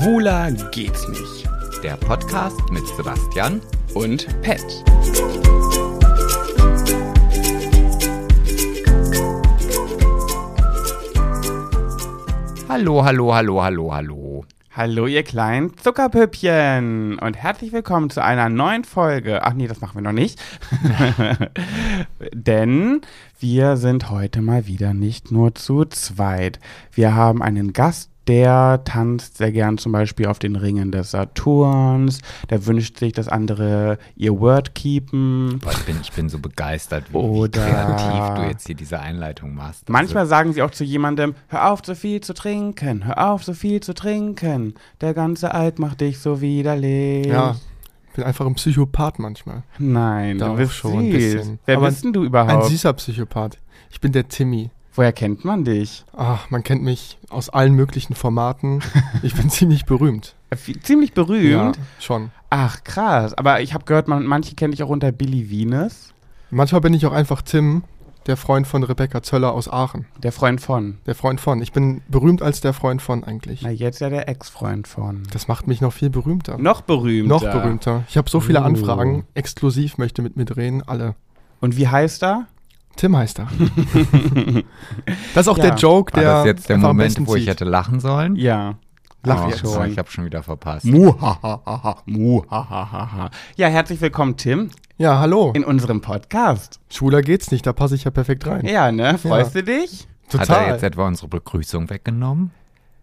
Schwuler geht's nicht. Der Podcast mit Sebastian Und Pet. Hallo, hallo, hallo, hallo, hallo. Hallo, ihr kleinen Zuckerpüppchen und herzlich willkommen zu einer neuen Folge. Ach nee, das machen wir noch nicht. Denn wir sind heute mal wieder nicht nur zu zweit. Wir haben einen Gast, der tanzt sehr gern zum Beispiel auf den Ringen des Saturns. Der wünscht sich, dass andere ihr Word keepen. Boah, ich, bin, ich bin so begeistert, wie, wie Oder- kreativ du jetzt hier diese Einleitung machst. Also, Manchmal sagen sie auch zu jemandem, hör auf, so viel zu trinken, hör auf, so viel zu trinken. Der ganze Alt macht dich so widerlich. Ja, ich bin einfach ein Psychopath manchmal. Nein, Doch, du bist schon ein süß. bisschen. Wer Aber bist denn du Ein überhaupt? süßer Psychopath. Ich bin der Timmy. Woher kennt man dich? Ach, man kennt mich aus allen möglichen Formaten. Ich bin ziemlich berühmt. Ziemlich berühmt. Ja, schon. Ach, krass. Aber ich habe gehört, man, manche kennen dich auch unter Billy Venus, Manchmal bin ich auch einfach Tim, der Freund von Rebecca Zöller aus Aachen. der Freund von. Der Freund von. Ich bin berühmt als der Freund von eigentlich. Na, jetzt ja der Ex-Freund von. Das macht mich noch viel berühmter. Noch berühmter. Noch berühmter. Ich habe so viele Uh. Anfragen. Exklusiv möchte mit mir drehen. Alle. Und wie heißt er? Tim heißt er. das ist auch Ja. der Joke, War der das jetzt der Moment, wo ich zieht. hätte lachen sollen? Ja. Lach oh, jetzt. oh, Ich habe schon wieder verpasst. Muhahaha. Muhahaha. Ja, herzlich willkommen, Tim, Ja, hallo. in unserem Podcast. Schwuler geht's nicht, da passe ich ja perfekt rein. Ja, ne? Freust du dich? Hat er jetzt etwa unsere Begrüßung weggenommen?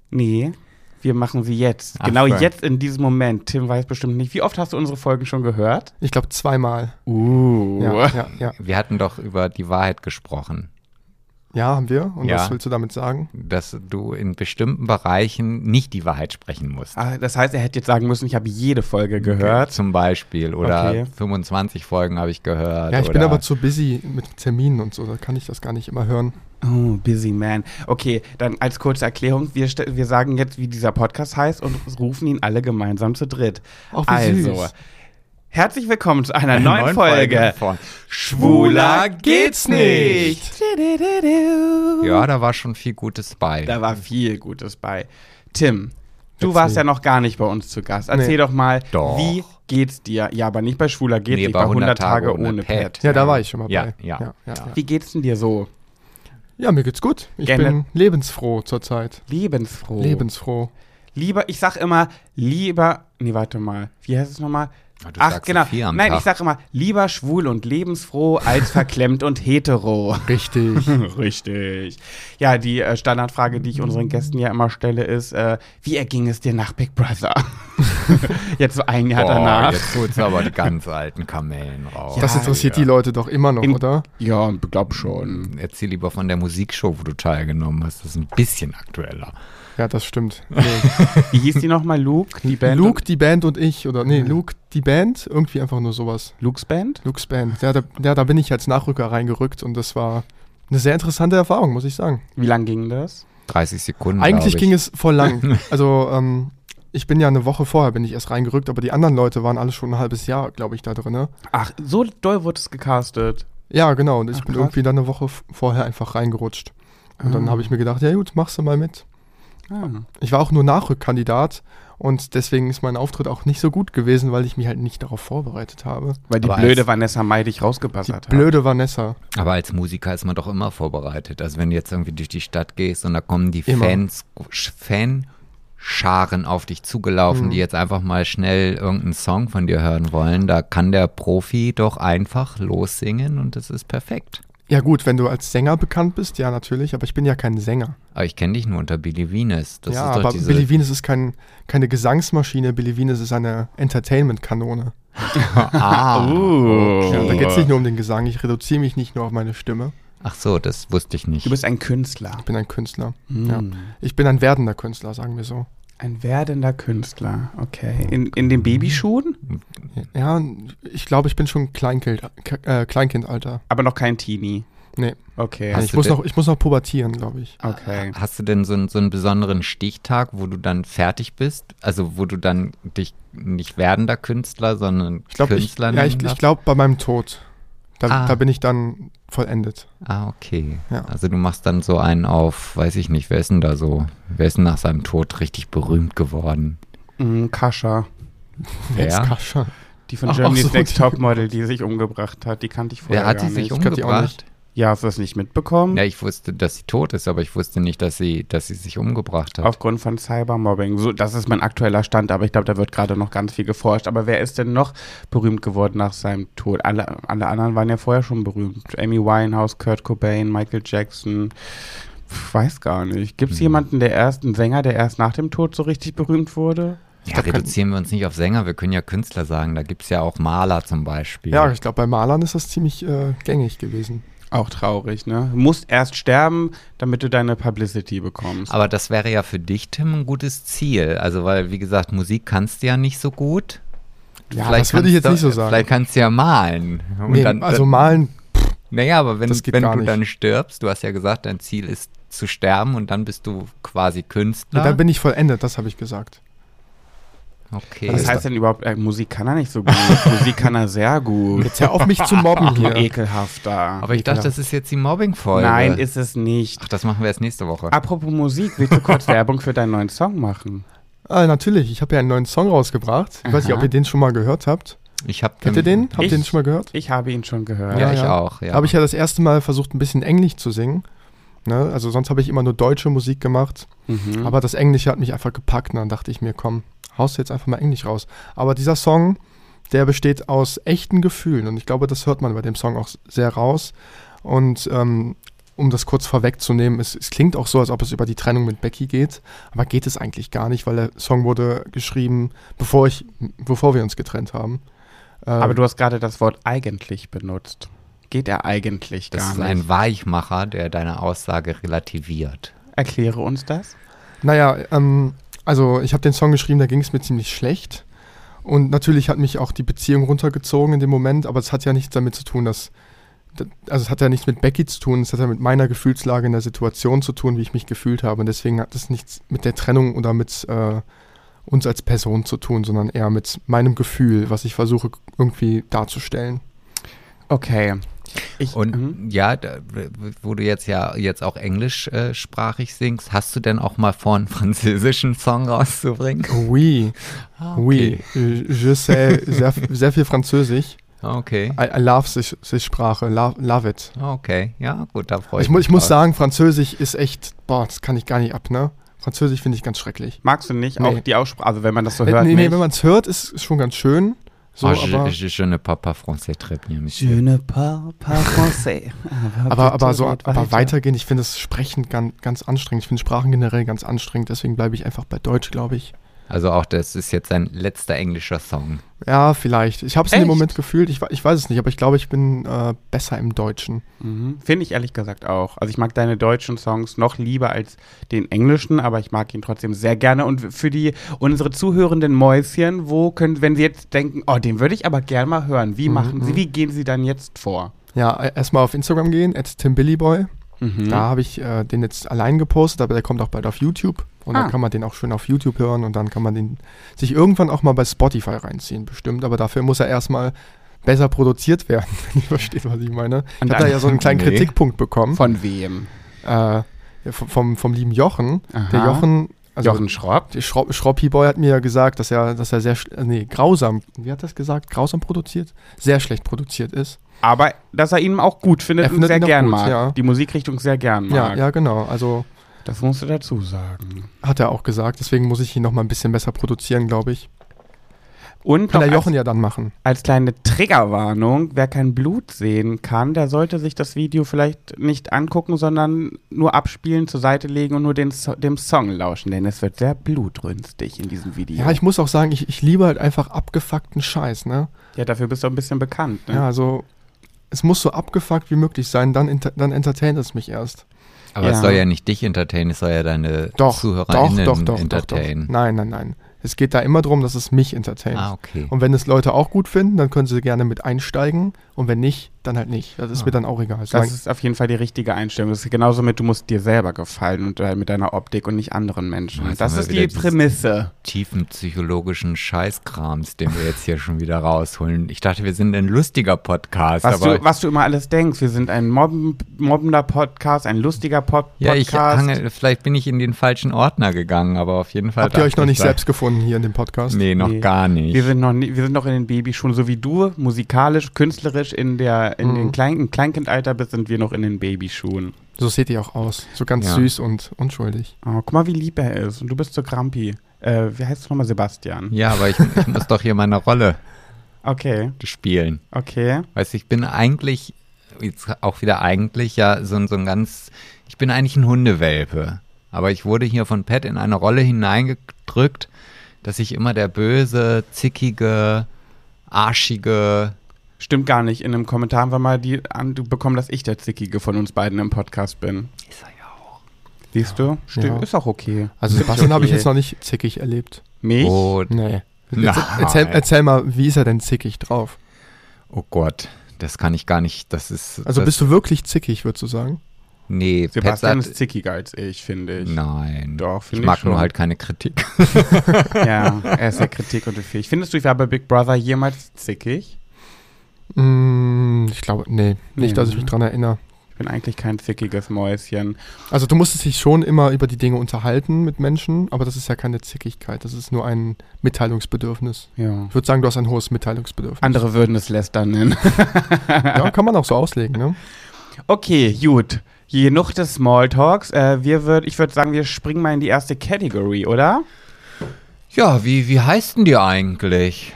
Nee, wir machen sie jetzt. Ach, genau so. jetzt in diesem Moment. Tim weiß bestimmt nicht. Wie oft hast du unsere Folgen schon gehört? Ich glaube zweimal. Uh. Ja, ja, ja. Wir hatten doch über die Wahrheit gesprochen, Ja, haben wir. Und Ja. was willst du damit sagen? dass du in bestimmten Bereichen nicht die Wahrheit sprechen musst. Ah, das heißt, er hätte jetzt sagen müssen, ich habe jede Folge gehört. Zum Beispiel. Oder Okay. 25 Folgen habe ich gehört. Ja, ich oder bin aber zu busy mit Terminen und so, da kann ich das gar nicht immer hören. Oh, busy man. Okay, dann als kurze Erklärung, wir, wir sagen jetzt, wie dieser Podcast heißt und rufen ihn alle gemeinsam zu dritt. Auch wie also, süß. Herzlich willkommen zu einer Eine neuen, neue Folge. von Schwuler geht's nicht. Ja, da war schon viel Gutes bei. Da war viel Gutes bei. Tim, du Erzähl. warst ja noch gar nicht bei uns zu Gast. Erzähl Nee. doch mal, Doch. wie geht's dir? Ja, aber nicht bei Schwuler geht's Nee, nicht, bei bei 100 Tage ohne Pet. Ja, da war ich schon mal Ja, bei. ja, ja, ja. ja. ja. Wie geht's denn dir so? Ja, mir geht's gut. Ich Gerne. bin lebensfroh zurzeit. Lebensfroh. Lebensfroh. Lieber, ich sag immer, lieber, nee, warte mal, wie heißt es nochmal? Oh, du Ach, sagst genau. so Nein, Tag. ich sag immer, lieber schwul und lebensfroh als verklemmt und hetero. Richtig. Richtig. Ja, die äh, Standardfrage, die ich unseren Gästen ja immer stelle, ist, äh, wie erging es dir nach Big Brother? Jetzt so ein Jahr Boah, danach. Jetzt holst du aber die ganz alten Kamellen raus. Ja, das interessiert ja. die Leute doch immer noch, In- oder? Ja, glaub schon. Erzähl lieber von der Musikshow, wo du teilgenommen hast. Das ist ein bisschen aktueller. Ja, das stimmt. Nee. Wie hieß die nochmal? Luke? Die Band? Luke, die Band und ich, oder nee, Luke, die Band, irgendwie einfach nur sowas. Luke's Band? Luke's Band. Ja, da, ja, da bin ich als Nachrücker reingerückt und das war eine sehr interessante Erfahrung, muss ich sagen. Wie lang ging das? 30 Sekunden. Eigentlich ging es voll lang. Also, ähm, ich bin ja eine Woche vorher, bin ich erst reingerückt, aber die anderen Leute waren alle schon ein halbes Jahr, glaube ich, da drin. Ne? Ach, so doll wurde es gecastet. Ja, genau. Und ich Ach, bin krass. irgendwie dann eine Woche vorher einfach reingerutscht. Und dann Ah. habe ich mir gedacht, ja gut, machst du mal mit. Ah. Ich war auch nur Nachrückkandidat und deswegen ist mein Auftritt auch nicht so gut gewesen, weil ich mich halt nicht darauf vorbereitet habe. Weil die Aber blöde Vanessa Mai dich Die rausgepassert hat. blöde Vanessa. Aber als Musiker ist man doch immer vorbereitet. Also wenn du jetzt irgendwie durch die Stadt gehst und da kommen die Immer. Fans, Fanscharen auf dich zugelaufen, Mhm. die jetzt einfach mal schnell irgendeinen Song von dir hören wollen, da kann der Profi doch einfach lossingen und das ist perfekt. Ja gut, wenn du als Sänger bekannt bist, ja natürlich, aber ich bin ja kein Sänger. Aber ich kenne dich nur unter Billy Venus. Das ja, ist doch aber diese, Billy Venus ist kein, keine Gesangsmaschine, Billy Venus ist eine Entertainment-Kanone. ah, Uh. Ja, da geht es nicht nur um den Gesang, ich reduziere mich nicht nur auf meine Stimme. Ach so, das wusste ich nicht. Du bist ein Künstler. Ich bin ein Künstler. Hm. Ja. Ich bin ein werdender Künstler, sagen wir so. Ein werdender Künstler, okay. In, in den Babyschuhen, Ja, ich glaube, ich bin schon Kleinkind, äh, Kleinkindalter. aber noch kein Teenie. Nee. Okay. Hast ich, muss noch, ich muss noch pubertieren, glaube ich. Okay. Hast du denn so, einen- so einen besonderen Stichtag, wo du dann fertig bist? Also wo du dann dich nicht werdender Künstler, sondern Ich glaube, ich, Künstler ja, ich, nennen ich darfst? glaube bei meinem Tod. Da, Ah. da bin ich dann vollendet. Ah, okay. Ja. Also du machst dann so einen auf, weiß ich nicht, wer ist denn da so? Wer ist denn nach seinem Tod richtig berühmt geworden? Mm, Kascha. Wer? Kascha. Die von Ach, Germany's so, Next die- Topmodel, die sich umgebracht hat, die kannte ich vorher Wer hat gar sie sich nicht. die umgebracht? Ja, hast du das nicht mitbekommen? Ja, ich wusste, dass sie tot ist, aber ich wusste nicht, dass sie, dass sie sich umgebracht hat. Aufgrund von Cybermobbing. So, das ist mein aktueller Stand, aber ich glaube, da wird gerade noch ganz viel geforscht. Aber wer ist denn noch berühmt geworden nach seinem Tod? Alle, alle anderen waren ja vorher schon berühmt. Amy Winehouse, Kurt Cobain, Michael Jackson. Pff, weiß gar nicht. Gibt es Hm. jemanden, der erst, einen Sänger, der erst nach dem Tod so richtig berühmt wurde? ja, reduzieren wir uns nicht auf Sänger, wir können ja Künstler sagen. Da gibt es ja auch Maler zum Beispiel. Ja, ich glaube, bei Malern ist das ziemlich äh, gängig gewesen. Auch traurig, ne? Du musst erst sterben, damit du deine Publicity bekommst. Aber das wäre ja für dich, Tim, ein gutes Ziel. Also, weil, wie gesagt, Musik kannst du ja nicht so gut. Ja, das würde ich jetzt kannst nicht so du- sagen. Vielleicht kannst du ja malen. Und Nee, dann, also dann, malen, Naja, aber wenn, das geht wenn gar du nicht. dann stirbst, du hast ja gesagt, dein Ziel ist zu sterben und dann bist du quasi Künstler. ja, dann bin ich vollendet, das habe ich gesagt. Okay. Was ist heißt denn überhaupt, äh, Musik kann er nicht so gut? Musik kann er sehr gut. Jetzt hör auf mich zu mobben hier. ekelhafter. aber ich dachte, das ist jetzt die Mobbing-Folge. Nein, ist es nicht. Ach, das machen wir erst nächste Woche. Apropos Musik, willst du kurz Werbung für deinen neuen Song machen? Ah, natürlich, ich habe ja einen neuen Song rausgebracht. Ich weiß nicht, Aha. ob ihr den schon mal gehört habt. Ich hab Habt ihr den? Habt ihr den Ich- schon mal gehört? Ich habe ihn schon gehört. Ja, Ja, ich ja. auch. Ja. Habe ich ja das erste Mal versucht, ein bisschen Englisch zu singen. Ne? Also sonst habe ich immer nur deutsche Musik gemacht. Mhm. Aber das Englische hat mich einfach gepackt. Und dann dachte ich mir, komm, haust jetzt einfach mal Englisch raus. Aber dieser Song, der besteht aus echten Gefühlen. Und ich glaube, das hört man bei dem Song auch sehr raus. Und ähm, um das kurz vorwegzunehmen, es, es klingt auch so, als ob es über die Trennung mit Becky geht. Aber geht es eigentlich gar nicht, weil der Song wurde geschrieben, bevor, ich, bevor wir uns getrennt haben. Äh, Aber du hast gerade das Wort eigentlich benutzt. Geht er eigentlich das gar ist nicht? ein Weichmacher, der deine Aussage relativiert. Erkläre uns das. Naja, ähm, also ich habe den Song geschrieben, da ging es mir ziemlich schlecht. Und natürlich hat mich auch die Beziehung runtergezogen in dem Moment, aber es hat ja nichts damit zu tun, dass. Also es hat ja nichts mit Becky zu tun, es hat ja mit meiner Gefühlslage in der Situation zu tun, wie ich mich gefühlt habe. Und deswegen hat es nichts mit der Trennung oder mit äh, uns als Person zu tun, sondern eher mit meinem Gefühl, was ich versuche irgendwie darzustellen. Okay. Ich, Und mhm. ja, da, wo du jetzt ja jetzt auch englischsprachig singst, hast du denn auch mal vor, einen französischen Song rauszubringen? Oui, Ah, oui, je sais sehr, sehr viel Französisch. Okay. I, I love this, this Sprache, love, love it. Okay, ja, gut, da freue ich, Ich, mu mich ich muss sagen, Französisch ist echt, boah, das kann ich gar nicht ab, ne? Französisch finde ich ganz schrecklich. Magst du nicht Nee. auch die Aussprache, also wenn man das so Äh, hört, nee, nee, nicht? wenn man es hört, ist ist schon ganz schön. So, Ah, aber, je, je, ne parle pas français très bien, monsieur. Je ne parle pas français. aber, aber, so, red aber weitergehen, ich finde das Sprechen ganz, ganz anstrengend. Ich finde Sprachen generell ganz anstrengend, deswegen bleibe ich einfach bei Deutsch, glaube ich. Also auch das ist jetzt ein letzter englischer Song. Ja, vielleicht. Ich habe es in dem? Moment gefühlt, ich, ich weiß es nicht, aber ich glaube, ich bin äh, besser im Deutschen. Mhm. Finde ich ehrlich gesagt auch. Also ich mag deine deutschen Songs noch lieber als den englischen, aber ich mag ihn trotzdem sehr gerne. Und für die unsere zuhörenden Mäuschen, wo können, wenn sie jetzt denken, oh, den würde ich aber gerne mal hören, wie Mhm, machen sie, mhm. wie gehen sie dann jetzt vor? Ja, äh, erstmal auf Instagram gehen, at timbillyboy. Mhm. Da habe ich äh, den jetzt allein gepostet, aber der kommt auch bald auf YouTube. Und Ah. dann kann man den auch schön auf YouTube hören und dann kann man den sich irgendwann auch mal bei Spotify reinziehen, bestimmt. Aber dafür muss er erstmal besser produziert werden, wenn ihr versteht, was ich meine. Und ich habe da ja so einen kleinen Nee. Kritikpunkt bekommen Von wem? äh, vom, vom, vom lieben Jochen. Der Aha. Jochen, also Jochen Schropp? der Schropp, Schroppi-Boy hat mir ja gesagt, dass er, dass er sehr, nee, grausam, wie hat er das gesagt? Grausam produziert? Sehr schlecht produziert ist. Aber dass er ihn auch gut findet Er und findet sehr ihn auch gern gut, mag. ja. Die Musikrichtung sehr gern Ja, mag. ja, genau. Also Das musst du dazu sagen. hat er auch gesagt. Deswegen muss ich ihn noch mal ein bisschen besser produzieren, glaube ich. Und Kann der Jochen als, ja dann machen. als kleine Triggerwarnung, wer kein Blut sehen kann, der sollte sich das Video vielleicht nicht angucken, sondern nur abspielen, zur Seite legen und nur den dem Song lauschen, denn es wird sehr blutrünstig in diesem Video. Ja, ich muss auch sagen, ich, ich liebe halt einfach abgefuckten Scheiß, ne? ja, dafür bist du ein bisschen bekannt. Ne? Ja, also es muss so abgefuckt wie möglich sein, dann, dann entertaint es mich erst. Aber es Ja. soll ja nicht dich entertainen, es soll ja deine Doch, doch, ZuhörerInnen doch, doch, doch, doch. entertainen. Nein, nein, nein. Es geht da immer darum, dass es mich entertaint. Ah, okay. Und wenn es Leute auch gut finden, dann können sie gerne mit einsteigen. Und wenn nicht, dann halt nicht. Das ist Ah. mir dann auch egal. Das Solange- ist auf jeden Fall die richtige Einstellung. Das ist genauso mit, du musst dir selber gefallen und äh, mit deiner Optik und nicht anderen Menschen. Jetzt das ist die dieses- Prämisse. Tiefen psychologischen Scheißkrams, den wir jetzt hier schon wieder rausholen. Ich dachte, wir sind ein lustiger Podcast, Was aber du, was du immer alles denkst. Wir sind ein Mobben, mobbender Podcast, ein lustiger Pod ja, ich Podcast. hange, vielleicht bin ich in den falschen Ordner gegangen, aber auf jeden Fall. Habt ihr euch noch ich nicht selbst gefunden? Babyschuhen hier in dem Podcast. Nee, noch Nee. gar nicht. Wir sind noch, nie, wir sind noch in den Babyschuhen, so wie du musikalisch, künstlerisch in der in Mhm. den Klein, im Kleinkindalter bist, sind wir noch in den Babyschuhen. So seht ihr auch aus. So ganz Ja. süß und unschuldig. Oh, guck mal, wie lieb er ist. Und du bist so Krampi. Äh, wie heißt du nochmal Sebastian? ja, aber ich, ich muss doch hier meine Rolle Okay, spielen. okay. Weißt du, ich bin eigentlich, jetzt auch wieder eigentlich, ja, so, ein- so ein ganz, ich bin eigentlich ein Hundewelpe. Aber ich wurde hier von Pat in eine Rolle hineingedrückt, dass ich immer der böse, zickige, arschige, Stimmt gar nicht. In einem Kommentar haben wir mal die an, du bekommen, dass ich der Zickige von uns beiden im Podcast bin. ist er ja auch. Siehst du? Stimmt, Ja. ist auch okay. Also Sebastian habe ich okay. jetzt noch nicht zickig erlebt. Mich? Oh, Nee. Nein. Erzähl, erzähl, erzähl mal, wie ist er denn zickig drauf? oh Gott, das kann ich gar nicht, das ist. Also das, bist du wirklich zickig, würdest du sagen? Nee, Sebastian sagt, ist zickiger als ich, finde ich. Nein. Doch, ich finde ich mag schon. nur halt keine Kritik. Ja, er ist ja Kritik und fähig. Findest du, ich war bei Big Brother jemals zickig? Mm, ich glaube, nee, nicht, Nee, dass ich mich ne? dran erinnere. Ich bin eigentlich kein zickiges Mäuschen. Also du musstest dich schon immer über die Dinge unterhalten mit Menschen, aber das ist ja keine Zickigkeit, das ist nur ein Mitteilungsbedürfnis. Ja. Ich würde sagen, du hast ein hohes Mitteilungsbedürfnis. Andere würden es Lästern nennen. Ja, kann man auch so auslegen, ne? Okay, gut. Genug des Smalltalks. Äh, wir würd, ich würde sagen, wir springen mal in die erste Category, oder? Ja, wie, wie heißt denn die eigentlich?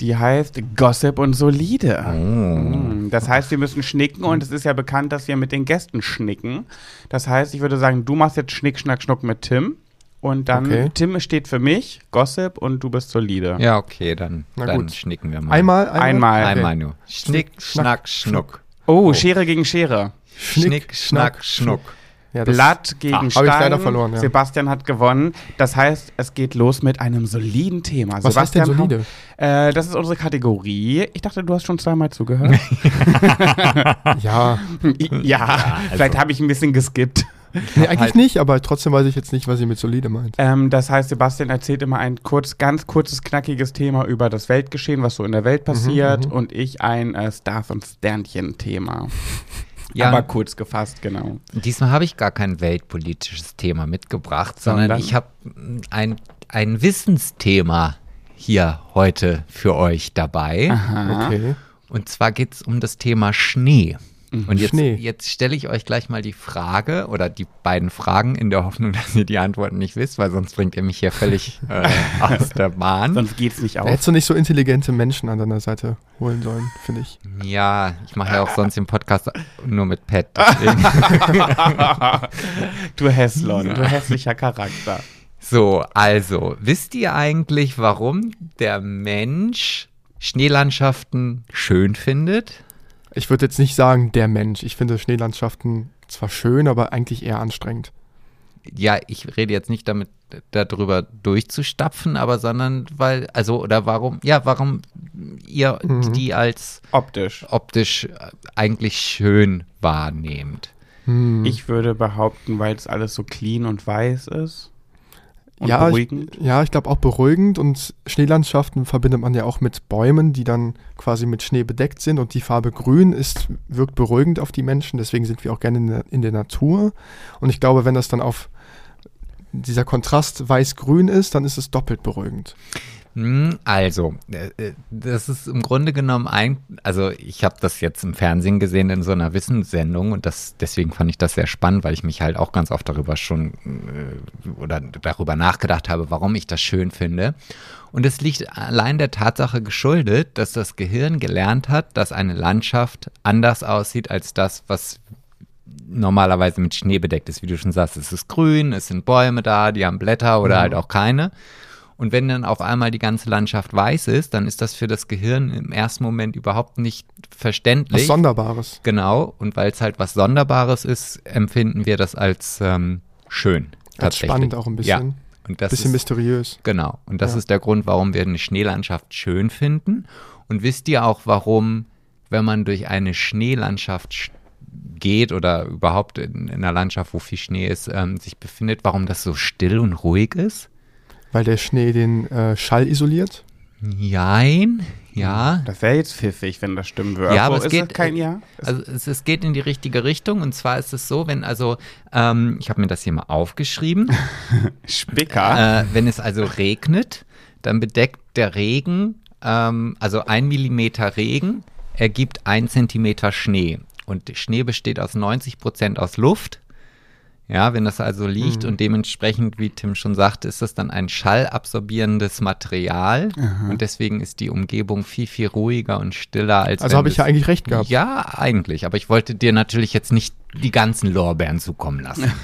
Die heißt Gossip und Solide. Oh. Mm, Das heißt, wir müssen schnicken und es ist ja bekannt, dass wir mit den Gästen schnicken. Das heißt, ich würde sagen, du machst jetzt Schnick, Schnack, Schnuck mit Tim. Und dann, Okay. Tim steht für mich, Gossip und du bist solide. Ja, okay, dann, dann schnicken wir mal. Einmal, einmal. Einmal. Okay. Einmal nur. Schnick, Schnack, Schnuck. Oh, Oh. Schere gegen Schere. Schnick, Schnack, Schnuck. Ja, das- Blatt gegen Ah, Stein. leider verloren, ja. Sebastian hat gewonnen. Das heißt, es geht los mit einem soliden Thema. Was heißt denn Sebastian, solide? Äh, das ist unsere Kategorie. Ich dachte, du hast schon zweimal zugehört. Ja, ja, vielleicht habe ich ein bisschen geskippt. nee, eigentlich halt- nicht, aber trotzdem weiß ich jetzt nicht, was ihr mit solide meint. Ähm, das heißt, Sebastian erzählt immer ein kurz, ganz kurzes, knackiges Thema über das Weltgeschehen, was so in der Welt passiert, mhm. und ich ein äh, Stars- und Sternchen-Thema. Ja. Aber kurz gefasst, genau. Diesmal habe ich gar kein weltpolitisches Thema mitgebracht, sondern Sondern? ich habe ein, ein Wissensthema hier heute für euch dabei. Aha. Okay. Und zwar geht es um das Thema Schnee. Und jetzt, Schnee. jetzt stelle ich euch gleich mal die Frage oder die beiden Fragen in der Hoffnung, dass ihr die Antworten nicht wisst, weil sonst bringt ihr mich hier völlig äh, aus der Bahn. Sonst geht's nicht Da auf. hättest du nicht so intelligente Menschen an deiner Seite holen sollen, finde ich. Ja, ich mache ja auch sonst den Podcast nur mit Pat. Du Hässlon, du hässlicher Charakter. So, also, wisst ihr eigentlich, warum der Mensch Schneelandschaften schön findet? Ich würde jetzt nicht sagen, der Mensch. Ich finde Schneelandschaften zwar schön, aber eigentlich eher anstrengend. Ja, ich rede jetzt nicht damit, darüber durchzustapfen, aber sondern weil, also, oder warum, ja, warum ihr Mhm. die als Optisch. optisch eigentlich schön wahrnehmt. Hm. Ich würde behaupten, weil es alles so clean und weiß ist. Und ja, ich, beruhigend. ja, ich glaube auch beruhigend und Schneelandschaften verbindet man ja auch mit Bäumen, die dann quasi mit Schnee bedeckt sind und die Farbe grün ist, wirkt beruhigend auf die Menschen, deswegen sind wir auch gerne in der, in der Natur und ich glaube, wenn das dann auf dieser Kontrast weiß-grün ist, dann ist es doppelt beruhigend. Hm, Also, äh, äh, das ist im Grunde genommen ein, also ich habe das jetzt im Fernsehen gesehen in so einer Wissenssendung und das, deswegen fand ich das sehr spannend, weil ich mich halt auch ganz oft darüber schon äh, oder darüber nachgedacht habe, warum ich das schön finde. Und es liegt allein der Tatsache geschuldet, dass das Gehirn gelernt hat, dass eine Landschaft anders aussieht als das, was normalerweise mit Schnee bedeckt ist. Wie du schon sagst, es ist grün, es sind Bäume da, die haben Blätter oder Mhm. halt auch keine. Und wenn dann auf einmal die ganze Landschaft weiß ist, dann ist das für das Gehirn im ersten Moment überhaupt nicht verständlich. Was Sonderbares. Genau. Und weil es halt was Sonderbares ist, empfinden wir das als ähm, schön. Als spannend auch ein bisschen. Ja. Und das bisschen ist, mysteriös. Genau. Und das Ja. ist der Grund, warum wir eine Schneelandschaft schön finden. Und wisst ihr auch, warum, wenn man durch eine Schneelandschaft sch- geht oder überhaupt in, in einer Landschaft, wo viel Schnee ist, ähm, sich befindet, warum das so still und ruhig ist? Weil der Schnee den äh, Schall isoliert. Jein, ja. Das wäre jetzt pfiffig, wenn das stimmen würde. Ja, aber Wo es ist geht- kein Ja? Es- Also es, es geht in die richtige Richtung und zwar ist es so, wenn also, ähm, ich habe mir das hier mal aufgeschrieben, Spicker. äh, wenn es also regnet, dann bedeckt der Regen, ähm, also ein Millimeter Regen, ergibt ein Zentimeter Schnee. Und Schnee besteht aus 90 Prozent aus Luft. Ja, wenn das also liegt Mhm. und dementsprechend, wie Tim schon sagte, ist das dann ein schallabsorbierendes Material. Und deswegen ist die Umgebung viel, viel ruhiger und stiller als Also habe ich ja eigentlich recht gehabt. Ja, eigentlich. Aber ich wollte dir natürlich jetzt nicht die ganzen Lorbeeren zukommen lassen.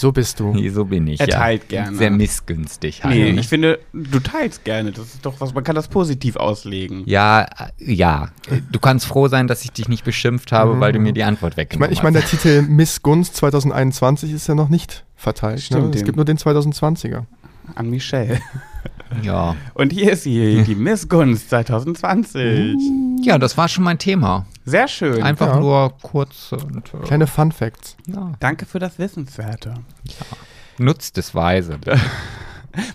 So bist du. Nee, so bin ich. Er ja. teilt gerne. Sehr missgünstig. halt. Nee, ich finde, du teilst gerne. Das ist doch was, man kann das positiv auslegen. Ja, äh, ja. Du kannst froh sein, dass ich dich nicht beschimpft habe, weil du mir die Antwort Ich meine, weggenommen ich mein, der hast. Titel Miss Gunst 2021 ist ja noch nicht verteilt. Ne? Stimmt, Es den- gibt nur den 2020er. An Michelle. Ja. Und hier ist sie, die Missgunst 2020. ja, das war schon mein Thema. Sehr schön. Einfach Ja. nur kurz und äh, Kleine Fun Facts. ja. Danke für das Wissenswerte. nutzt es weise.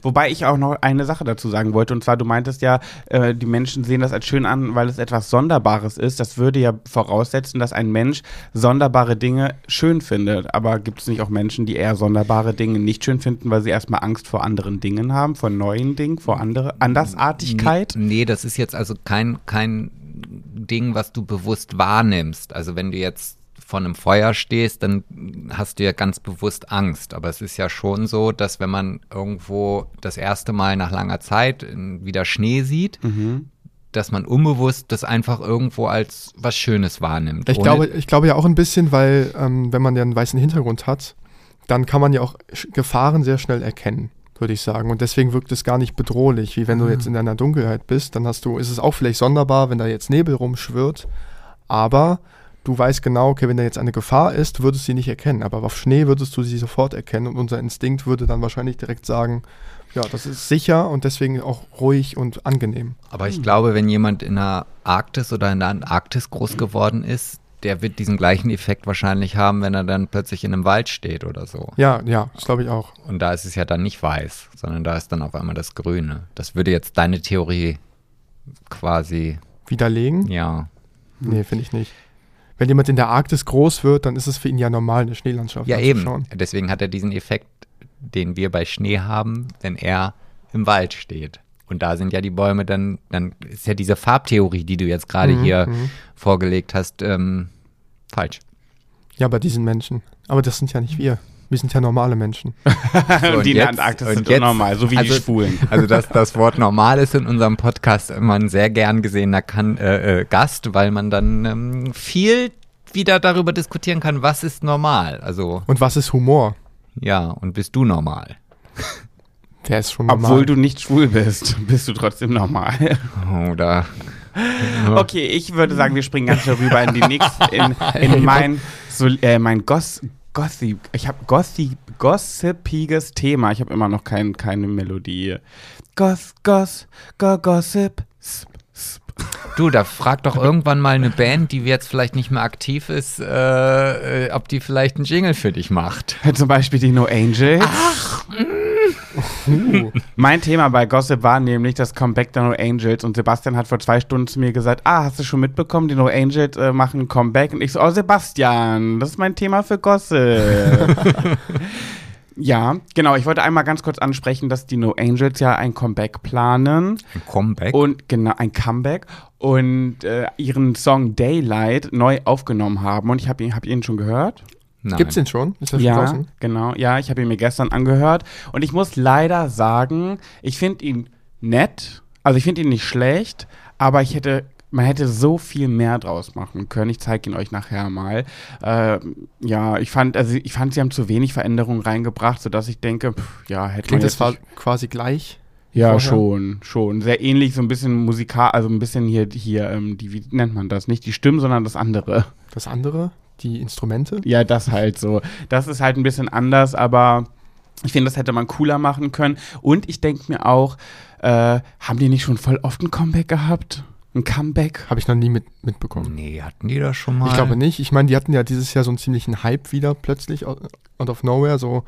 Wobei ich auch noch eine Sache dazu sagen wollte, und zwar, du meintest ja, äh, die Menschen sehen das als schön an, weil es etwas Sonderbares ist. Das würde ja voraussetzen, dass ein Mensch sonderbare Dinge schön findet. Aber gibt es nicht auch Menschen, die eher sonderbare Dinge nicht schön finden, weil sie erstmal Angst vor anderen Dingen haben, vor neuen Dingen, vor andere Andersartigkeit? Nee, nee, das ist jetzt also kein, kein Ding, was du bewusst wahrnimmst. Also wenn du jetzt vor einem Feuer stehst, dann hast du ja ganz bewusst Angst. Aber es ist ja schon so, dass wenn man irgendwo das erste Mal nach langer Zeit wieder Schnee sieht, Mhm. dass man unbewusst das einfach irgendwo als was Schönes wahrnimmt. Ich glaube, ich glaube ja auch ein bisschen, weil ähm, wenn man ja einen weißen Hintergrund hat, dann kann man ja auch Gefahren sehr schnell erkennen, würde ich sagen. Und deswegen wirkt es gar nicht bedrohlich, wie wenn du jetzt in einer Dunkelheit bist. Dann hast du, ist es auch vielleicht sonderbar, wenn da jetzt Nebel rumschwirrt, aber du weißt genau, okay, wenn da jetzt eine Gefahr ist, würdest du sie nicht erkennen. Aber auf Schnee würdest du sie sofort erkennen und unser Instinkt würde dann wahrscheinlich direkt sagen, ja, das ist sicher und deswegen auch ruhig und angenehm. Aber ich glaube, wenn jemand in der Arktis oder in der Antarktis groß geworden ist, der wird diesen gleichen Effekt wahrscheinlich haben, wenn er dann plötzlich in einem Wald steht oder so. Ja, ja, das glaube ich auch. Und da ist es ja dann nicht weiß, sondern da ist dann auf einmal das Grüne. Das würde jetzt deine Theorie quasi, Widerlegen? ja. Nee, finde ich nicht. Wenn jemand in der Arktis groß wird, dann ist es für ihn ja normal, eine Schneelandschaft Ja, eben. Deswegen hat er diesen Effekt, den wir bei Schnee haben, wenn er im Wald steht. Und da sind ja die Bäume dann, dann ist ja diese Farbtheorie, die du jetzt gerade Mhm, hier mhm. vorgelegt hast, ähm, falsch. Ja, bei diesen Menschen. Aber das sind ja nicht wir. Wir sind ja normale Menschen. So, und die in der Antarktis sind jetzt- normal, so wie also- die Schwulen. Also dass das Wort normal ist in unserem Podcast immer ein sehr gern gesehener kann, äh, äh, Gast, weil man dann ähm, viel wieder darüber diskutieren kann, was ist normal. Also Und was ist Humor? ja, und bist du normal? Der ist schon normal. Obwohl du nicht schwul bist, bist du trotzdem normal. Oder Okay, ich würde sagen, wir springen ganz schnell rüber in die nächste, in, in mein, so, äh, mein Goss, Gossip, ich habe Gossip, gossipiges Thema. Ich habe immer noch kein, keine Melodie. Goss, Goss, go, Gossip. Sp, sp. du, da frag doch irgendwann mal eine Band, die jetzt vielleicht nicht mehr aktiv ist, äh, äh, ob die vielleicht einen Jingle für dich macht. Zum Beispiel die No Angels. Uh, Mein Thema bei Gossip war nämlich das Comeback der No Angels und Sebastian hat vor zwei Stunden zu mir gesagt, ah, hast du schon mitbekommen, die No Angels äh, machen ein Comeback und ich so, oh Sebastian, das ist mein Thema für Gossip. ja, genau, ich wollte einmal ganz kurz ansprechen, dass die No Angels ja ein Comeback planen Ein Comeback? und genau, ein Comeback und äh, ihren Song Daylight neu aufgenommen haben und ich habe ihn, hab ihn schon gehört. Nein. gibt's den schon? Ist der schon Ja, draußen? genau. Ja, ich habe ihn mir gestern angehört und ich muss leider sagen, ich finde ihn nett. Also ich finde ihn nicht schlecht, aber ich hätte, man hätte so viel mehr draus machen können. Ich zeige ihn euch nachher mal. Äh, ja, ich fand, also ich fand, sie haben zu wenig Veränderungen reingebracht, sodass ich denke, pff, ja, hätte Klingt man das jetzt war nicht- quasi gleich? ja, vorher? schon, schon. Sehr ähnlich, so ein bisschen musikal, also ein bisschen hier, hier, ähm, die, wie nennt man das? Nicht die Stimmen, sondern das andere. Das andere? Die Instrumente? Ja, das halt so. Das ist halt ein bisschen anders, aber ich finde, das hätte man cooler machen können. Und ich denke mir auch, äh, haben die nicht schon voll oft ein Comeback gehabt? Ein Comeback? Habe ich noch nie mit, mitbekommen. Nee, hatten die das schon mal? Ich glaube nicht. Ich meine, die hatten ja dieses Jahr so einen ziemlichen Hype wieder plötzlich out out of nowhere. So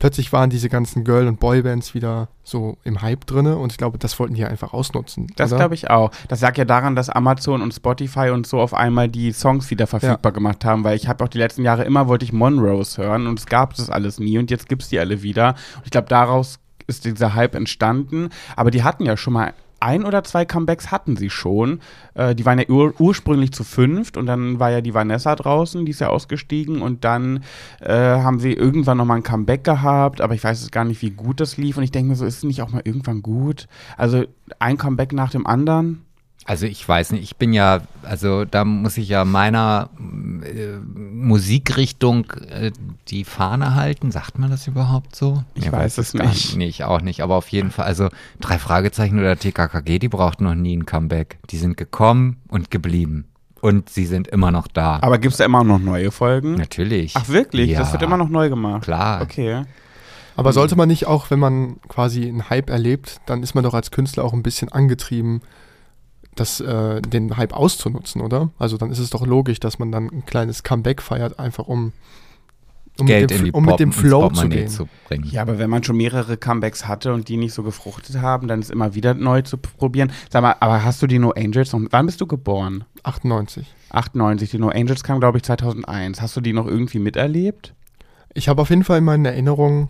plötzlich waren diese ganzen Girl- und Boybands wieder so im Hype drinne und ich glaube, das wollten die einfach ausnutzen. Das glaube ich auch. Das lag ja daran, dass Amazon und Spotify und so auf einmal die Songs wieder verfügbar gemacht haben, weil ich habe auch die letzten Jahre immer wollte ich Monrose hören und es gab das alles nie und jetzt gibt es die alle wieder. Und ich glaube, daraus ist dieser Hype entstanden. Aber die hatten ja schon mal ein oder zwei Comebacks hatten sie schon. Äh, die waren ja ur ursprünglich zu fünft und dann war ja die Vanessa draußen, die ist ja ausgestiegen und dann äh, haben sie irgendwann nochmal ein Comeback gehabt, aber ich weiß jetzt gar nicht, wie gut das lief und ich denke mir so, ist es nicht auch mal irgendwann gut? Also ein Comeback nach dem anderen? Also ich weiß nicht, ich bin ja, also da muss ich ja meiner äh, Musikrichtung äh, die Fahne halten. Sagt man das überhaupt so? Ich ja, weiß es nicht. Nee, ich auch nicht. Aber auf jeden Fall, also drei Fragezeichen oder TKKG, die brauchten noch nie ein Comeback. Die sind gekommen und geblieben. Und sie sind immer noch da. Aber gibt es da immer noch neue Folgen? Natürlich. Ach wirklich? Ja, das wird immer noch neu gemacht. Klar. Okay. Aber sollte man nicht auch, wenn man quasi einen Hype erlebt, dann ist man doch als Künstler auch ein bisschen angetrieben, das, äh, den Hype auszunutzen, oder? Also dann ist es doch logisch, dass man dann ein kleines Comeback feiert, einfach um, um, Geld mit, dem, um mit dem Flow zu gehen. Zu ja, aber wenn man schon mehrere Comebacks hatte und die nicht so gefruchtet haben, dann ist immer wieder neu zu probieren. Sag mal, aber hast du die No Angels noch, wann bist du geboren? 98. 98, die No Angels kam, glaube ich, 2001. Hast du die noch irgendwie miterlebt? Ich habe auf jeden Fall in meinen Erinnerungen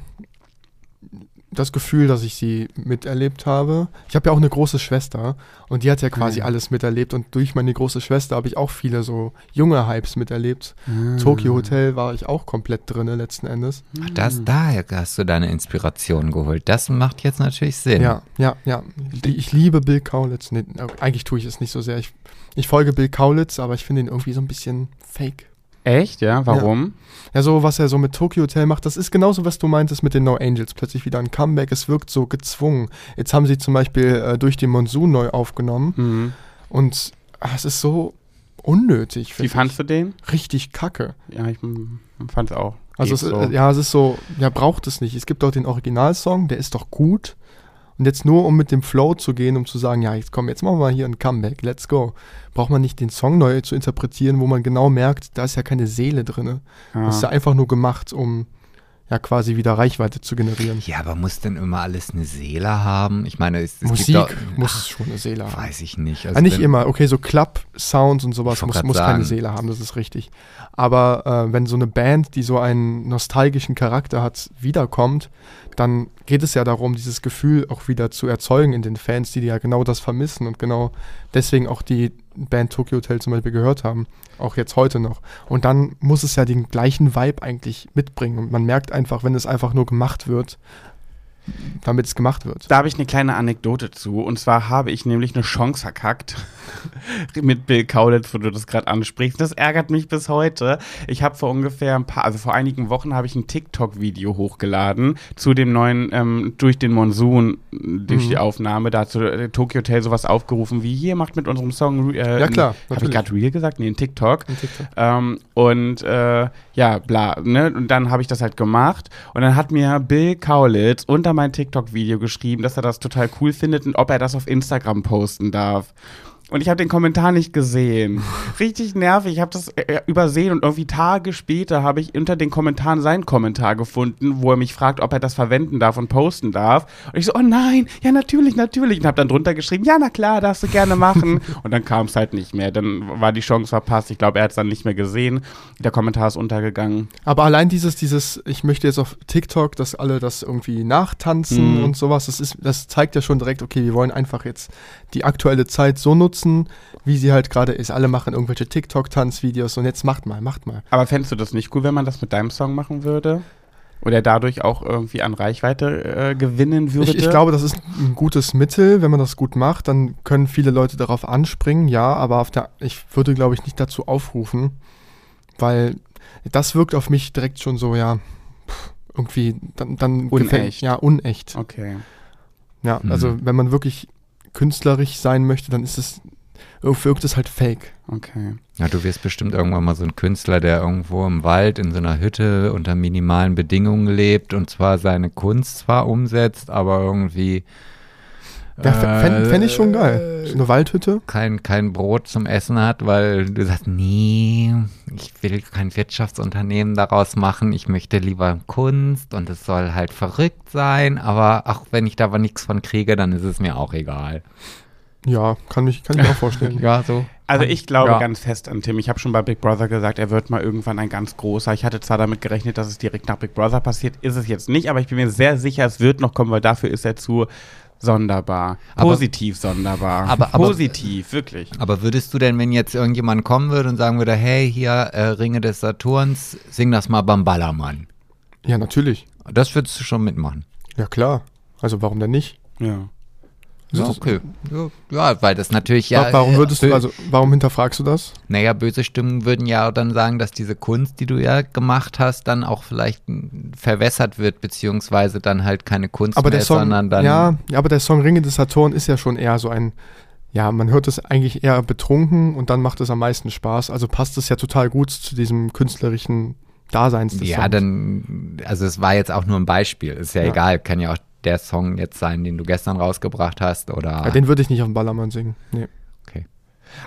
das Gefühl, dass ich sie miterlebt habe. Ich habe ja auch eine große Schwester und die hat ja quasi mhm. alles miterlebt und durch meine große Schwester habe ich auch viele so junge Hypes miterlebt. Mhm. Tokyo Hotel war ich auch komplett drin letzten Endes. Ach, das, daher hast du deine Inspiration geholt. Das macht jetzt natürlich Sinn. Ja, ja, ja. Ich liebe Bill Kaulitz. Nee, eigentlich tue ich es nicht so sehr. Ich, ich folge Bill Kaulitz, aber ich finde ihn irgendwie so ein bisschen fake. Echt, ja? Warum? Ja. ja. so was er so mit Tokyo Hotel macht, das ist genauso, was du meintest mit den No Angels. Plötzlich wieder ein Comeback, es wirkt so gezwungen. Jetzt haben sie zum Beispiel äh, durch den Monsun neu aufgenommen mhm. und ach, es ist so unnötig. Wie fandst du den? Richtig kacke. Ja, ich fand es auch. Also es, so. ja, es ist so, ja, braucht es nicht. Es gibt doch den Originalsong, der ist doch gut. Und jetzt nur, um mit dem Flow zu gehen, um zu sagen, ja, jetzt komm, jetzt machen wir mal hier ein Comeback, let's go. Braucht man nicht den Song neu zu interpretieren, wo man genau merkt, da ist ja keine Seele drin. Ja. Das ist ja einfach nur gemacht, um ja quasi wieder Reichweite zu generieren. Ja, aber muss denn immer alles eine Seele haben? Ich meine, es, es Musik auch, muss ach, schon eine Seele haben. Weiß ich nicht. Also ja, nicht immer. Okay, so Club-Sounds und sowas muss, muss keine Seele haben, das ist richtig. Aber äh, wenn so eine Band, die so einen nostalgischen Charakter hat, wiederkommt, dann geht es ja darum, dieses Gefühl auch wieder zu erzeugen in den Fans, die ja genau das vermissen und genau deswegen auch die Band Tokyo Hotel zum Beispiel gehört haben, auch jetzt heute noch. Und dann muss es ja den gleichen Vibe eigentlich mitbringen. Und man merkt einfach, wenn es einfach nur gemacht wird, damit es gemacht wird. Da habe ich eine kleine Anekdote zu. Und zwar habe ich nämlich eine Chance verkackt mit Bill Kaulitz, wo du das gerade ansprichst. Das ärgert mich bis heute. Ich habe vor ungefähr ein paar, also vor einigen Wochen habe ich ein TikTok-Video hochgeladen zu dem neuen ähm, durch den Monsun, durch mhm. die Aufnahme. Da hat äh, Tokyo Hotel sowas aufgerufen wie hier macht mit unserem Song. Äh, ja klar. Habe ich gerade Real gesagt? Nee, in TikTok. In TikTok. Ähm, und äh, ja, bla. Ne? Und dann habe ich das halt gemacht. Und dann hat mir Bill Kaulitz unter mein TikTok-Video geschrieben, dass er das total cool findet und ob er das auf Instagram posten darf. Und ich habe den Kommentar nicht gesehen. Richtig nervig. Ich habe das äh, übersehen und irgendwie Tage später habe ich unter den Kommentaren seinen Kommentar gefunden, wo er mich fragt, ob er das verwenden darf und posten darf. Und ich so, oh nein, ja natürlich, natürlich. Und habe dann drunter geschrieben, ja na klar, darfst du gerne machen. und dann kam es halt nicht mehr. Dann war die Chance verpasst. Ich glaube, er hat es dann nicht mehr gesehen. Der Kommentar ist untergegangen. Aber allein dieses, dieses, ich möchte jetzt auf TikTok, dass alle das irgendwie nachtanzen mhm. und sowas, das ist, das zeigt ja schon direkt, okay, wir wollen einfach jetzt die aktuelle Zeit so nutzen, wie sie halt gerade ist. Alle machen irgendwelche TikTok-Tanzvideos und jetzt macht mal, macht mal. Aber fändest du das nicht cool, wenn man das mit deinem Song machen würde? Oder dadurch auch irgendwie an Reichweite äh, gewinnen würde? Ich, ich, glaube, das ist ein gutes Mittel. Wenn man das gut macht, dann können viele Leute darauf anspringen, ja, aber der, ich würde, glaube ich, nicht dazu aufrufen, weil das wirkt auf mich direkt schon so, ja, irgendwie dann, dann unecht. Gefällt, ja, unecht. Okay. Ja, mhm. also wenn man wirklich künstlerisch sein möchte, dann ist es wirkt es halt fake. Okay. Ja, du wirst bestimmt irgendwann mal so ein Künstler, der irgendwo im Wald in so einer Hütte unter minimalen Bedingungen lebt und zwar seine Kunst zwar umsetzt, aber irgendwie ja, fände fänd ich schon geil. So eine Waldhütte. Kein, kein Brot zum Essen hat, weil du sagst, nee, ich will kein Wirtschaftsunternehmen daraus machen. Ich möchte lieber Kunst und es soll halt verrückt sein. Aber auch wenn ich da aber nichts von kriege, dann ist es mir auch egal. Ja, kann, mich, kann ich mir auch vorstellen. Ja, so. Also ich glaube Ja. ganz fest an Tim. Ich habe schon bei Big Brother gesagt, er wird mal irgendwann ein ganz großer. Ich hatte zwar damit gerechnet, dass es direkt nach Big Brother passiert, ist es jetzt nicht, aber ich bin mir sehr sicher, es wird noch kommen, weil dafür ist er zu sonderbar. Aber- Positiv sonderbar. Aber- aber- Positiv, wirklich. Aber würdest du denn, wenn jetzt irgendjemand kommen würde und sagen würde, hey, hier, äh, Ringe des Saturns, sing das mal beim Ballermann. Ja, natürlich. Das würdest du schon mitmachen. Ja, klar. Also warum denn nicht? Ja. Ja, okay. Ja, weil das natürlich ja. Wa- warum äh, würdest du, also warum hinterfragst du das? Naja, böse Stimmen würden ja dann sagen, dass diese Kunst, die du ja gemacht hast, dann auch vielleicht verwässert wird, beziehungsweise dann halt keine Kunst Aber mehr der Song, sondern dann. ja, ja, aber der Song Ringe des Saturn ist ja schon eher so ein, ja, man hört es eigentlich eher betrunken und dann macht es am meisten Spaß. Also passt es ja total gut zu diesem künstlerischen Daseins des Ja, Songs. dann, also es war jetzt auch nur ein Beispiel. Ist ja, Ja. egal, kann ja auch der Song jetzt sein, den du gestern rausgebracht hast oder. Ja, den würde ich nicht auf dem Ballermann singen. Nee. okay.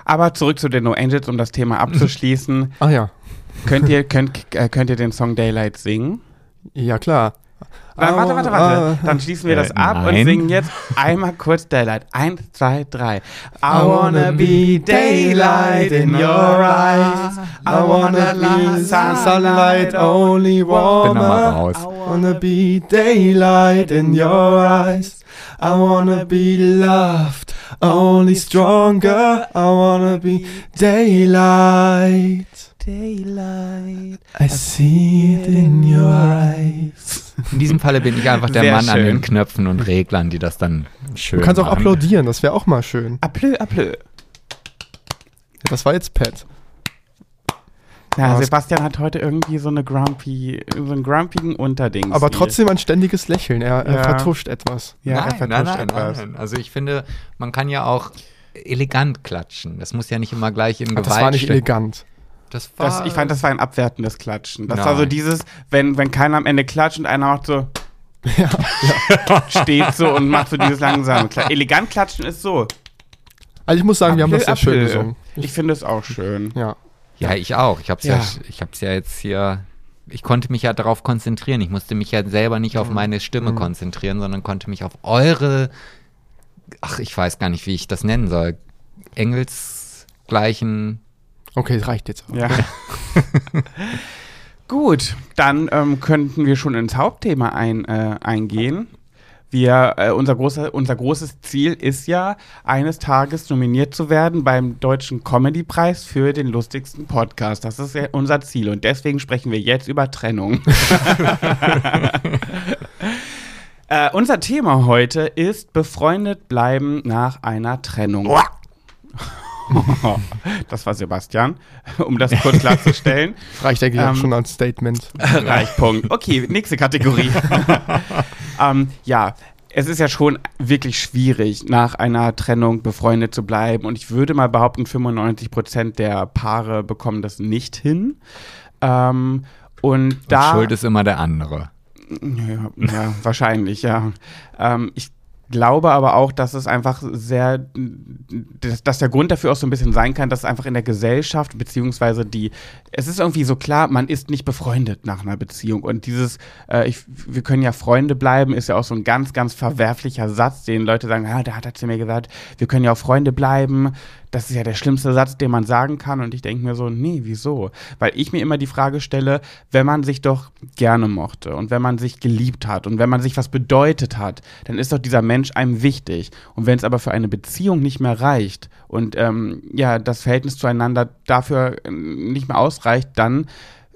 Aber zurück zu den No Angels, um das Thema abzuschließen. Ach ja, könnt, ihr, könnt, äh, könnt ihr den Song Daylight singen? ja klar. Dann, warte, warte, warte. Ah, Dann schließen wir Äh, das ab und nein. singen jetzt einmal kurz Daylight. Eins, zwei, drei. I wanna be daylight in your eyes. I wanna be sunlight only Bin warmer. raus. I wanna be daylight in your eyes. I wanna be loved, only stronger. I wanna be daylight. Daylight. I see it in your eyes. In diesem Falle bin ich einfach der Sehr Mann an schön. den Knöpfen und Reglern, die das dann schön Du kannst auch machen. applaudieren, das wäre auch mal schön. Applö, applö. Ja, das war jetzt Pat. Ja, Sebastian hat heute irgendwie so eine grumpy, so einen grumpigen Unterding. Aber trotzdem ein ständiges Lächeln. Er, er Ja. vertuscht etwas. Ja, er nein, vertuscht nein, nein, etwas. nein. Also ich finde, man kann ja auch elegant klatschen. Das muss ja nicht immer gleich in Gewalt das war nicht stecken. elegant. Das war, Das, ich fand, das war ein abwertendes Klatschen. Das Nein. war so dieses, wenn, wenn keiner am Ende klatscht und einer macht so, Ja, steht so und macht so dieses langsame Klatschen. Elegant klatschen ist so. Also ich muss sagen, wir haben das sehr April, schön April. gesungen. Ich finde es auch schön. Ja. Ja, ich auch. Ich hab's ja. Ja. ich hab's ja jetzt hier. Ich konnte mich ja darauf konzentrieren. Ich musste mich ja selber nicht auf meine Stimme Mhm. konzentrieren, sondern konnte mich auf eure. Ach, ich weiß gar nicht, wie ich das nennen soll. Engelsgleichen. Okay, das reicht jetzt. auch. Ja. Gut, dann ähm, könnten wir schon ins Hauptthema ein, äh, eingehen. Wir, äh, unser, großer, unser großes Ziel ist ja, eines Tages nominiert zu werden beim Deutschen Comedy-Preis für den lustigsten Podcast. Das ist ja unser Ziel und deswegen sprechen wir jetzt über Trennung. äh, unser Thema heute ist befreundet bleiben nach einer Trennung. Das war Sebastian, um das kurz klarzustellen. Reicht eigentlich auch Ähm, schon als Statement. Reicht, Punkt. Okay, nächste Kategorie. ähm, ja, es ist ja schon wirklich schwierig, nach einer Trennung befreundet zu bleiben. Und ich würde mal behaupten, 95% der Paare bekommen das nicht hin. Ähm, und da. Und Schuld ist immer der andere. Ja, ja wahrscheinlich, ja. Ähm, ich glaube aber auch, dass es einfach sehr, dass, der Grund dafür auch so ein bisschen sein kann, dass einfach in der Gesellschaft, beziehungsweise die, es ist irgendwie so klar, man ist nicht befreundet nach einer Beziehung. Und dieses, äh, ich, wir können ja Freunde bleiben, ist ja auch so ein ganz, ganz verwerflicher Satz, den Leute sagen, ah, der hat er zu mir gesagt, wir können ja auch Freunde bleiben. Das ist ja der schlimmste Satz, den man sagen kann. Und ich denke mir so, nee, wieso? Weil ich mir immer die Frage stelle, wenn man sich doch gerne mochte und wenn man sich geliebt hat und wenn man sich was bedeutet hat, dann ist doch dieser Mensch einem wichtig. Und wenn es aber für eine Beziehung nicht mehr reicht und ähm, ja, das Verhältnis zueinander dafür ähm, nicht mehr ausreicht, dann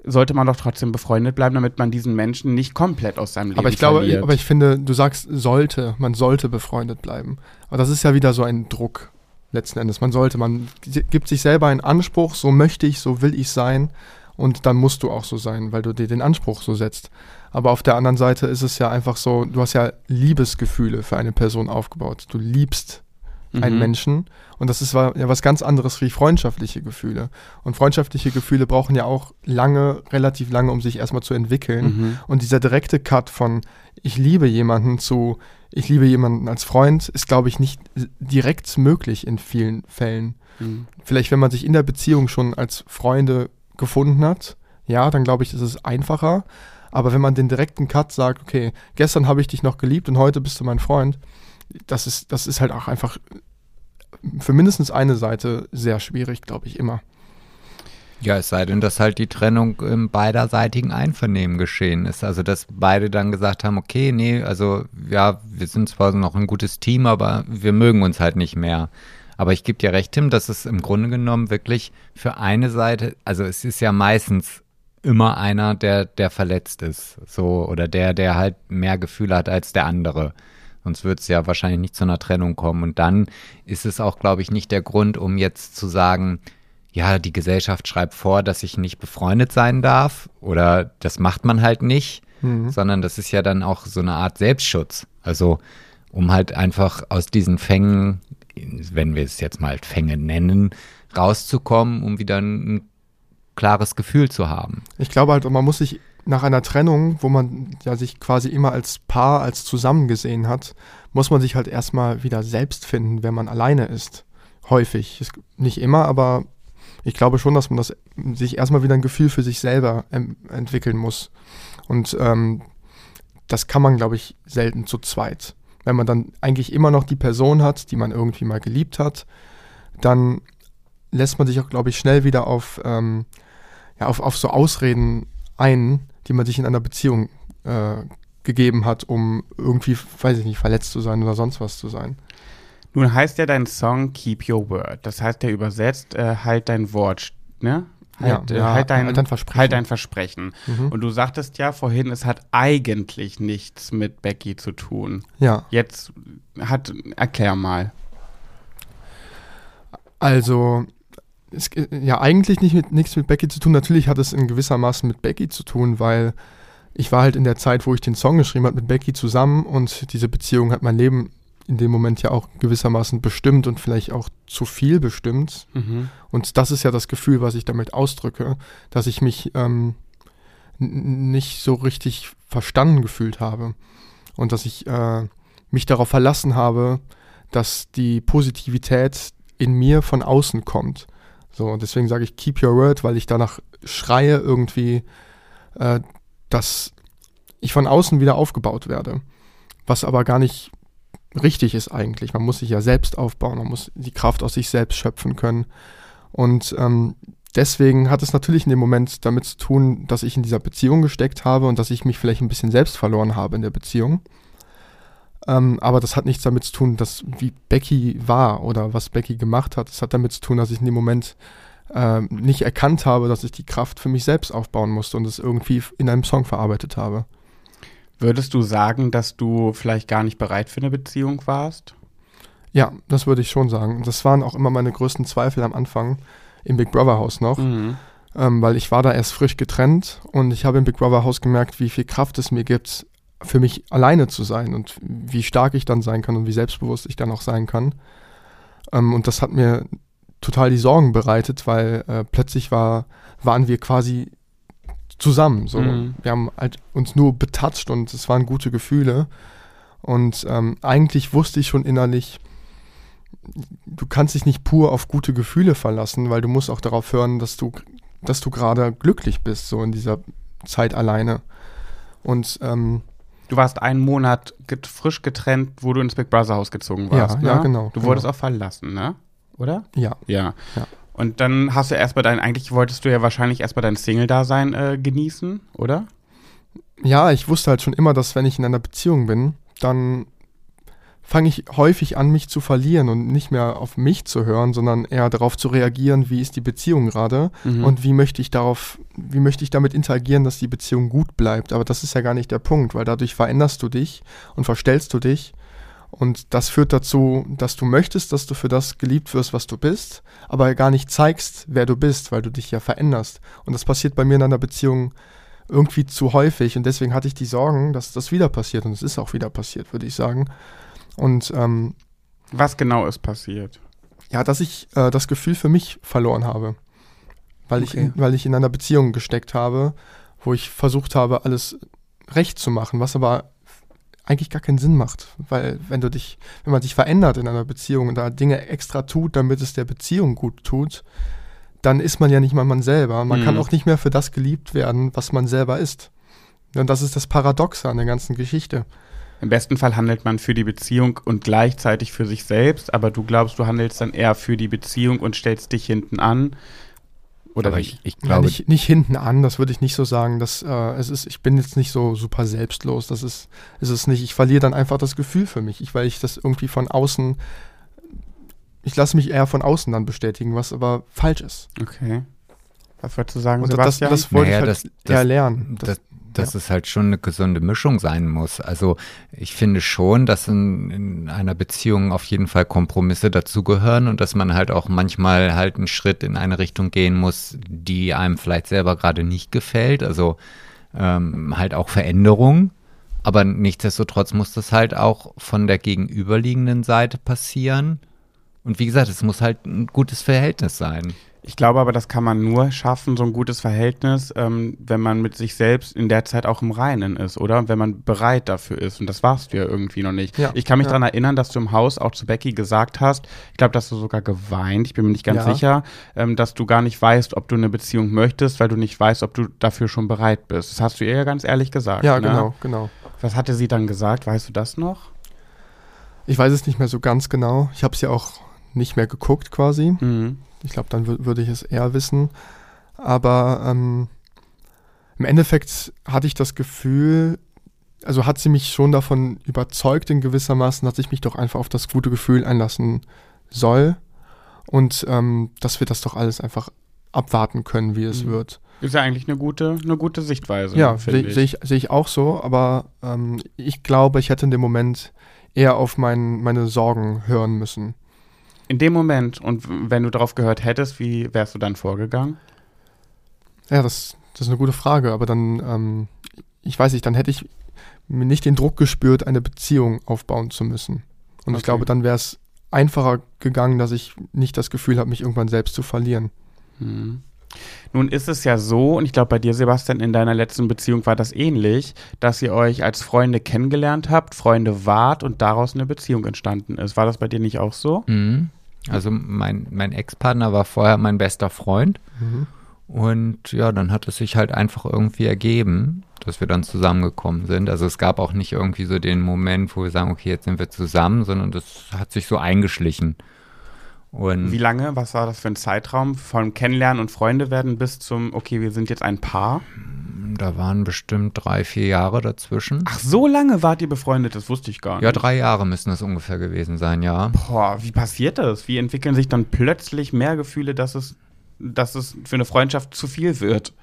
sollte man doch trotzdem befreundet bleiben, damit man diesen Menschen nicht komplett aus seinem Leben Aber ich glaube, verliert. aber ich finde, du sagst sollte, man sollte befreundet bleiben. Aber das ist ja wieder so ein Druck letzten Endes. Man sollte, man gibt sich selber einen Anspruch, so möchte ich, so will ich sein. Und dann musst du auch so sein, weil du dir den Anspruch so setzt. Aber auf der anderen Seite ist es ja einfach so, du hast ja Liebesgefühle für eine Person aufgebaut. Du liebst einen Mhm. Menschen. Und das ist ja was ganz anderes wie freundschaftliche Gefühle. Und freundschaftliche Gefühle brauchen ja auch lange, relativ lange, um sich erstmal zu entwickeln. Mhm. Und dieser direkte Cut von ich liebe jemanden zu ich liebe jemanden als Freund ist, glaube ich, nicht direkt möglich in vielen Fällen. Mhm. Vielleicht, wenn man sich in der Beziehung schon als Freunde gefunden hat, ja, dann glaube ich, ist es einfacher. Aber wenn man den direkten Cut sagt, okay, gestern habe ich dich noch geliebt und heute bist du mein Freund, das ist, das ist halt auch einfach für mindestens eine Seite sehr schwierig, glaube ich, immer. Ja, es sei denn, dass halt die Trennung im beiderseitigen Einvernehmen geschehen ist. Also, dass beide dann gesagt haben, okay, nee, also ja, wir sind zwar noch ein gutes Team, aber wir mögen uns halt nicht mehr. Aber ich gebe dir recht, Tim, dass es im Grunde genommen wirklich für eine Seite, also es ist ja meistens immer einer, der, der verletzt ist, so, oder der, der halt mehr Gefühle hat als der andere. Sonst wird es ja wahrscheinlich nicht zu einer Trennung kommen. Und dann ist es auch, glaube ich, nicht der Grund, um jetzt zu sagen, ja, die Gesellschaft schreibt vor, dass ich nicht befreundet sein darf oder das macht man halt nicht, mhm. sondern das ist ja dann auch so eine Art Selbstschutz. Also um halt einfach aus diesen Fängen, wenn wir es jetzt mal Fänge nennen, rauszukommen, um wieder ein klares Gefühl zu haben. Ich glaube halt, man muss sich nach einer Trennung, wo man ja sich quasi immer als Paar, als zusammen gesehen hat, muss man sich halt erstmal wieder selbst finden, wenn man alleine ist. Häufig. Nicht immer, aber ich glaube schon, dass man das sich erstmal wieder ein Gefühl für sich selber entwickeln muss. Und ähm, das kann man, glaube ich, selten zu zweit. Wenn man dann eigentlich immer noch die Person hat, die man irgendwie mal geliebt hat, dann lässt man sich auch, glaube ich, schnell wieder auf, ähm, ja, auf, auf so Ausreden ein, die man sich in einer Beziehung äh, gegeben hat, um irgendwie, weiß ich nicht, verletzt zu sein oder sonst was zu sein. Nun heißt ja dein Song Keep Your Word. Das heißt ja übersetzt, äh, halt dein Wort, ne? Halt, Ja, äh, ja, halt, dein, halt dein Versprechen. Halt dein Versprechen. Mhm. Und du sagtest ja vorhin, es hat eigentlich nichts mit Becky zu tun. Ja, Jetzt hat, erklär mal. also es, ja eigentlich nicht mit, nichts mit Becky zu tun. Natürlich hat es in gewisser Maßen mit Becky zu tun, weil ich war halt in der Zeit, wo ich den Song geschrieben habe, mit Becky zusammen und diese Beziehung hat mein Leben in dem Moment ja auch gewissermaßen bestimmt und vielleicht auch zu viel bestimmt. Mhm. Und das ist ja das Gefühl, was ich damit ausdrücke, dass ich mich ähm, nicht so richtig verstanden gefühlt habe und dass ich äh, mich darauf verlassen habe, dass die Positivität in mir von außen kommt. So, und deswegen sage ich Keep Your Word, weil ich danach schreie irgendwie, äh, dass ich von außen wieder aufgebaut werde. Was aber gar nicht richtig ist eigentlich. Man muss sich ja selbst aufbauen, man muss die Kraft aus sich selbst schöpfen können. Und ähm, deswegen hat es natürlich in dem Moment damit zu tun, dass ich in dieser Beziehung gesteckt habe und dass ich mich vielleicht ein bisschen selbst verloren habe in der Beziehung. Ähm, aber das hat nichts damit zu tun, dass wie Becky war oder was Becky gemacht hat. Es hat damit zu tun, dass ich in dem Moment ähm, nicht erkannt habe, dass ich die Kraft für mich selbst aufbauen musste und es irgendwie in einem Song verarbeitet habe. Würdest du sagen, dass du vielleicht gar nicht bereit für eine Beziehung warst? Ja, das würde ich schon sagen. Das waren auch immer meine größten Zweifel am Anfang im Big Brother Haus noch, Mhm. ähm, weil ich war da erst frisch getrennt und ich habe im Big Brother Haus gemerkt, wie viel Kraft es mir gibt, für mich alleine zu sein und wie stark ich dann sein kann und wie selbstbewusst ich dann auch sein kann. Ähm, und das hat mir total die Sorgen bereitet, weil äh, plötzlich war, waren wir quasi zusammen. So. Mhm. Wir haben halt uns nur betatscht und es waren gute Gefühle. Und ähm, eigentlich wusste ich schon innerlich, du kannst dich nicht pur auf gute Gefühle verlassen, weil du musst auch darauf hören, dass du, dass du gerade glücklich bist, so in dieser Zeit alleine. Und ähm, Du warst einen Monat get frisch getrennt, wo du ins Big Brother Haus gezogen warst. Ja, ne? ja, genau, Du genau. wurdest auch verlassen, ne? Oder? ja, Ja. Ja. Und dann hast du erstmal dein, eigentlich wolltest du ja wahrscheinlich erstmal dein Single-Dasein äh, genießen, oder? ja, ich wusste halt schon immer, dass wenn ich in einer Beziehung bin, dann fange ich häufig an, mich zu verlieren und nicht mehr auf mich zu hören, sondern eher darauf zu reagieren, wie ist die Beziehung gerade Mhm. und wie möchte ich darauf, wie möchte ich damit interagieren, dass die Beziehung gut bleibt. Aber das ist ja gar nicht der Punkt, weil dadurch veränderst du dich und verstellst du dich. Und das führt dazu, dass du möchtest, dass du für das geliebt wirst, was du bist, aber gar nicht zeigst, wer du bist, weil du dich ja veränderst. Und das passiert bei mir in einer Beziehung irgendwie zu häufig. Und deswegen hatte ich die Sorgen, dass das wieder passiert. Und es ist auch wieder passiert, würde ich sagen. Und ähm, Was genau ist passiert? ja, dass ich äh, das Gefühl für mich verloren habe. Weil, ich Okay. in, weil ich in einer Beziehung gesteckt habe, wo ich versucht habe, alles recht zu machen, was aber eigentlich gar keinen Sinn macht. Weil wenn du dich, wenn man sich verändert in einer Beziehung und da Dinge extra tut, damit es der Beziehung gut tut, dann ist man ja nicht mal man selber. Man Mhm. kann auch nicht mehr für das geliebt werden, was man selber ist. Und das ist das Paradoxe an der ganzen Geschichte. Im besten Fall handelt man für die Beziehung und gleichzeitig für sich selbst, aber du glaubst, du handelst dann eher für die Beziehung und stellst dich hinten an. Oder Aber ich, ich Ja, glaube, nicht, nicht hinten an, das würde ich nicht so sagen. Dass, äh, es ist, ich bin jetzt nicht so super selbstlos. Das ist, ist es nicht. Ich verliere dann einfach das Gefühl für mich, ich, weil ich das irgendwie von außen. Ich lasse mich eher von außen dann bestätigen, was aber falsch ist. Okay. Was wolltest du sagen, Und das, Sebastian? das wollte Naja, ich halt das- das- lernen. Dass, dass es halt schon eine gesunde Mischung sein muss. Also ich finde schon, dass in, in einer Beziehung auf jeden Fall Kompromisse dazugehören und dass man halt auch manchmal halt einen Schritt in eine Richtung gehen muss, die einem vielleicht selber gerade nicht gefällt. Also ähm, halt auch Veränderung. Aber nichtsdestotrotz muss das halt auch von der gegenüberliegenden Seite passieren. Und wie gesagt, es muss halt ein gutes Verhältnis sein. Ich glaube aber, das kann man nur schaffen, so ein gutes Verhältnis, ähm, wenn man mit sich selbst in der Zeit auch im Reinen ist, oder? Wenn man bereit dafür ist. Und das warst du ja irgendwie noch nicht. Ja, ich kann mich ja. daran erinnern, dass du im Haus auch zu Becky gesagt hast, ich glaube, dass du sogar geweint, ich bin mir nicht ganz Ja. sicher, ähm, dass du gar nicht weißt, ob du eine Beziehung möchtest, weil du nicht weißt, ob du dafür schon bereit bist. Das hast du ihr ja ganz ehrlich gesagt. Ja, ne? genau, genau. Was hatte sie dann gesagt? Weißt du das noch? Ich weiß es nicht mehr so ganz genau. Ich habe es ja auch nicht mehr geguckt quasi. Mhm. Ich glaube, dann wür- würde ich es eher wissen. Aber ähm, im Endeffekt hatte ich das Gefühl, also hat sie mich schon davon überzeugt in gewissermaßen, dass ich mich doch einfach auf das gute Gefühl einlassen soll und ähm, dass wir das doch alles einfach abwarten können, wie es Mhm. wird. Ist ja eigentlich eine gute, eine gute Sichtweise. Ja, sehe seh ich, seh ich auch so, aber ähm, ich glaube, ich hätte in dem Moment eher auf mein, meine Sorgen hören müssen. In dem Moment und wenn du darauf gehört hättest, wie wärst du dann vorgegangen? Ja, das, das ist eine gute Frage, aber dann, ähm, ich weiß nicht, dann hätte ich mir nicht den Druck gespürt, eine Beziehung aufbauen zu müssen. Und Okay. ich glaube, dann wäre es einfacher gegangen, dass ich nicht das Gefühl habe, mich irgendwann selbst zu verlieren. Hm. Nun ist es ja so, und ich glaube, bei dir, Sebastian, in deiner letzten Beziehung war das ähnlich, dass ihr euch als Freunde kennengelernt habt, Freunde wart und daraus eine Beziehung entstanden ist. War das bei dir nicht auch so? Mhm. Also mein, mein Ex-Partner war vorher mein bester Freund. Mhm. Und ja, dann hat es sich halt einfach irgendwie ergeben, dass wir dann zusammengekommen sind. Also es gab auch nicht irgendwie so den Moment, wo wir sagen, okay, jetzt sind wir zusammen, sondern das hat sich so eingeschlichen. Und Wie lange? Was war das für ein Zeitraum? Vom Kennenlernen und Freunde werden bis zum, okay, wir sind jetzt ein Paar? Da waren bestimmt drei, vier Jahre dazwischen. Ach, so lange wart ihr befreundet, das wusste ich gar nicht. Ja, drei Jahre müssen das ungefähr gewesen sein, ja. Boah, wie passiert das? Wie entwickeln sich dann plötzlich mehr Gefühle, dass es, dass es für eine Freundschaft zu viel wird?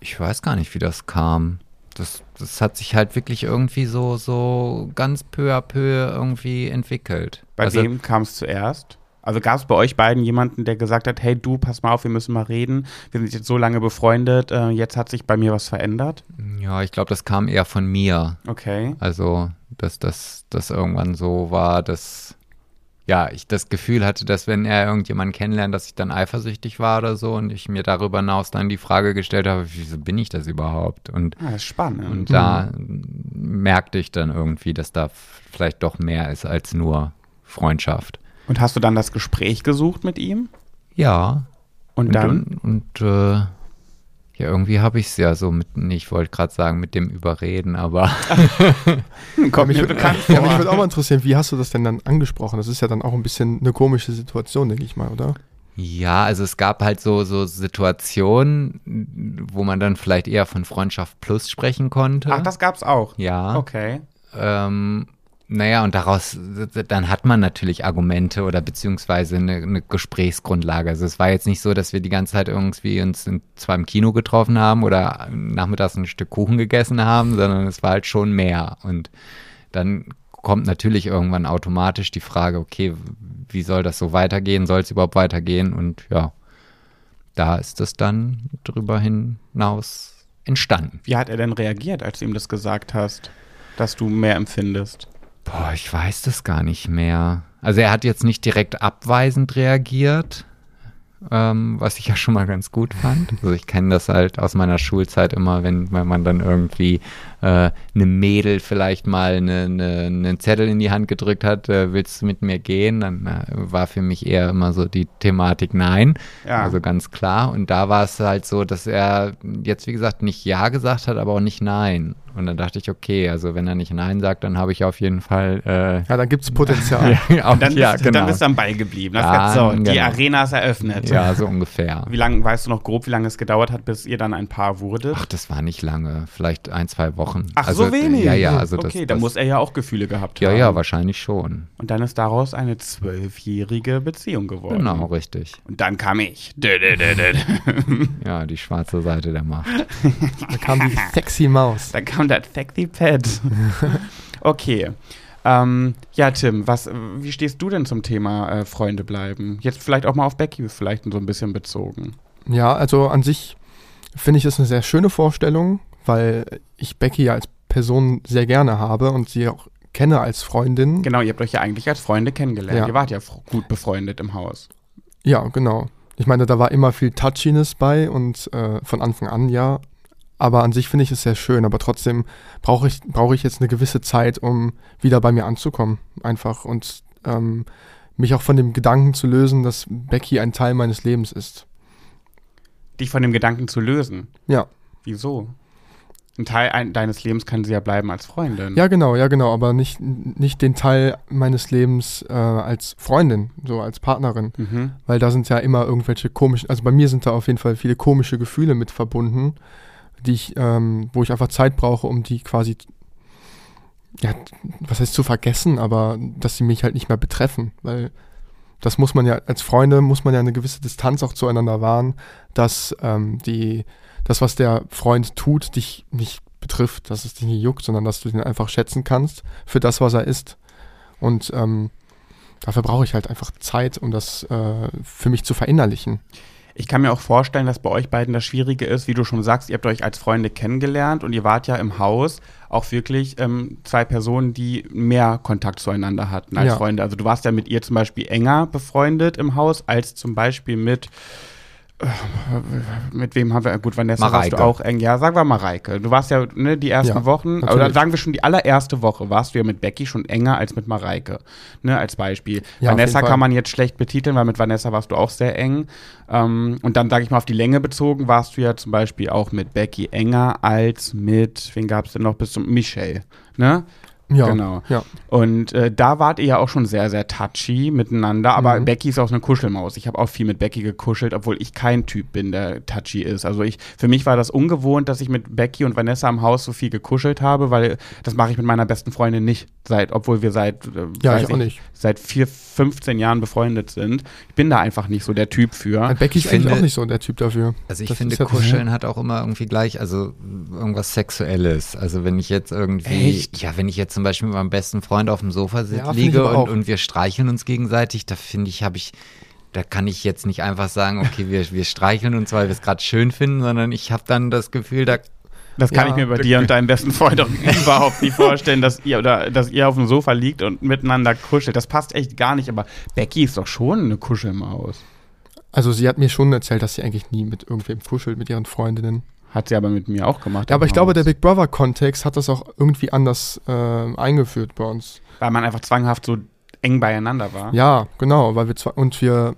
Ich weiß gar nicht, wie das kam. Das, das hat sich halt wirklich irgendwie so, so ganz peu à peu irgendwie entwickelt. Bei also, wem kam es zuerst? Also gab es bei euch beiden jemanden, der gesagt hat, hey du, pass mal auf, wir müssen mal reden. Wir sind jetzt so lange befreundet, äh, jetzt hat sich bei mir was verändert. Ja, ich glaube, das kam eher von mir. Okay. Also, dass das irgendwann so war, dass ja, ich das Gefühl hatte, dass wenn er irgendjemanden kennenlernt, dass ich dann eifersüchtig war oder so und ich mir darüber hinaus dann die Frage gestellt habe, wieso bin ich das überhaupt? Und, Ah, das ist spannend. und da merkte ich dann irgendwie, dass da vielleicht doch mehr ist als nur Freundschaft. Und hast du dann das Gespräch gesucht mit ihm? Ja, Und dann? Und, und äh, ja, irgendwie habe ich es ja so mit, ich wollte gerade sagen, mit dem Überreden, aber Kommt mich mir würd- bekannt Ja, mich vor. würde auch mal interessieren, wie hast du das denn dann angesprochen? Das ist ja dann auch ein bisschen eine komische Situation, denke ich mal, oder? ja, also es gab halt so, so Situationen, wo man dann vielleicht eher von Freundschaft plus sprechen konnte. Ach, das gab's auch. ja. Okay. Ähm, naja, und daraus, dann hat man natürlich Argumente oder beziehungsweise eine, eine Gesprächsgrundlage. Also es war jetzt nicht so, dass wir die ganze Zeit irgendwie uns in, zwar im Kino getroffen haben oder nachmittags ein Stück Kuchen gegessen haben, sondern es war halt schon mehr. Und dann kommt natürlich irgendwann automatisch die Frage, okay, wie soll das so weitergehen? Soll es überhaupt weitergehen? Und ja, da ist es dann drüber hinaus entstanden. Wie hat er denn reagiert, als du ihm das gesagt hast, dass du mehr empfindest? Boah, ich weiß das gar nicht mehr. Also er hat jetzt nicht direkt abweisend reagiert, ähm, was ich ja schon mal ganz gut fand. Also ich kenne das halt aus meiner Schulzeit immer, wenn, wenn man dann irgendwie äh, eine Mädel vielleicht mal einen eine, eine Zettel in die Hand gedrückt hat, äh, willst du mit mir gehen? Dann äh, war für mich eher immer so die Thematik nein. Ja. Also ganz klar. Und da war es halt so, dass er jetzt, wie gesagt, nicht Ja gesagt hat, aber auch nicht Nein. Und dann dachte ich, okay, also wenn er nicht Nein sagt, dann habe ich auf jeden Fall. Äh, Ja, da gibt es Potenzial. auch, Und dann, ja, bist, genau. dann bist du am Ball geblieben. Das Ja, ist so, die genau. Arena ist eröffnet. ja, so ungefähr. Wie lange, weißt du noch grob, wie lange es gedauert hat, bis ihr dann ein Paar wurdet? Ach, das war nicht lange, vielleicht ein, zwei Wochen. Ach, also, so wenig? Ja, ja, also das. okay, da das, muss er ja auch Gefühle gehabt Ja, haben. ja, wahrscheinlich schon. Und dann ist daraus eine zwölfjährige Beziehung geworden. Genau, richtig. Und dann kam ich. Ja, die schwarze Seite der Macht. Da kam die sexy Maus. Dann kam das sexy Pad. okay. Ähm, ja, Tim, was, wie stehst du denn zum Thema äh, Freunde bleiben? Jetzt vielleicht auch mal auf Becky vielleicht so ein bisschen bezogen. Ja, also an sich finde ich es eine sehr schöne Vorstellung, weil ich Becky ja als Person sehr gerne habe und sie auch kenne als Freundin. Genau, ihr habt euch ja eigentlich als Freunde kennengelernt. Ja. Ihr wart ja gut befreundet im Haus. Ja, genau. Ich meine, da war immer viel Touchiness bei und äh, von Anfang an ja. Aber an sich finde ich es sehr schön. Aber trotzdem brauche ich, brauche ich jetzt eine gewisse Zeit, um wieder bei mir anzukommen. Einfach und ähm, mich auch von dem Gedanken zu lösen, dass Becky ein Teil meines Lebens ist. Dich von dem Gedanken zu lösen. Ja. Wieso? Ein Teil ein, deines Lebens kann sie ja bleiben als Freundin. Ja, genau, ja, genau. Aber nicht, nicht den Teil meines Lebens äh, als Freundin, so als Partnerin. Mhm. Weil da sind ja immer irgendwelche komischen, also bei mir sind da auf jeden Fall viele komische Gefühle mit verbunden, die ich, ähm, wo ich einfach Zeit brauche, um die quasi, ja, was heißt zu vergessen, aber dass sie mich halt nicht mehr betreffen, weil das muss man ja, als Freunde muss man ja eine gewisse Distanz auch zueinander wahren, dass ähm, die, das, was der Freund tut, dich nicht betrifft, dass es dich nicht juckt, sondern dass du ihn einfach schätzen kannst für das, was er ist. Und ähm, dafür brauche ich halt einfach Zeit, um das äh, für mich zu verinnerlichen. Ich kann mir auch vorstellen, dass bei euch beiden das Schwierige ist, wie du schon sagst, ihr habt euch als Freunde kennengelernt und ihr wart ja im Haus auch wirklich ähm, zwei Personen, die mehr Kontakt zueinander hatten als Ja. Freunde. Also du warst ja mit ihr zum Beispiel enger befreundet im Haus als zum Beispiel mit mit wem haben wir, gut, Vanessa warst Mareike. du auch eng, ja, sagen wir Mareike. Du warst ja, ne, die ersten Ja, Wochen, oder natürlich. sagen wir schon die allererste Woche, warst du ja mit Becky schon enger als mit Mareike, ne, als Beispiel. Ja, Vanessa kann man jetzt schlecht betiteln, weil mit Vanessa warst du auch sehr eng. Ähm, und dann, sage ich mal, auf die Länge bezogen, warst du ja zum Beispiel auch mit Becky enger als mit, wen gab es denn noch, bis zum Michelle, ne? Ja, Genau. ja. Und äh, da wart ihr ja auch schon sehr, sehr touchy miteinander. Aber Mhm. Becky ist auch so eine Kuschelmaus. Ich habe auch viel mit Becky gekuschelt, obwohl ich kein Typ bin, der touchy ist. Also ich, für mich war das ungewohnt, dass ich mit Becky und Vanessa im Haus so viel gekuschelt habe, weil das mache ich mit meiner besten Freundin nicht. Seit, obwohl wir seit, äh, Ja, weiß ich auch nicht. seit vier, 15 Jahren befreundet sind. Ich bin da einfach nicht so der Typ für. Und Becky ist Ich eigentlich finde- auch nicht so der Typ dafür. Also ich Das finde, ja- Kuscheln hat auch immer irgendwie gleich, also irgendwas Sexuelles. Also wenn ich jetzt irgendwie, Echt? ja, wenn ich jetzt zum Beispiel mit meinem besten Freund auf dem Sofa Ja, liege und, und wir streicheln uns gegenseitig, da finde ich, habe ich, da kann ich jetzt nicht einfach sagen, okay, wir, wir streicheln uns, weil wir es gerade schön finden, sondern ich habe dann das Gefühl, da Das kann Ja. ich mir bei dir und deinem besten Freund auch überhaupt nicht vorstellen, dass ihr oder dass ihr auf dem Sofa liegt und miteinander kuschelt. Das passt echt gar nicht, aber Becky ist doch schon eine Kuschelmaus. Also sie hat mir schon erzählt, dass sie eigentlich nie mit irgendwem kuschelt, mit ihren Freundinnen. Hat sie aber mit mir auch gemacht. Ja, aber ich glaube, der Big Brother-Kontext hat das auch irgendwie anders äh, eingeführt bei uns. Weil man einfach zwanghaft so eng beieinander war. Ja, genau, weil wir und wir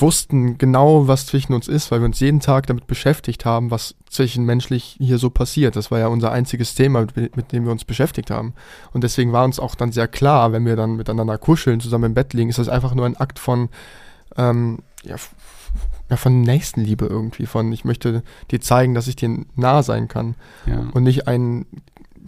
wussten genau, was zwischen uns ist, weil wir uns jeden Tag damit beschäftigt haben, was zwischenmenschlich hier so passiert. Das war ja unser einziges Thema, mit, mit dem wir uns beschäftigt haben. Und deswegen war uns auch dann sehr klar, wenn wir dann miteinander kuscheln, zusammen im Bett liegen, ist das einfach nur ein Akt von, ähm, ja, ja, von Nächstenliebe irgendwie, von ich möchte dir zeigen, dass ich dir nah sein kann Ja. und nicht ein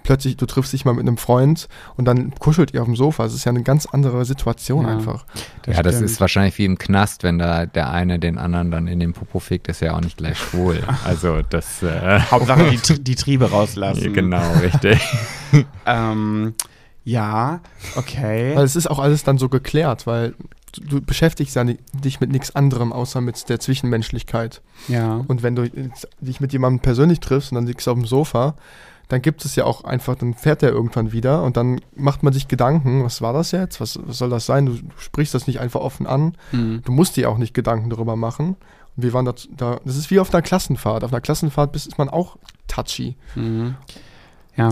plötzlich, du triffst dich mal mit einem Freund und dann kuschelt ihr auf dem Sofa. Das ist ja eine ganz andere Situation Ja. einfach. ja, das stimmt. ist wahrscheinlich wie im Knast, wenn da der eine den anderen dann in den Popo fickt, ist ja auch nicht gleich schwul. Also das, äh, Hauptsache die, die Triebe rauslassen. genau, richtig. Ähm, ja, okay. Weil es ist auch alles dann so geklärt, weil du, beschäftigst ja dich mit nichts anderem außer mit der Zwischenmenschlichkeit. ja. Und wenn du dich mit jemandem persönlich triffst und dann liegst du auf dem Sofa, dann gibt es ja auch einfach, dann fährt der irgendwann wieder und dann macht man sich Gedanken, was war das jetzt? Was, was soll das sein? Du, du sprichst das nicht einfach offen an. Hm. Du musst dir auch nicht Gedanken darüber machen. Und wir waren da, da das ist wie auf einer Klassenfahrt. Auf einer Klassenfahrt ist man auch touchy. Mhm. Ja.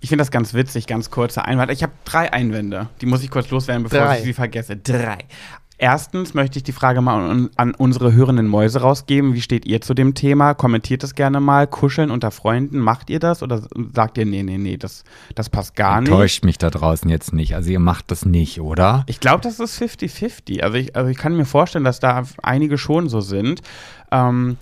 Ich finde das ganz witzig, ganz kurzer Einwand. Ich habe drei Einwände. Die muss ich kurz loswerden, bevor Drei. ich sie vergesse. Drei. Erstens möchte ich die Frage mal an, unsere hörenden Mäuse rausgeben. Wie steht ihr zu dem Thema? Kommentiert es gerne mal. Kuscheln unter Freunden. Macht ihr das? Oder sagt ihr, nee, nee, nee, das, das passt gar nicht? Enttäuscht mich da draußen jetzt nicht. Also ihr macht das nicht, oder? Ich glaube, das ist 50-50. Also ich, also ich kann mir vorstellen, dass da einige schon so sind. Ähm,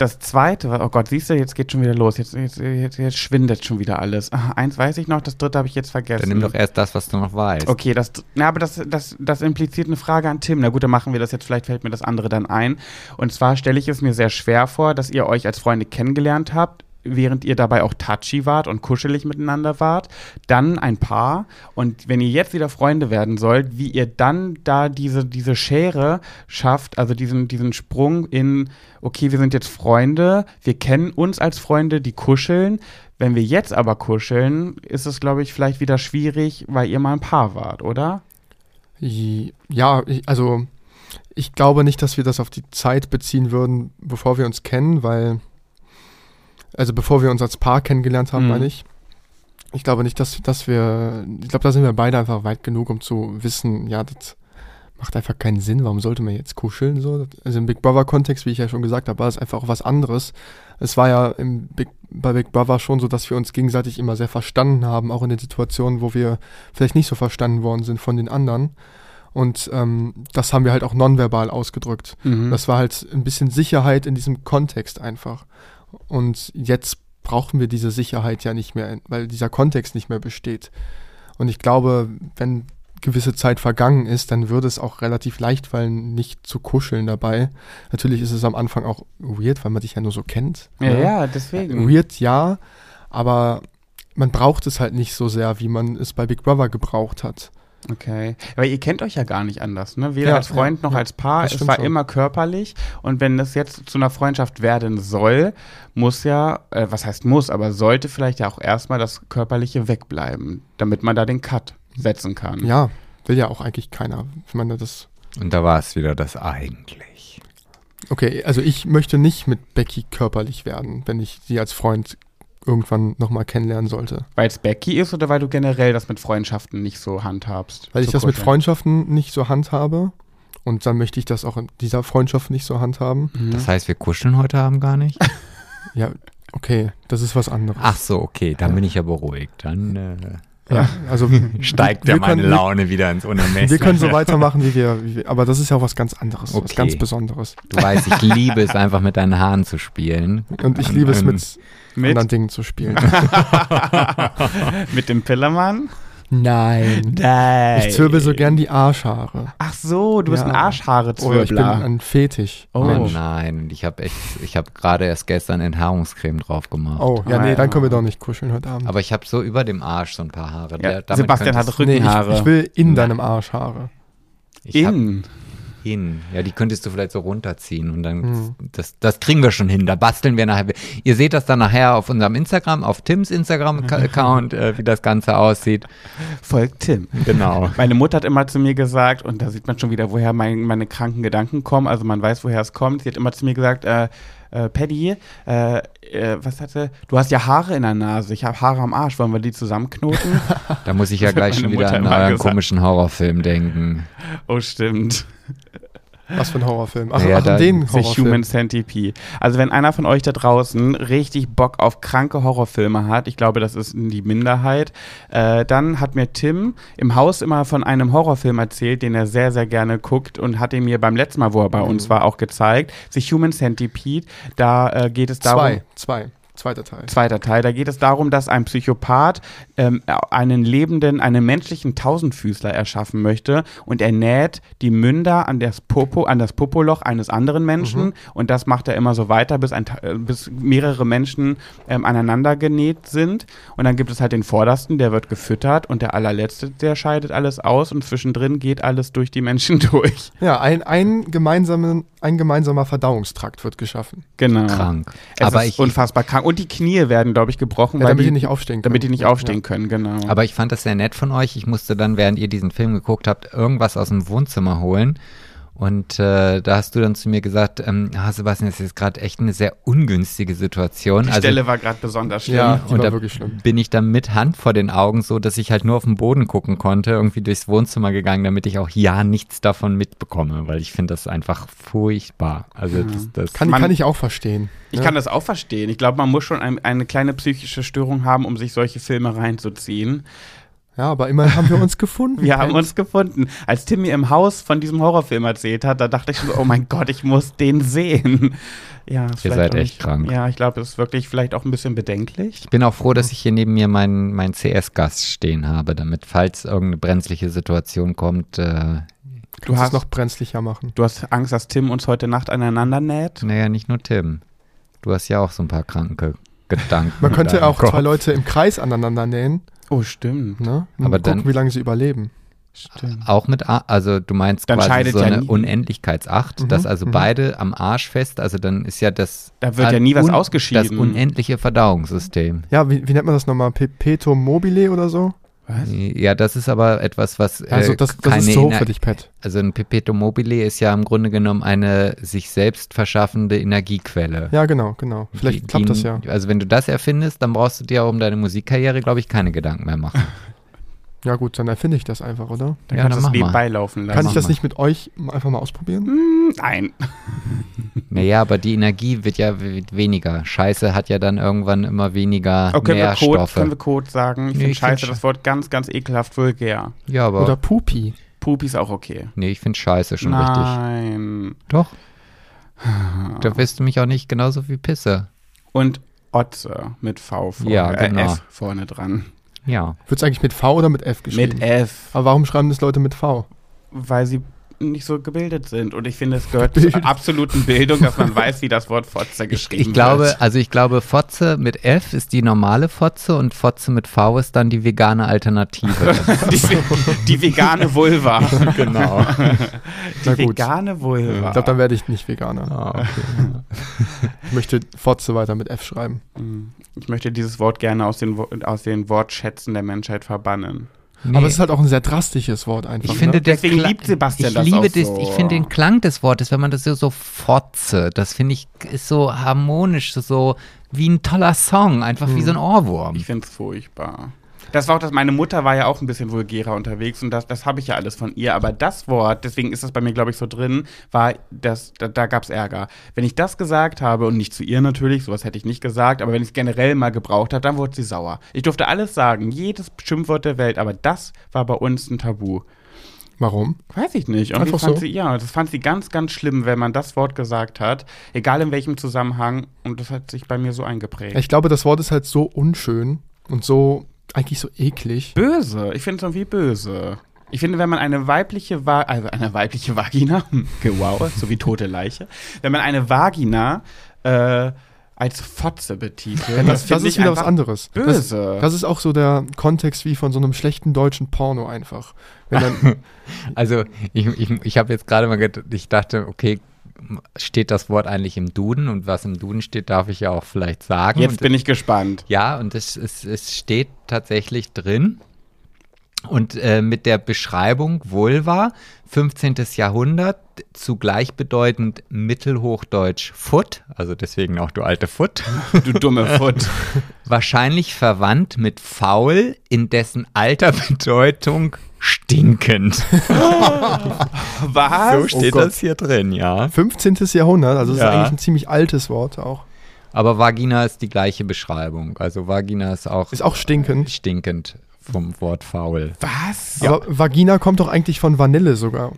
das zweite, oh Gott, siehst du, jetzt geht schon wieder los. Jetzt, jetzt, jetzt, jetzt schwindet schon wieder alles. Ah, eins weiß ich noch, das dritte habe ich jetzt vergessen. Dann nimm doch erst das, was du noch weißt. Okay, das, na, aber das, das, das impliziert eine Frage an Tim. Na gut, dann machen wir das jetzt, vielleicht fällt mir das andere dann ein. Und zwar stelle ich es mir sehr schwer vor, dass ihr euch als Freunde kennengelernt habt, während ihr dabei auch touchy wart und kuschelig miteinander wart, dann ein Paar und wenn ihr jetzt wieder Freunde werden sollt, wie ihr dann da diese, diese Schere schafft, also diesen, diesen Sprung in, okay, wir sind jetzt Freunde, wir kennen uns als Freunde, die kuscheln, wenn wir jetzt aber kuscheln, ist es, glaube ich, vielleicht wieder schwierig, weil ihr mal ein Paar wart, oder? Ja, also ich glaube nicht, dass wir das auf die Zeit beziehen würden, bevor wir uns kennen, weil, also bevor wir uns als Paar kennengelernt haben, Mhm. meine ich. Ich glaube nicht, dass, dass wir, ich glaube, da sind wir beide einfach weit genug, um zu wissen, ja, das macht einfach keinen Sinn. Warum sollte man jetzt kuscheln? So? Also im Big Brother-Kontext, wie ich ja schon gesagt habe, war es einfach auch was anderes. Es war ja im Big, bei Big Brother schon so, dass wir uns gegenseitig immer sehr verstanden haben, auch in den Situationen, wo wir vielleicht nicht so verstanden worden sind von den anderen. Und ähm, das haben wir halt auch nonverbal ausgedrückt. Mhm. Das war halt ein bisschen Sicherheit in diesem Kontext einfach. Und jetzt brauchen wir diese Sicherheit ja nicht mehr, weil dieser Kontext nicht mehr besteht. Und ich glaube, wenn gewisse Zeit vergangen ist, dann würde es auch relativ leicht fallen, nicht zu kuscheln dabei. Natürlich ist es am Anfang auch weird, weil man dich ja nur so kennt. ja, ne? ja, deswegen. Weird, ja, aber man braucht es halt nicht so sehr, wie man es bei Big Brother gebraucht hat. Okay. Aber ihr kennt euch ja gar nicht anders, ne? Weder Ja, als Freund ja, noch ja. als Paar. Es war schon. immer körperlich. Und wenn das jetzt zu einer Freundschaft werden soll, muss ja, äh, was heißt muss, aber sollte vielleicht ja auch erstmal das Körperliche wegbleiben, damit man da den Cut setzen kann. Ja, will ja auch eigentlich keiner. Ich meine, das. Und da war es wieder das eigentlich. Okay, also ich möchte nicht mit Becky körperlich werden, wenn ich sie als Freund irgendwann nochmal kennenlernen sollte. Weil es Becky ist oder weil du generell das mit Freundschaften nicht so handhabst? Weil ich das mit kuscheln? Freundschaften nicht so handhabe. Und dann möchte ich das auch in dieser Freundschaft nicht so handhaben. Mhm. Das heißt, wir kuscheln heute Abend gar nicht? Ja, okay, das ist was anderes. Ch so, okay, dann Ja. bin ich ja beruhigt. Dann äh, ja, also steigt ja meine können- Laune wieder ins Unermessliche. Wir können so weitermachen, wie wir, wie wir. Aber das ist ja auch was ganz anderes, was Okay. ganz Besonderes. Du weißt, ich liebe es einfach mit deinen Haaren zu spielen. Und ich Ähm, liebe es ähm, mit, Mit, anderen Dingen zu spielen. mit dem Pillermann? Nein. Nein. Ich zwirbel so gern die Arschhaare. Ach so, du bist Ja. ein Arschhaare-Zwirbler. Oder ich bin ein Fetisch. Oh. Oh Mensch. nein, ich habe echt, ich habe gerade erst gestern Enthaarungscreme drauf gemacht. Oh, ja, nee, ja. dann können wir doch nicht kuscheln heute Abend. Aber ich habe so über dem Arsch so ein paar Haare. Ja, Sebastian hat nee, ich, Rückenhaare. ich will in Nein. deinem Arsch Haare. ich hab In. Hin. Ja, die könntest du vielleicht so runterziehen und dann, Mhm. das, das kriegen wir schon hin. Da basteln wir nachher. Ihr seht das dann nachher auf unserem Instagram, auf Tims Instagram-Account, äh, wie das Ganze aussieht. Folgt Tim. Genau. Meine Mutter hat immer zu mir gesagt, und da sieht man schon wieder, woher mein, meine kranken Gedanken kommen, also man weiß, woher es kommt. Sie hat immer zu mir gesagt, äh, äh, Paddy, äh, äh, was hatte, du hast ja Haare in der Nase, ich habe Haare am Arsch, wollen wir die zusammenknoten? Da muss ich ja gleich schon wieder an gesagt. komischen Horrorfilm denken. oh, stimmt. Was für ein Horrorfilm. Ach, Ja, ach da- den The Human Horrorfilm. Centipede. Also wenn einer von euch da draußen richtig Bock auf kranke Horrorfilme hat, ich glaube, das ist die Minderheit, äh, dann hat mir Tim im Haus immer von einem Horrorfilm erzählt, den er sehr, sehr gerne guckt und hat ihn mir beim letzten Mal, wo er bei uns Mhm. war, auch gezeigt. The Human Centipede. Da äh, geht es darum... Zwei, zwei. Zweiter Teil. Zweiter Teil. Da geht es darum, dass ein Psychopath ähm, einen lebenden, einen menschlichen Tausendfüßler erschaffen möchte und er näht die Münder an das Popo, an das Popoloch eines anderen Menschen Mhm. und das macht er immer so weiter, bis, ein, äh, bis mehrere Menschen ähm, aneinander genäht sind. Und dann gibt es halt den Vordersten, der wird gefüttert und der allerletzte, der scheidet alles aus und zwischendrin geht alles durch die Menschen durch. Ja, ein, ein, gemeinsamen, ein gemeinsamer Verdauungstrakt wird geschaffen. Genau. Krank. Es aber ist ich, unfassbar krank. Und die Knie werden, glaube ich, gebrochen, Ja, weil damit die die, nicht aufstehen können. damit die nicht Ja, aufstehen können, genau. aber ich fand das sehr nett von euch. Ich musste dann, während ihr diesen Film geguckt habt, irgendwas aus dem Wohnzimmer holen. Und äh, da hast du dann zu mir gesagt, ähm, ah, Sebastian, das ist jetzt gerade echt eine sehr ungünstige Situation. Die also, Stelle war gerade besonders schlimm. Ja, die und war da wirklich schlimm. bin ich dann mit Hand vor den Augen so, dass ich halt nur auf den Boden gucken konnte, irgendwie durchs Wohnzimmer gegangen, damit ich auch ja nichts davon mitbekomme, weil ich finde das einfach furchtbar. Also das, das Kann, Man- kann ich auch verstehen. Ich Ja. kann das auch verstehen. Ich glaube, man muss schon ein, eine kleine psychische Störung haben, um sich solche Filme reinzuziehen. Ja, aber immerhin haben wir uns gefunden. Wir haben uns gefunden. Als Tim mir im Haus von diesem Horrorfilm erzählt hat, da dachte ich so, oh mein Gott, ich muss den sehen. Ja, Ihr vielleicht seid echt krank. Ja, ich glaube, es ist wirklich vielleicht auch ein bisschen bedenklich. Ich bin auch froh, dass ich hier neben mir meinen mein CS-Gas stehen habe, damit, falls irgendeine brenzliche Situation kommt, äh, Du hast es noch brenzlicher machen. Du hast Angst, dass Tim uns heute Nacht aneinander näht? naja, nicht nur Tim. Du hast ja auch so ein paar kranke Gedanken. Man könnte deinem auch Kopf. zwei Leute im Kreis aneinander nähen, Oh, stimmt. ne? Und Aber gucken, dann- wie lange sie überleben. stimmt. Auch mit, A also du meinst Dann quasi so ja eine nie- Unendlichkeitsacht, Mhm, dass also mhm. beide am Arsch fest, also dann ist ja das Da wird ja nie was ausgeschieden. Das unendliche Verdauungssystem. Ja, wie, wie nennt man das nochmal? Perpetuum mobile oder so? Was? Ja, das ist aber etwas, was äh, Also das, das keine ist so Ener- für dich, Pat. Also ein Perpetuum mobile ist ja im Grunde genommen eine sich selbst verschaffende Energiequelle. Ja, genau, genau. Vielleicht Die- klappt das ja. Also wenn du das erfindest, dann brauchst du dir um deine Musikkarriere, glaube ich, keine Gedanken mehr machen. Ja gut, dann erfinde ich das einfach, oder? Dann Ja, es mal. nebenbei laufen lassen. Kann ich das nicht mit euch mal- einfach mal ausprobieren? Hm, Nein. naja, aber die Energie wird ja we- weniger. Scheiße hat ja dann irgendwann immer weniger Oh, können, wir Code, Nährstoffe. können wir Code sagen? Ich Nee, finde find scheiße, sch- das Wort ganz, ganz ekelhaft vulgär. ja, aber Oder Pupi? Pupi ist auch okay. nee, ich finde Scheiße schon richtig. Nein. Doch. Da wirst du mich auch nicht genauso wie Pisse. Und Otze mit V vorne, Ja, genau. äh, F vorne dran. Ja. Wird es eigentlich mit V oder mit F geschrieben? Mit F, Aber warum schreiben das Leute mit V? weil sie nicht so gebildet sind. Und ich finde, es gehört zur absoluten Bildung, dass man weiß, wie das Wort Fotze Ich, geschrieben ich glaube, wird. also ich glaube, Fotze mit F ist die normale Fotze und Fotze mit V ist dann die vegane Alternative. Die, die vegane Vulva. genau. Die vegane Vulva. Ich glaube, dann werde ich nicht Veganer. Ah, okay. Ich möchte Fotze weiter mit F schreiben. Ich möchte dieses Wort gerne aus den, aus den Wortschätzen der Menschheit verbannen. Nee. Aber es ist halt auch ein sehr drastisches Wort einfach. Ich finde, ne? Deswegen Kla- liebt Sebastian ich das liebe auch das, so. Ich finde den Klang des Wortes, wenn man das so, so Fotze, das finde ich ist so harmonisch, so wie ein toller Song, einfach wie so ein Ohrwurm. Ich finde es furchtbar. Das war auch das, meine Mutter war ja auch ein bisschen vulgärer unterwegs und das, das habe ich ja alles von ihr. Aber das Wort, deswegen ist das bei mir, glaube ich, so drin, war, das, da, da gab es Ärger. Wenn ich das gesagt habe, und nicht zu ihr natürlich, sowas hätte ich nicht gesagt, aber wenn ich es generell mal gebraucht habe, dann wurde sie sauer. Ich durfte alles sagen, jedes Schimpfwort der Welt, aber das war bei uns ein Tabu. Warum? Weiß ich nicht. Irgendwie Einfach fand so? sie, ja, das fand sie ganz, ganz schlimm, wenn man das Wort gesagt hat, egal in welchem Zusammenhang. Und das hat sich bei mir so eingeprägt. Ich glaube, das Wort ist halt so unschön und so eigentlich so eklig. Böse. Ich finde es irgendwie böse. Ich finde, wenn man eine weibliche Va also eine weibliche Vagina, wow, so wie tote Leiche, wenn man eine Vagina äh, als Fotze betitelt, Ja, das, das ist ich wieder was anderes. Böse. Das, das ist auch so der Kontext wie von so einem schlechten deutschen Porno einfach. Wenn dann, Also ich, ich, ich habe jetzt gerade mal gedacht, ich dachte, okay, steht das Wort eigentlich im Duden und was im Duden steht, darf ich ja auch vielleicht sagen. Jetzt und bin ich gespannt. Ja, und es, es, es steht tatsächlich drin. Und äh, mit der Beschreibung Vulva, 15. Jahrhundert, zu gleichbedeutend Mittelhochdeutsch Foot, also deswegen auch du alte Foot, Du dumme Foot. wahrscheinlich verwandt mit faul, in dessen alter Bedeutung stinkend. Was? So steht Gott. das hier drin, ja. 15. Jahrhundert, also das Ja. ist eigentlich ein ziemlich altes Wort auch. Aber Vagina ist die gleiche Beschreibung. Also Vagina ist auch, Ist auch stinkend. stinkend vom Wort faul. Was? Aber Vagina kommt doch eigentlich von Vanille sogar.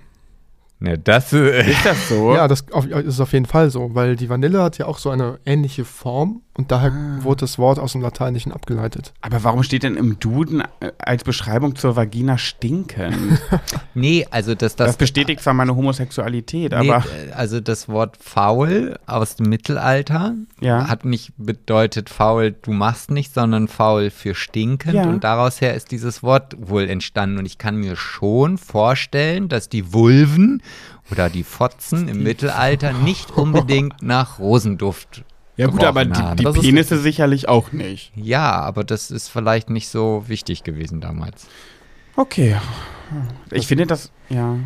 Ne, das äh, Ist das so? Ja, das auf, ist auf jeden Fall so, weil die Vanille hat ja auch so eine ähnliche Form und daher Ah. wurde das Wort aus dem Lateinischen abgeleitet. Aber warum steht denn im Duden äh, als Beschreibung zur Vagina stinkend? Nee, also das, Das das, bestätigt zwar meine Homosexualität, nee, aber äh, also das Wort faul aus dem Mittelalter ja. hat nicht bedeutet faul, du machst nicht, sondern faul für stinkend Ja. und daraus her ist dieses Wort wohl entstanden und ich kann mir schon vorstellen, dass die Vulven oder die Fotzen im Mittelalter nicht unbedingt nach Rosenduft Ja gut, aber die, die Das ist Penisse sicherlich auch nicht. Ja, aber das ist vielleicht nicht so wichtig gewesen damals. Okay. Ich finde das, ja.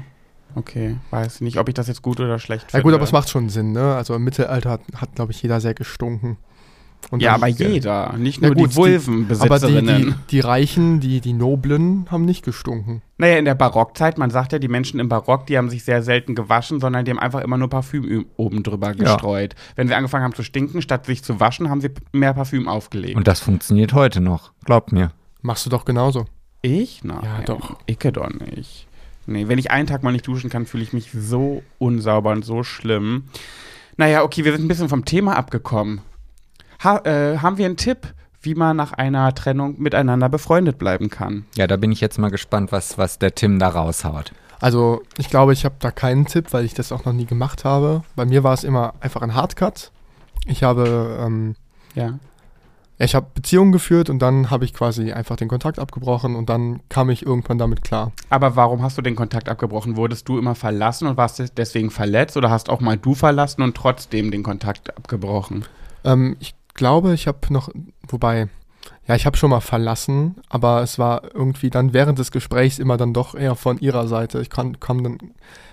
Okay, weiß nicht, ob ich das jetzt gut oder schlecht Ja finde. gut, aber es macht schon Sinn, ne? Also im Mittelalter hat, hat glaube ich, jeder sehr gestunken. Und Ja, aber jeder, nicht Ja nur gut, die Vulvenbesitzerinnen. Aber die, die, die Reichen, die, die Noblen haben nicht gestunken. Naja, in der Barockzeit, man sagt ja, die Menschen im Barock, die haben sich sehr selten gewaschen, sondern die haben einfach immer nur Parfüm oben drüber gestreut. Wenn sie angefangen haben zu stinken, statt sich zu waschen, haben sie mehr Parfüm aufgelegt. Und das funktioniert heute noch, glaubt mir. Machst du doch genauso. ich? Nein. Ja, doch. Ich doch nicht. Nee, wenn ich einen Tag mal nicht duschen kann, fühle ich mich so unsauber und so schlimm. Naja, okay, wir sind ein bisschen vom Thema abgekommen. Ha äh, haben wir einen Tipp, wie man nach einer Trennung miteinander befreundet bleiben kann? Ja, da bin ich jetzt mal gespannt, was, was der Tim da raushaut. Also ich glaube, ich habe da keinen Tipp, weil ich das auch noch nie gemacht habe. Bei mir war es immer einfach ein Hardcut. Ich habe, ähm, Ja. ich habe Beziehungen geführt und dann habe ich quasi einfach den Kontakt abgebrochen und dann kam ich irgendwann damit klar. Aber warum hast du den Kontakt abgebrochen? Wurdest du immer verlassen und warst deswegen verletzt oder hast auch mal du verlassen und trotzdem den Kontakt abgebrochen? Ähm, ich glaube, ich habe noch, wobei, ja, ich habe schon mal verlassen, aber es war irgendwie dann während des Gesprächs immer dann doch eher von ihrer Seite. Ich kann, kam dann,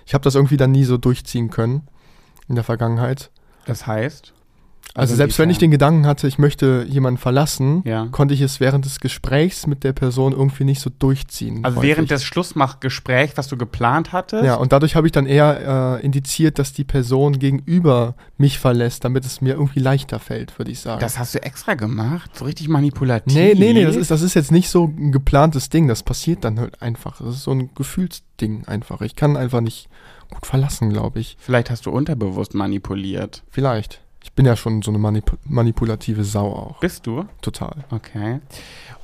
ich habe das irgendwie dann nie so durchziehen können in der Vergangenheit. Das heißt? Also, selbst wenn ich den Gedanken hatte, ich möchte jemanden verlassen, Ja. konnte ich es während des Gesprächs mit der Person irgendwie nicht so durchziehen. Also während des Schlussmachgesprächs, was du geplant hattest? Ja, und dadurch habe ich dann eher äh, indiziert, dass die Person gegenüber mich verlässt, damit es mir irgendwie leichter fällt, würde ich sagen. Das hast du extra gemacht? So richtig manipulativ? nee, nee, nee, das ist, das ist jetzt nicht so ein geplantes Ding, das passiert dann halt einfach. Das ist so ein Gefühlsding einfach. Ich kann einfach nicht gut verlassen, glaube ich. Vielleicht hast du unterbewusst manipuliert. Vielleicht. Ich bin ja schon so eine manip manipulative Sau auch. Bist du? Total. Okay.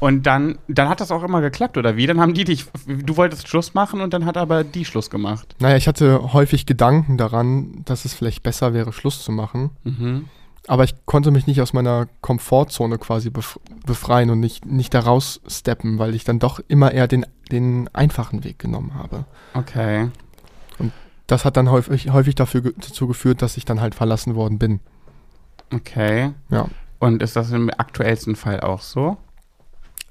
Und dann, dann hat das auch immer geklappt, oder wie? Dann haben die dich, du wolltest Schluss machen und dann hat aber die Schluss gemacht. Naja, ich hatte häufig Gedanken daran, dass es vielleicht besser wäre, Schluss zu machen. Mhm. Aber ich konnte mich nicht aus meiner Komfortzone quasi bef befreien und nicht, nicht da raussteppen, weil ich dann doch immer eher den, den einfachen Weg genommen habe. Okay. Das hat dann häufig, häufig dafür ge dazu geführt, dass ich dann halt verlassen worden bin. Okay. Ja. Und ist das im aktuellsten Fall auch so?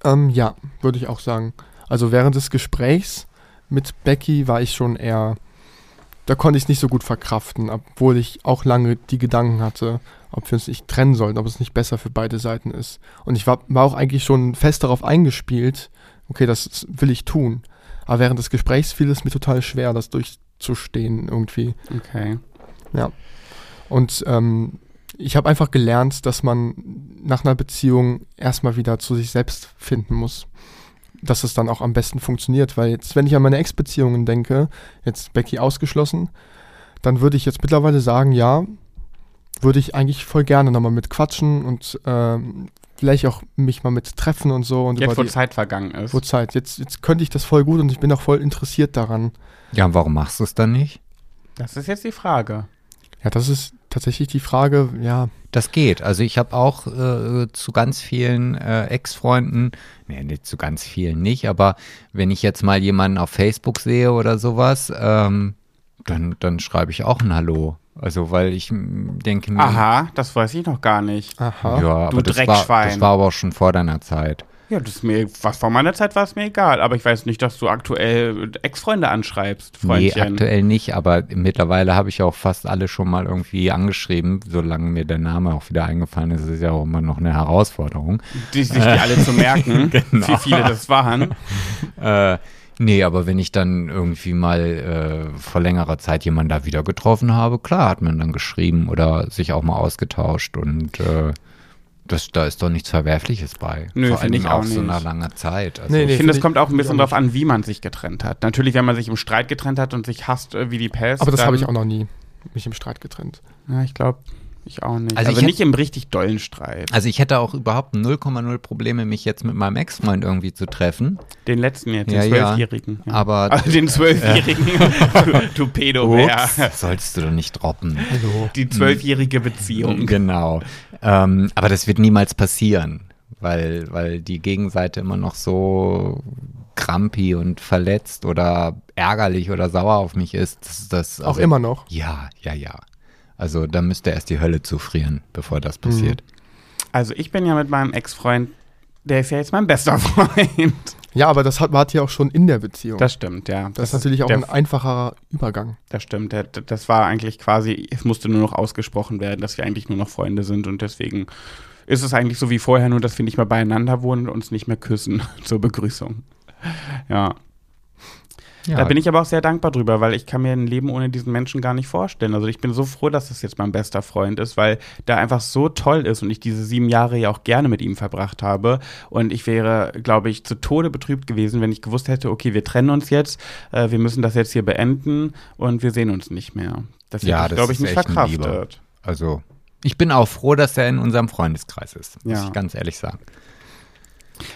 Ähm, ja, würde ich auch sagen. Also während des Gesprächs mit Becky war ich schon eher, da konnte ich es nicht so gut verkraften, obwohl ich auch lange die Gedanken hatte, ob wir uns nicht trennen sollten, ob es nicht besser für beide Seiten ist. Und ich war, war auch eigentlich schon fest darauf eingespielt, okay, das will ich tun. Aber während des Gesprächs fiel es mir total schwer, das durchzustehen irgendwie. Okay. Und ähm, ich habe einfach gelernt, dass man nach einer Beziehung erstmal wieder zu sich selbst finden muss. Dass es dann auch am besten funktioniert. Weil jetzt, wenn ich an meine Ex-Beziehungen denke, jetzt Becky ausgeschlossen, dann würde ich jetzt mittlerweile sagen, ja, würde ich eigentlich voll gerne nochmal mit quatschen und ähm, vielleicht auch mich mal mit treffen und so. Und Jetzt, wo die, Zeit vergangen ist. wo Zeit. Jetzt, jetzt könnte ich das voll gut und ich bin auch voll interessiert daran. Ja, und warum machst du es dann nicht? Das ist jetzt die Frage. Ja, das ist tatsächlich die Frage, ja, Das geht. Also ich habe auch äh, zu ganz vielen äh, Ex-Freunden, nee, nicht zu ganz vielen nicht, aber wenn ich jetzt mal jemanden auf Facebook sehe oder sowas, ähm, dann, dann schreibe ich auch ein Hallo. Also weil ich denke mir, Aha, das weiß ich noch gar nicht. aha. ja, aber Du das war, Dreckschwein. das war aber auch schon vor deiner Zeit. Ja, das ist mir, was vor meiner Zeit war es mir egal, aber ich weiß nicht, dass du aktuell Ex-Freunde anschreibst, Nee, Freundchen. aktuell nicht, aber mittlerweile habe ich auch fast alle schon mal irgendwie angeschrieben, solange mir der Name auch wieder eingefallen ist, ist ja auch immer noch eine Herausforderung. die, sich die alle zu merken, Genau. wie viele das waren. Äh, nee, aber wenn ich dann irgendwie mal äh, vor längerer Zeit jemanden da wieder getroffen habe, klar hat man dann geschrieben oder sich auch mal ausgetauscht und äh, das, da ist doch nichts Verwerfliches bei. Nö, vor find ich allem auch auch so nicht. einer langen Zeit. Also, Nee, Ich nee. finde, es kommt ich- auch ein ich bisschen auch darauf an, wie man sich getrennt hat. Natürlich, wenn man sich im Streit getrennt hat und sich hasst äh, wie die Pest. Aber das habe ich auch noch nie, mich im Streit getrennt. Ja, ich glaube, ich auch nicht. Also Also, ich nicht im richtig dollen Streit. Also ich hätte auch überhaupt 0,0 Probleme, mich jetzt mit meinem Ex-Freund irgendwie zu treffen. Den letzten jetzt, den ja. Zwölfjährigen. Ja. Aber Also den Zwölfjährigen. du, du pedo Ups, sollst du doch nicht droppen. Hallo. Die zwölfjährige Beziehung. Genau. Ähm, aber das wird niemals passieren, weil, weil die Gegenseite immer noch so krampi und verletzt oder ärgerlich oder sauer auf mich ist. Das, Auch also- immer noch. Ja, ja, ja. Also da müsste erst die Hölle zufrieren, bevor das passiert. Also ich bin ja mit meinem Ex-Freund, der ist ja jetzt mein bester Freund. Ja, aber das hat, wart ja auch schon in der Beziehung. Das stimmt, ja. das ist natürlich auch der, ein einfacher Übergang. Das stimmt. Der, das war eigentlich quasi, es musste nur noch ausgesprochen werden, dass wir eigentlich nur noch Freunde sind und deswegen ist es eigentlich so wie vorher, nur dass wir nicht mehr beieinander wohnen und uns nicht mehr küssen zur Begrüßung. Ja. Ja, Da bin ich aber auch sehr dankbar drüber, weil ich kann mir ein Leben ohne diesen Menschen gar nicht vorstellen. Also ich bin so froh, dass das jetzt mein bester Freund ist, weil der einfach so toll ist und ich diese sieben Jahre ja auch gerne mit ihm verbracht habe. Und ich wäre, glaube ich, zu Tode betrübt gewesen, wenn ich gewusst hätte, okay, wir trennen uns jetzt, äh, wir müssen das jetzt hier beenden und wir sehen uns nicht mehr. Das hätte Ja, ich, das glaube ich, nicht verkraftet. also, ich bin auch froh, dass er in unserem Freundeskreis ist, muss Ja. ich ganz ehrlich sagen.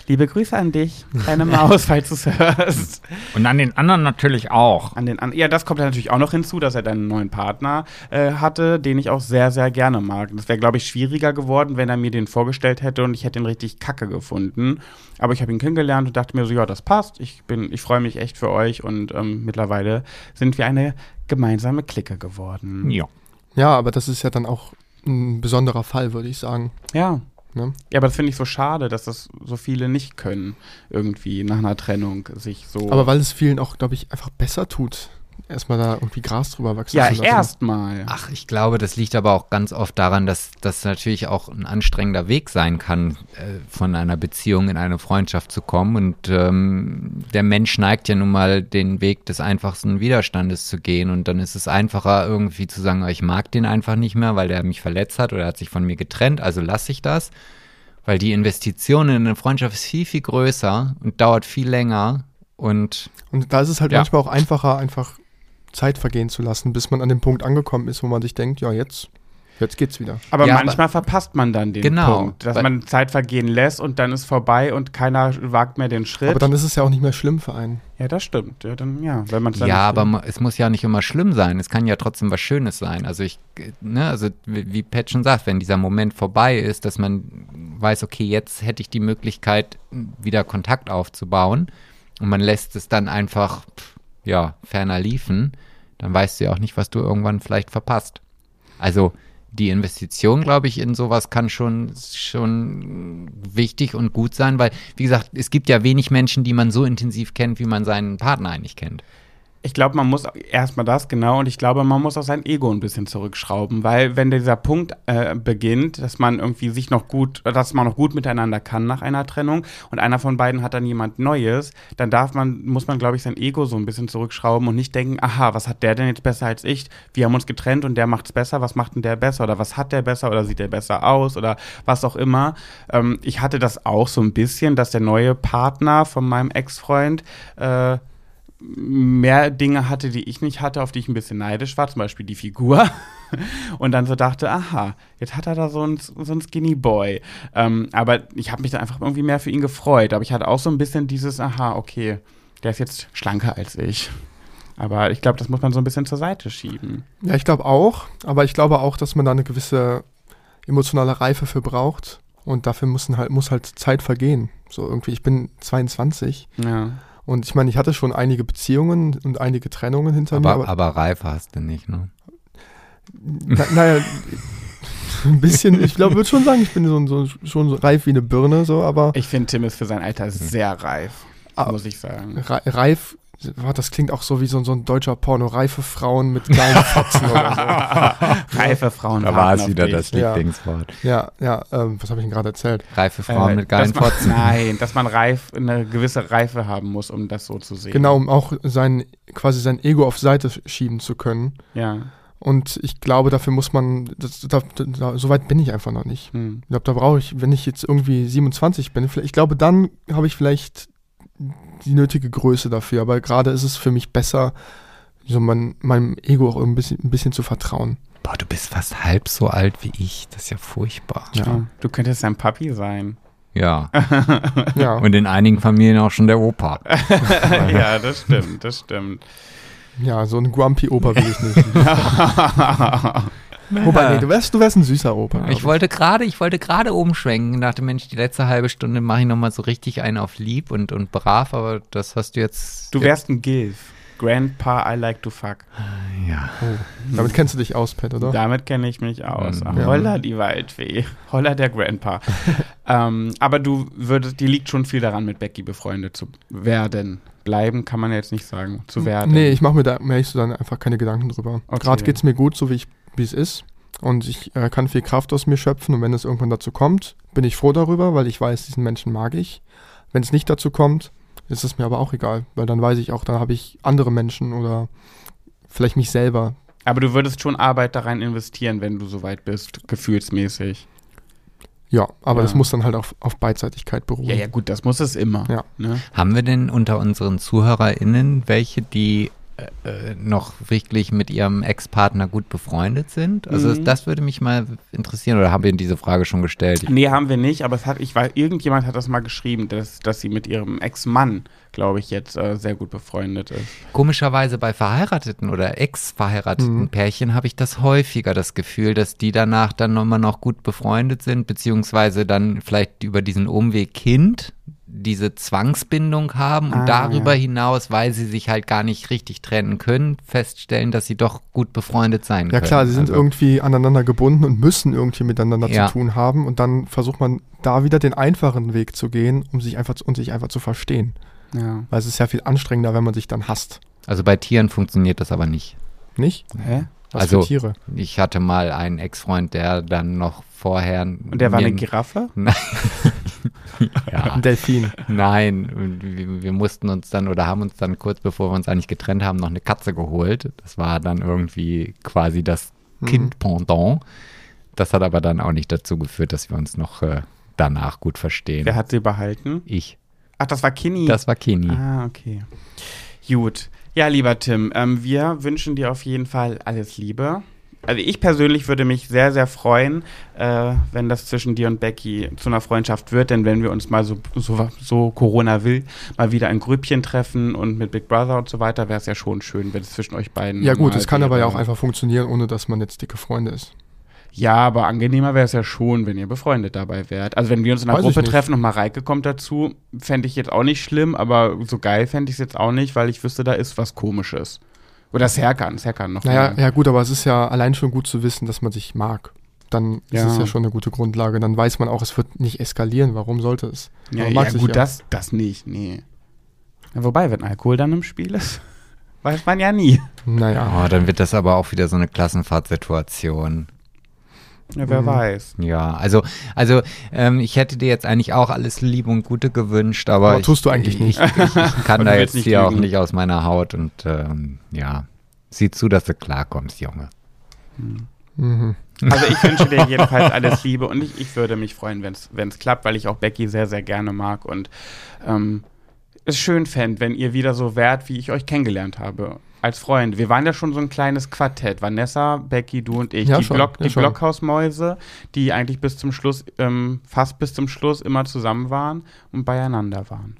Liebe Grüße an dich, kleine Maus, falls du es hörst. Und an den anderen natürlich auch. An den an ja, das kommt ja natürlich auch noch hinzu, dass er dann einen neuen Partner äh, hatte, den ich auch sehr, sehr gerne mag. Das wäre, glaube ich, schwieriger geworden, wenn er mir den vorgestellt hätte und ich hätte ihn richtig kacke gefunden. Aber ich habe ihn kennengelernt und dachte mir so, ja, das passt. Ich bin, ich freue mich echt für euch und ähm, mittlerweile sind wir eine gemeinsame Clique geworden. Ja. Ja, aber das ist ja dann auch ein besonderer Fall, würde ich sagen. Ja. Ne? Ja, aber das finde ich so schade, dass das so viele nicht können, irgendwie nach einer Trennung sich so. Aber weil es vielen auch, glaube ich, einfach besser tut, erstmal da irgendwie Gras drüber wachsen ja, zu lassen. erstmal. Ach, ich glaube, das liegt aber auch ganz oft daran, dass das natürlich auch ein anstrengender Weg sein kann, äh, von einer Beziehung in eine Freundschaft zu kommen. Und ähm, der Mensch neigt ja nun mal den Weg des einfachsten Widerstandes zu gehen. Und dann ist es einfacher, irgendwie zu sagen, ich mag den einfach nicht mehr, weil der mich verletzt hat oder er hat sich von mir getrennt, also lasse ich das. Weil die Investition in eine Freundschaft ist viel, viel größer und dauert viel länger. Und Und da ist es halt Ja. manchmal auch einfacher, einfach Zeit vergehen zu lassen, bis man an dem Punkt angekommen ist, wo man sich denkt, ja, jetzt, jetzt geht's wieder. Aber Ja, manchmal verpasst man dann den Genau, Punkt, dass man Zeit vergehen lässt und dann ist vorbei und keiner wagt mehr den Schritt. Aber dann ist es ja auch nicht mehr schlimm für einen. ja, das stimmt. Ja, dann, ja, wenn man Ja, aber ma- es muss ja nicht immer schlimm sein. Es kann ja trotzdem was Schönes sein. Also ich, ne, also wie wie Pat schon sagt, wenn dieser Moment vorbei ist, dass man weiß, okay, jetzt hätte ich die Möglichkeit, wieder Kontakt aufzubauen und man lässt es dann einfach, pff, ja, ferner liefen, dann weißt du ja auch nicht, was du irgendwann vielleicht verpasst. Also die Investition, glaube ich, in sowas kann schon, schon wichtig und gut sein, weil, wie gesagt, es gibt ja wenig Menschen, die man so intensiv kennt, wie man seinen Partner eigentlich kennt. Ich glaube, man muss erstmal das, genau, und ich glaube, man muss auch sein Ego ein bisschen zurückschrauben, weil wenn dieser Punkt äh, beginnt, dass man irgendwie sich noch gut, dass man noch gut miteinander kann nach einer Trennung und einer von beiden hat dann jemand Neues, dann darf man, muss man, glaube ich, sein Ego so ein bisschen zurückschrauben und nicht denken, aha, was hat der denn jetzt besser als ich? Wir haben uns getrennt und der macht's besser, was macht denn der besser? Oder was hat der besser oder sieht der besser aus oder was auch immer. Ähm, ich hatte das auch so ein bisschen, dass der neue Partner von meinem Ex-Freund äh, mehr Dinge hatte, die ich nicht hatte, auf die ich ein bisschen neidisch war, zum Beispiel die Figur. Und dann so dachte, aha, jetzt hat er da so einen, so einen Skinny Boy. Ähm, aber ich habe mich dann einfach irgendwie mehr für ihn gefreut. Aber ich hatte auch so ein bisschen dieses, aha, okay, der ist jetzt schlanker als ich. Aber ich glaube, das muss man so ein bisschen zur Seite schieben. Ja, ich glaube auch, aber ich glaube auch, dass man da eine gewisse emotionale Reife für braucht und dafür müssen halt, muss halt Zeit vergehen. So irgendwie, ich bin 22 Ja. Und ich meine, ich hatte schon einige Beziehungen und einige Trennungen hinter mir, Aber, aber, aber Reife hast du nicht, ne? na, naja, ein bisschen, ich glaube, würde schon sagen, ich bin so, so, schon so reif wie eine Birne, so, aber Ich finde, Tim ist für sein Alter sehr reif, Ah. muss ich sagen. Re- reif, das klingt auch so wie so, so ein deutscher Porno, reife Frauen mit geilen Fotzen oder Reife Frauen. Da war es wieder das Ja. Lieblingswort. so. Ja, ja, ähm, was habe ich denn gerade erzählt? Reife Frauen Äh, mit geilen man, Fotzen. Nein, dass man reif, eine gewisse Reife haben muss, um das so zu sehen. Genau, um auch sein, quasi sein Ego auf Seite schieben zu können. Ja. Und ich glaube, dafür muss man, das, da, da, so weit bin ich einfach noch nicht. Hm. Ich glaube, da brauche ich, wenn ich jetzt irgendwie 27 bin, vielleicht, ich glaube, dann habe ich vielleicht die nötige Größe dafür. Aber gerade ist es für mich besser, so mein, meinem Ego auch ein bisschen, ein bisschen zu vertrauen. Boah, du bist fast halb so alt wie ich. Das ist ja furchtbar. Ja. Du könntest sein Papi sein. Ja. Ja, Und in einigen Familien auch schon der Opa. ja, das stimmt, das stimmt. ja so ein Grumpy Opa will ich nicht. Wobei, nee, du wärst, du wärst ein süßer Opa. glaub Ich wollte gerade, ich wollte gerade umschwenken. Dachte, Mensch, die letzte halbe Stunde mache ich nochmal so richtig einen auf lieb und, und brav, aber das hast du jetzt. Du wärst ein Gilf. Grandpa, I like to fuck. Ja. Oh. Damit kennst du dich aus, Pat, oder? Damit kenne ich mich aus. Ach, Ja. Holla die Waldfee. Holla der Grandpa. ähm, aber du würdest, die liegt schon viel daran, mit Becky befreundet zu werden. Bleiben kann man jetzt nicht sagen. Zu werden. Nee, ich mache mir da, ehrlich zu sein, einfach keine Gedanken drüber. Okay. Gerade geht es mir gut, so wie ich wie es ist. Und ich äh, kann viel Kraft aus mir schöpfen. Und wenn es irgendwann dazu kommt, bin ich froh darüber, weil ich weiß, diesen Menschen mag ich. Wenn es nicht dazu kommt, ist es mir aber auch egal. Weil dann weiß ich auch, dann habe ich andere Menschen oder vielleicht mich selber. Aber du würdest schon Arbeit da rein investieren, wenn du so weit bist, gefühlsmäßig. Ja, aber Ja. das muss dann halt auf, auf Beidseitigkeit beruhen. Ja, ja, gut, das muss es immer. Ja. Ne? Haben wir denn unter unseren ZuhörerInnen welche, die äh, äh, noch wirklich mit ihrem Ex-Partner gut befreundet sind? Also Mhm. das würde mich mal interessieren oder haben wir diese Frage schon gestellt? Nee, haben wir nicht, aber es hat, ich weiß, irgendjemand hat das mal geschrieben, dass, dass sie mit ihrem Ex-Mann, glaube ich, jetzt äh, sehr gut befreundet ist. Komischerweise bei verheirateten oder ex-verheirateten Mhm. Pärchen habe ich das häufiger das Gefühl, dass die danach dann immer noch gut befreundet sind, beziehungsweise dann vielleicht über diesen Umweg Kind diese Zwangsbindung haben und Ah, darüber ja. hinaus, weil sie sich halt gar nicht richtig trennen können, feststellen, dass sie doch gut befreundet sein Ja können. klar, sie sind Also, irgendwie aneinander gebunden und müssen irgendwie miteinander Ja. zu tun haben und dann versucht man da wieder den einfachen Weg zu gehen, um sich einfach zu, um sich einfach zu verstehen. Ja. Weil es ist ja viel anstrengender, wenn man sich dann hasst. Also bei Tieren funktioniert das aber nicht. Nicht? Hä? Was Also- für Tiere? Ich hatte mal einen Ex-Freund, der dann noch vorher. Und der war eine Giraffe? ja. Ein Delfin. Nein, wir, wir mussten uns dann oder haben uns dann kurz bevor wir uns eigentlich getrennt haben, noch eine Katze geholt. Das war dann irgendwie quasi das Mhm. Kind-Pendant. Das hat aber dann auch nicht dazu geführt, dass wir uns noch äh, danach gut verstehen. Wer hat sie behalten? Ich. Ach, das war Kinny. Das war Kini. Ah, okay. Gut. Ja, lieber Tim, ähm, wir wünschen dir auf jeden Fall alles Liebe. Also ich persönlich würde mich sehr, sehr freuen, äh, wenn das zwischen dir und Becky zu einer Freundschaft wird, denn wenn wir uns mal so, so, so Corona will, mal wieder ein Grüppchen treffen und mit Big Brother und so weiter, wäre es ja schon schön, wenn es zwischen euch beiden. Ja gut, es kann aber ja auch einfach funktionieren, ohne dass man jetzt dicke Freunde ist. Ja, aber angenehmer wäre es ja schon, wenn ihr befreundet dabei wärt. Also wenn wir uns in einer Weiß Gruppe treffen und Mareike kommt dazu, fände ich jetzt auch nicht schlimm, aber so geil fände ich es jetzt auch nicht, weil ich wüsste, da ist was Komisches. Oder Serkan, Serkan noch. Naja, mehr. ja gut, aber es ist ja allein schon gut zu wissen, dass man sich mag. Dann Ja. ist es ja schon eine gute Grundlage. Dann weiß man auch, es wird nicht eskalieren. Warum sollte es? ja, man mag ja gut, ja. Das, das nicht, nee. Ja, wobei, wenn Alkohol dann im Spiel ist, weiß man ja nie. Naja. Oh, dann wird das aber auch wieder so eine Klassenfahrtsituation. Ja, wer Mhm. weiß. Ja, also, also ähm, ich hätte dir jetzt eigentlich auch alles Liebe und Gute gewünscht, aber, Aber ich, tust du eigentlich ich, nicht. Ich, ich kann da jetzt hier auch nicht aus meiner Haut und ähm, ja, sieh zu, dass du klarkommst, Junge. Mhm. Also ich wünsche dir jedenfalls alles Liebe und ich, ich würde mich freuen, wenn es klappt, weil ich auch Becky sehr, sehr gerne mag und ähm, es schön fände, wenn ihr wieder so wärt, wie ich euch kennengelernt habe. Als Freunde. Wir waren ja schon so ein kleines Quartett. Vanessa, Becky, du und ich. Ja, die schon, Block, ja, die. Blockhausmäuse, die eigentlich bis zum Schluss, ähm, fast bis zum Schluss immer zusammen waren und beieinander waren.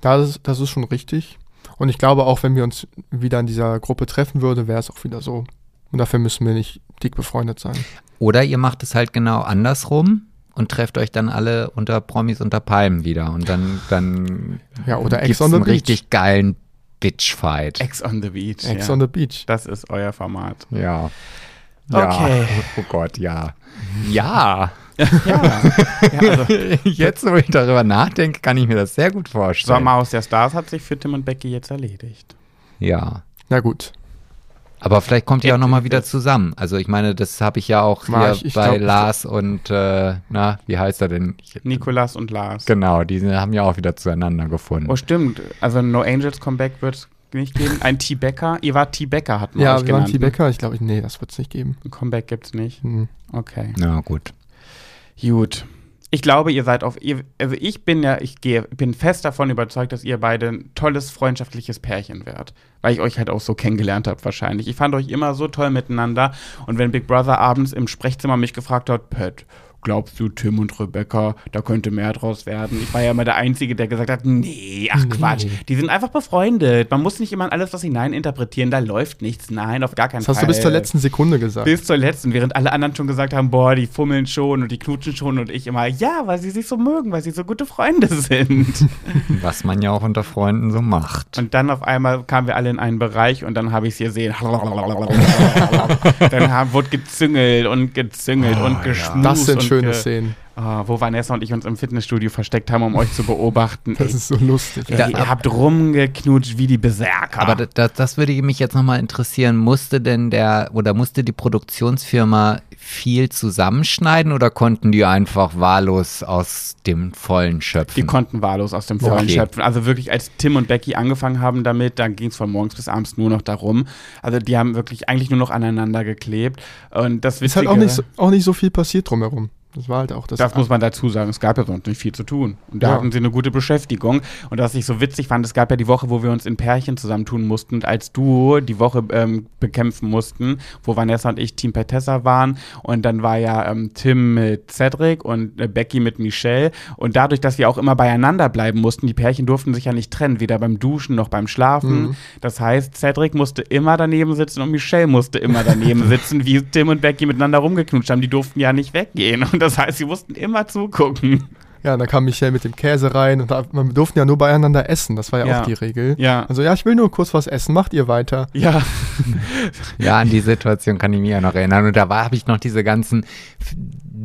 Das ist, das ist schon richtig. Und ich glaube auch, wenn wir uns wieder in dieser Gruppe treffen würden, wäre es auch wieder so. Und dafür müssen wir nicht dick befreundet sein. Oder ihr macht es halt genau andersrum und trefft euch dann alle unter Promis unter Palmen wieder und dann, dann Ja, oder Ex gibt's on the einen Beach. richtig geilen Bitchfight. Ex on the Beach. Ex ja. on the Beach. Das ist euer Format. Ja. Okay. Ja. Oh Gott, ja. Ja. Ja. ja also, Jetzt, wo ich darüber nachdenke, kann ich mir das sehr gut vorstellen. Sommerhaus der Stars hat sich für Tim und Becky jetzt erledigt. Ja. Na gut. Aber vielleicht kommt ihr auch nochmal wieder zusammen. Also ich meine, das habe ich ja auch hier ich- ich bei glaub, Lars und, äh, na, wie heißt er denn? Nikolas und Lars. Genau, die haben ja auch wieder zueinander gefunden. Oh, stimmt. Also No Angels Comeback wird es nicht geben. Ein T-Becker. Ihr wart T-Becker, hat man Ja, euch wir waren genannt. T-Becker. Ich glaube, nee, das wird es nicht geben. Ein Comeback gibt's nicht. Hm. Okay. Na gut. Gut. Ich glaube, ihr seid auf. Ihr, also ich bin ja, ich gehe, bin fest davon überzeugt, dass ihr beide ein tolles freundschaftliches Pärchen wärt. Weil ich euch halt auch so kennengelernt habe, wahrscheinlich. Ich fand euch immer so toll miteinander. Und wenn Big Brother abends im Sprechzimmer mich gefragt hat, Pat, glaubst du, Tim und Rebecca, da könnte mehr draus werden? Ich war ja immer der Einzige, der gesagt hat, nee, ach Nee. Quatsch, die sind einfach befreundet. Man muss nicht immer in alles was hineininterpretieren, da läuft nichts. Nein, auf gar keinen Das hast Fall. du bis zur letzten Sekunde gesagt. Bis zur letzten, während alle anderen schon gesagt haben, boah, die fummeln schon und die knutschen schon und ich immer, ja, weil sie sich so mögen, weil sie so gute Freunde sind. Was man ja auch unter Freunden so macht. Und dann auf einmal kamen wir alle in einen Bereich und dann habe ich sie gesehen. dann haben, wurde gezüngelt und gezüngelt und geschmust. Das sind und schöne Szenen. Ah, wo Vanessa und ich uns im Fitnessstudio versteckt haben, um euch zu beobachten. Das Ey, ist so lustig. ihr, ihr habt rumgeknutscht wie die Berserker. Aber da- da, das würde mich jetzt nochmal interessieren. Musste denn der oder musste die Produktionsfirma viel zusammenschneiden oder konnten die einfach wahllos aus dem Vollen schöpfen? Die konnten wahllos aus dem Vollen Okay. schöpfen. Also wirklich, als Tim und Becky angefangen haben damit, dann ging es von morgens bis abends nur noch darum. Also die haben wirklich eigentlich nur noch aneinander geklebt. Und das Ist halt Witzige, auch nicht, so, auch nicht so viel passiert drumherum. Das war halt auch das. Das muss man dazu sagen, es gab ja sonst nicht viel zu tun. Und da Ja. hatten sie eine gute Beschäftigung. Und was ich so witzig fand, es gab ja die Woche, wo wir uns in Pärchen zusammentun mussten und als Duo die Woche ähm, bekämpfen mussten, wo Vanessa und ich Team Petessa waren. Und dann war ja ähm, Tim mit Cedric und äh, Becky mit Michelle. Und dadurch, dass wir auch immer beieinander bleiben mussten, die Pärchen durften sich ja nicht trennen, weder beim Duschen noch beim Schlafen. Mhm. Das heißt, Cedric musste immer daneben sitzen und Michelle musste immer daneben sitzen, wie Tim und Becky miteinander rumgeknutscht haben. Die durften ja nicht weggehen. Und das heißt, sie mussten immer zugucken. Ja, dann kam Michelle mit dem Käse rein und da, man durften ja nur beieinander essen. Das war ja, Ja. auch die Regel. Ja. Also ja, ich will nur kurz was essen. Macht ihr weiter? Ja, Ja, an die Situation kann ich mich ja noch erinnern. Und da habe ich noch diese ganzen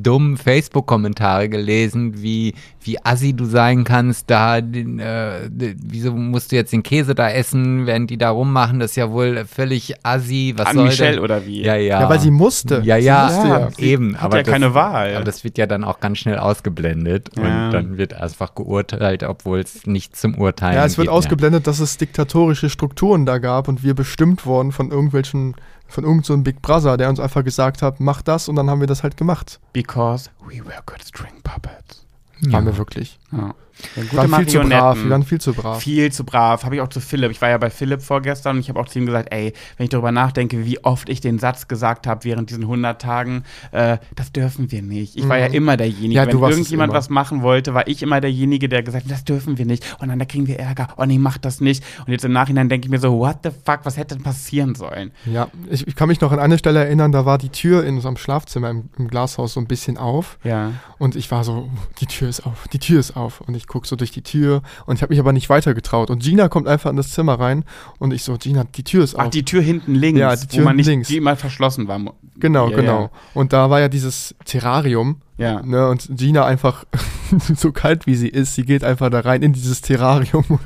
dummen Facebook-Kommentare gelesen, wie, wie assi du sein kannst, da, den, äh, wieso musst du jetzt den Käse da essen, während die da rummachen, das ist ja wohl völlig assi, was an soll Michelle denn? oder wie? Ja, ja. Ja, weil sie musste. Ja, Sie ja, musste ja. sie eben. hat aber ja das, keine Wahl. Aber das wird ja dann auch ganz schnell ausgeblendet Ja. und dann wird einfach geurteilt, obwohl es nicht zum Urteilen Ja, es wird gibt, ausgeblendet, dass es diktatorische Strukturen da gab und wir bestimmt wurden von irgendwelchen, von irgendeinem so einem Big Brother, der uns einfach gesagt hat, mach das und dann haben wir das halt gemacht. Because we were good string puppets. Ja. Waren wir wirklich. Ja. Ja, gute waren viel zu brav, wir waren viel zu brav. Viel zu brav. Habe ich auch zu Philipp. Ich war ja bei Philipp vorgestern und ich habe auch zu ihm gesagt, ey, wenn ich darüber nachdenke, wie oft ich den Satz gesagt habe während diesen 100 Tagen, äh, das dürfen wir nicht. Ich war ja Mhm. immer derjenige. Ja, wenn irgendjemand was machen wollte, war ich immer derjenige, der gesagt hat, das dürfen wir nicht. Und dann da kriegen wir Ärger. Oh nee, mach das nicht. Und jetzt im Nachhinein denke ich mir so, what the fuck, was hätte denn passieren sollen? Ja, ich, ich kann mich noch an eine Stelle erinnern, da war die Tür in unserem Schlafzimmer im, im Glashaus so ein bisschen auf Ja. und ich war so, die Tür ist auf, die Tür ist auf und ich gucke so durch die Tür und ich habe mich aber nicht weiter getraut und Gina kommt einfach in das Zimmer rein und ich so, Gina, die Tür ist Ach, auf. die Tür hinten links, Ja, die Tür wo man nicht, links. die immer verschlossen war. genau, Ja, genau. ja. Und da war ja dieses Terrarium Ja. Ne, und Gina einfach, so kalt wie sie ist, sie geht einfach da rein in dieses Terrarium und,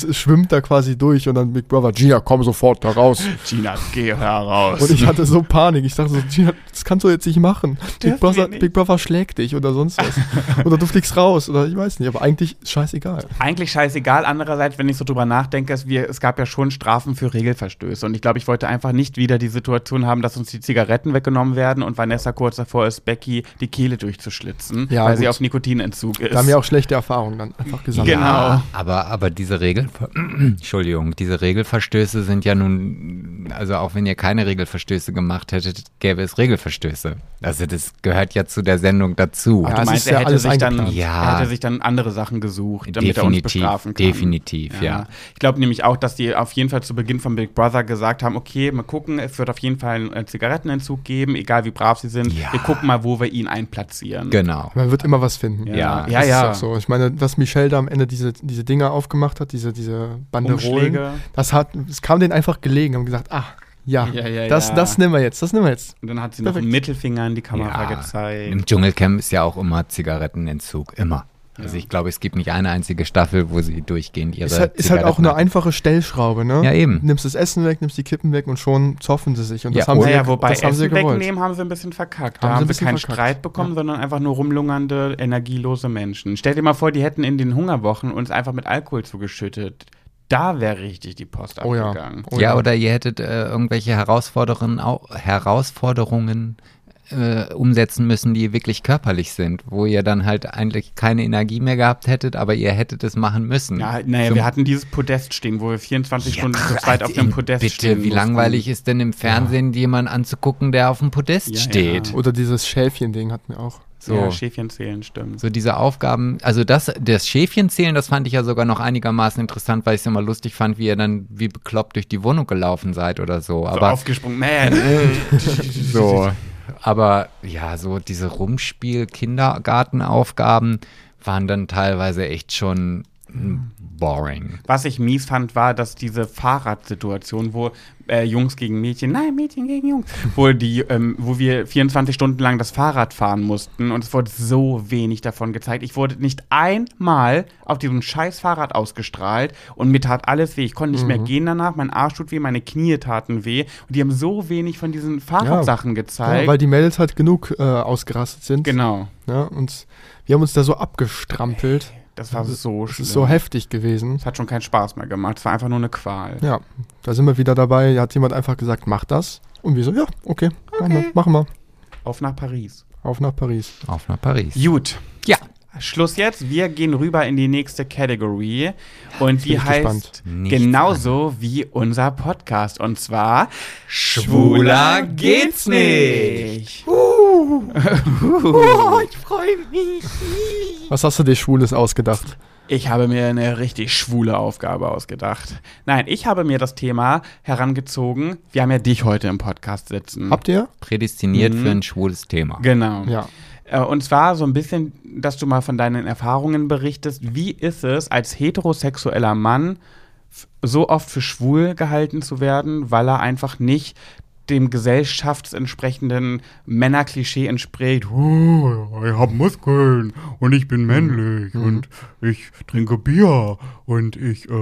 und schwimmt da quasi durch und dann Big Brother, Gina, komm sofort da raus. Gina, geh heraus. Und ich hatte so Panik. Ich dachte so, Gina, das kannst du jetzt nicht machen. Big Brother, nicht. Big Brother schlägt dich oder sonst was. oder du fliegst raus oder ich weiß nicht, aber eigentlich scheißegal. eigentlich scheißegal. Andererseits, wenn ich so drüber nachdenke, es, wir, es gab ja schon Strafen für Regelverstöße. Und ich glaube, ich wollte einfach nicht wieder die Situation haben, dass uns die Zigaretten weggenommen werden und Vanessa kurz davor ist, Becky die Kehle durchzuschlitzen, Ja, weil sie gut. auf Nikotinentzug ist. Da haben wir auch schlechte Erfahrungen dann einfach gesammelt. Genau. Ja, aber, aber diese Regel, Entschuldigung, diese Regelverstöße sind ja nun, also auch wenn ihr keine Regelverstöße gemacht hättet, gäbe es Regelverstöße. Also das gehört ja zu der Sendung dazu. Ach, Ja, du meinst, er hätte, sich dann, er hätte sich dann andere Sachen gesucht, damit er uns Definitiv, bestrafen kann. definitiv, ja. Ich glaube nämlich auch, dass die auf jeden Fall zu Beginn von Big Brother gesagt haben, okay, mal gucken, es wird auf jeden Fall einen Zigarettenentzug geben, egal wie brav sie sind. Ja. Wir gucken mal, wo wir ihn einplatzieren. Genau. Man wird immer was finden. Ja, Ja, ja. Das ja. ist auch so. Ich meine, dass Michelle da am Ende diese, diese Dinger aufgemacht hat, diese, diese Banderolen, Umschläge. das hat, es kam denen einfach gelegen, haben gesagt, ah, ja, Ja, ja, das, ja. das nehmen wir jetzt, das nehmen wir jetzt. Und dann hat sie noch Perfekt. einen Mittelfinger in die Kamera Ja. gezeigt. Im Dschungelcamp ist ja auch immer Zigarettenentzug, immer. Also ich glaube, es gibt nicht eine einzige Staffel, wo sie durchgehend ihre Ist halt, ist halt auch eine einfache Stellschraube, ne? Ja, eben. Nimmst das Essen weg, nimmst die Kippen weg und schon zoffen sie sich. Und das Ja, haben sie, Naja, wobei das haben sie Essen gewollt. wegnehmen haben sie ein bisschen verkackt. Haben Da sie haben ein sie keinen verkackt. Streit bekommen, Ja. sondern einfach nur rumlungernde, energielose Menschen. Stell dir mal vor, die hätten in den Hungerwochen uns einfach mit Alkohol zugeschüttet. Da wäre richtig die Post Oh ja. abgegangen. Oh ja, oder ihr hättet äh, irgendwelche Herausforderungen, au- Herausforderungen äh, umsetzen müssen, die wirklich körperlich sind, wo ihr dann halt eigentlich keine Energie mehr gehabt hättet, aber ihr hättet es machen müssen. Ja, naja, Zum- wir hatten dieses Podest stehen, wo wir 24 Ja, Stunden zu zweit auf dem Podest Bitte, stehen wie mussten. langweilig ist denn im Fernsehen jemand anzugucken, der auf dem Podest Ja, steht? ja. Oder dieses Schäfchen-Ding hatten wir auch. So, Ja, Schäfchen zählen, stimmt. so diese Aufgaben, also das, das Schäfchenzählen, das fand ich ja sogar noch einigermaßen interessant, weil ich es immer lustig fand, wie ihr dann wie bekloppt durch die Wohnung gelaufen seid oder so. so Aber aufgesprungen. Man. so, aber ja, so diese Rumspiel-Kindergartenaufgaben waren dann teilweise echt schon mm, boring. Was ich mies fand, war, dass diese Fahrradsituation, wo äh, Jungs gegen Mädchen, nein, Mädchen gegen Jungs, wo die, ähm, wo wir 24 Stunden lang das Fahrrad fahren mussten und es wurde so wenig davon gezeigt. Ich wurde nicht einmal auf diesem scheiß Fahrrad ausgestrahlt und mir tat alles weh. Ich konnte nicht mehr gehen danach, mein Arsch tut weh, meine Knie taten weh und die haben so wenig von diesen Fahrradsachen gezeigt. Ja, weil die Mädels halt genug äh, ausgerastet sind. genau. Ja, und wir haben uns da so abgestrampelt. Das war so Das schlimm. ist so heftig gewesen. Es hat schon keinen Spaß mehr gemacht. Es war einfach nur eine Qual. Ja, da sind wir wieder dabei. Da hat jemand einfach gesagt, mach das. Und wir so, ja, okay, Machen, wir, machen wir. Auf nach Paris. Auf nach Paris. Auf nach Paris. Gut. Ja. Schluss jetzt. Wir gehen rüber in die nächste Category. Und die heißt gespannt. Genauso wie unser Podcast. Und zwar Schwuler geht's nicht. ich freue mich. Was hast du dir Schwules ausgedacht? Ich habe mir eine richtig schwule Aufgabe ausgedacht. Nein, ich habe mir das Thema herangezogen. Wir haben ja dich heute im Podcast sitzen. Habt ihr? Prädestiniert Mhm. für ein schwules Thema. Genau. Ja. Äh, Und zwar so ein bisschen, dass du mal von deinen Erfahrungen berichtest. Wie ist es, als heterosexueller Mann so oft für schwul gehalten zu werden, weil er einfach nicht dem gesellschaftsentsprechenden Männerklischee entspricht. Oh, ich habe Muskeln und ich bin männlich und ich trinke Bier und ich äh,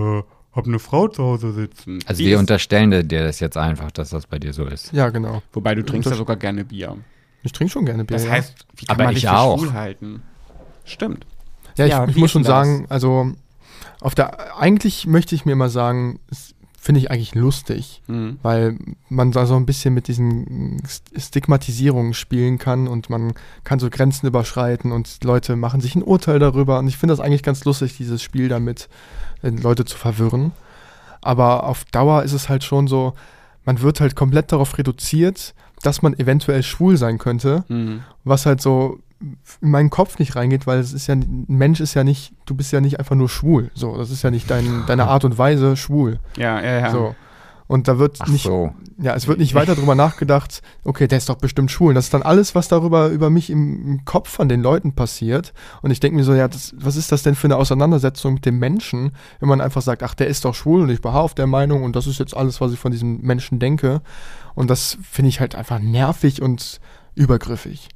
habe eine Frau zu Hause sitzen. Also wir unterstellen dir das jetzt einfach, dass das bei dir so ist. Ja, genau. Wobei du trinkst ja sogar gerne Bier. Ich trinke schon gerne Bier. Das heißt, wie kann Aber man ich dich für auch. schwul halten? Stimmt. Ja, ich, Ja, ich muss schon das? sagen, also auf der eigentlich möchte ich mir mal sagen, es finde ich eigentlich lustig, Mhm. weil man da so ein bisschen mit diesen St- Stigmatisierungen spielen kann und man kann so Grenzen überschreiten und Leute machen sich ein Urteil darüber und ich finde das eigentlich ganz lustig, dieses Spiel damit äh, Leute zu verwirren. Aber auf Dauer ist es halt schon so, man wird halt komplett darauf reduziert, dass man eventuell schwul sein könnte Mhm. was halt so in meinen Kopf nicht reingeht, weil es ist ja, ein Mensch ist ja nicht, du bist ja nicht einfach nur schwul. So, das ist ja nicht dein, deine Art und Weise schwul. Ja, ja, ja. So. Und da wird Ach nicht, so. ja, es wird nicht weiter drüber nachgedacht, okay, der ist doch bestimmt schwul. Und das ist dann alles, was darüber über mich im, im Kopf von den Leuten passiert. Und ich denke mir so, ja, das, was ist das denn für eine Auseinandersetzung mit dem Menschen, wenn man einfach sagt, ach, der ist doch schwul und ich beharre auf der Meinung und das ist jetzt alles, was ich von diesem Menschen denke. Und das finde ich halt einfach nervig und übergriffig.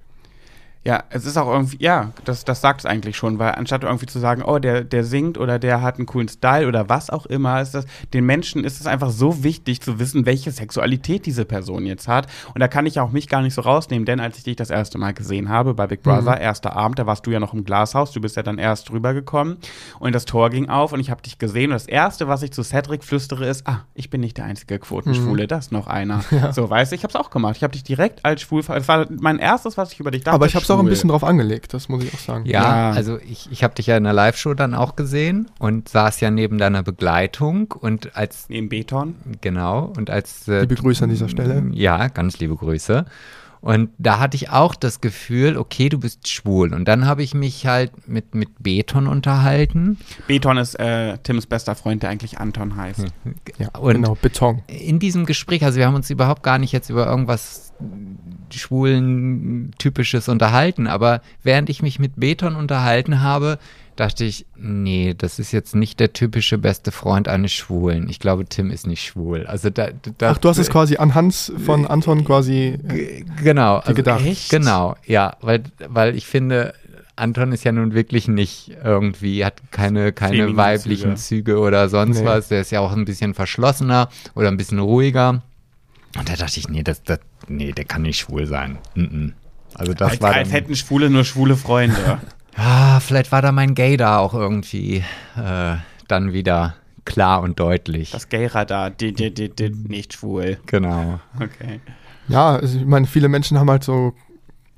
Ja, es ist auch irgendwie, ja, das, das sagt es eigentlich schon, weil anstatt irgendwie zu sagen, oh, der, der singt oder der hat einen coolen Style oder was auch immer, ist das, den Menschen ist es einfach so wichtig zu wissen, welche Sexualität diese Person jetzt hat. Und da kann ich auch mich gar nicht so rausnehmen, denn als ich dich das erste Mal gesehen habe bei Big Brother, erster Abend, da warst du ja noch im Glashaus, du bist ja dann erst rübergekommen und das Tor ging auf und ich habe dich gesehen und das erste, was ich zu Cedric flüstere, ist, ah, ich bin nicht der einzige Quotenschwule, da ist noch einer. So, weißt du, ich habe es auch gemacht. Ich habe dich direkt als schwul, das war mein erstes, was ich über dich dachte. Aber ich habe auch ein bisschen drauf angelegt, das muss ich auch sagen. Ja, Ja. also ich, ich habe dich ja in der Live-Show dann auch gesehen und saß ja neben deiner Begleitung und als, Neben Beton. genau, und als. Äh, Liebe Grüße an dieser Stelle. Ja, ganz liebe Grüße. Und da hatte ich auch das Gefühl, okay, du bist schwul. Und dann habe ich mich halt mit, mit Beton unterhalten. Beton ist äh, Tims bester Freund, der eigentlich Anton heißt. Ja, Und- genau, Beton. in diesem Gespräch, also wir haben uns überhaupt gar nicht jetzt über irgendwas schwulen typisches unterhalten, aber während ich mich mit Beton unterhalten habe, dachte ich, nee, das ist jetzt nicht der typische beste Freund eines Schwulen. Ich glaube, Tim ist nicht schwul. Also da, da Ach, du hast es quasi anhand von Anton quasi. Äh, Genau, also gedacht. Echt? Genau, ja, weil, weil ich finde, Anton ist ja nun wirklich nicht irgendwie, hat keine, keine weiblichen Züge. oder sonst Nee. was. Der ist ja auch ein bisschen verschlossener oder ein bisschen ruhiger. Und da dachte ich, nee, das, das, nee, der kann nicht schwul sein. Mm-mm. Also das als, war als dann, hätten Schwule nur schwule Freunde. ah, vielleicht war da mein Gay da auch irgendwie äh, dann wieder klar und deutlich. das Gay-Radar, nicht schwul. genau. Okay. ja, also ich meine, viele Menschen haben halt so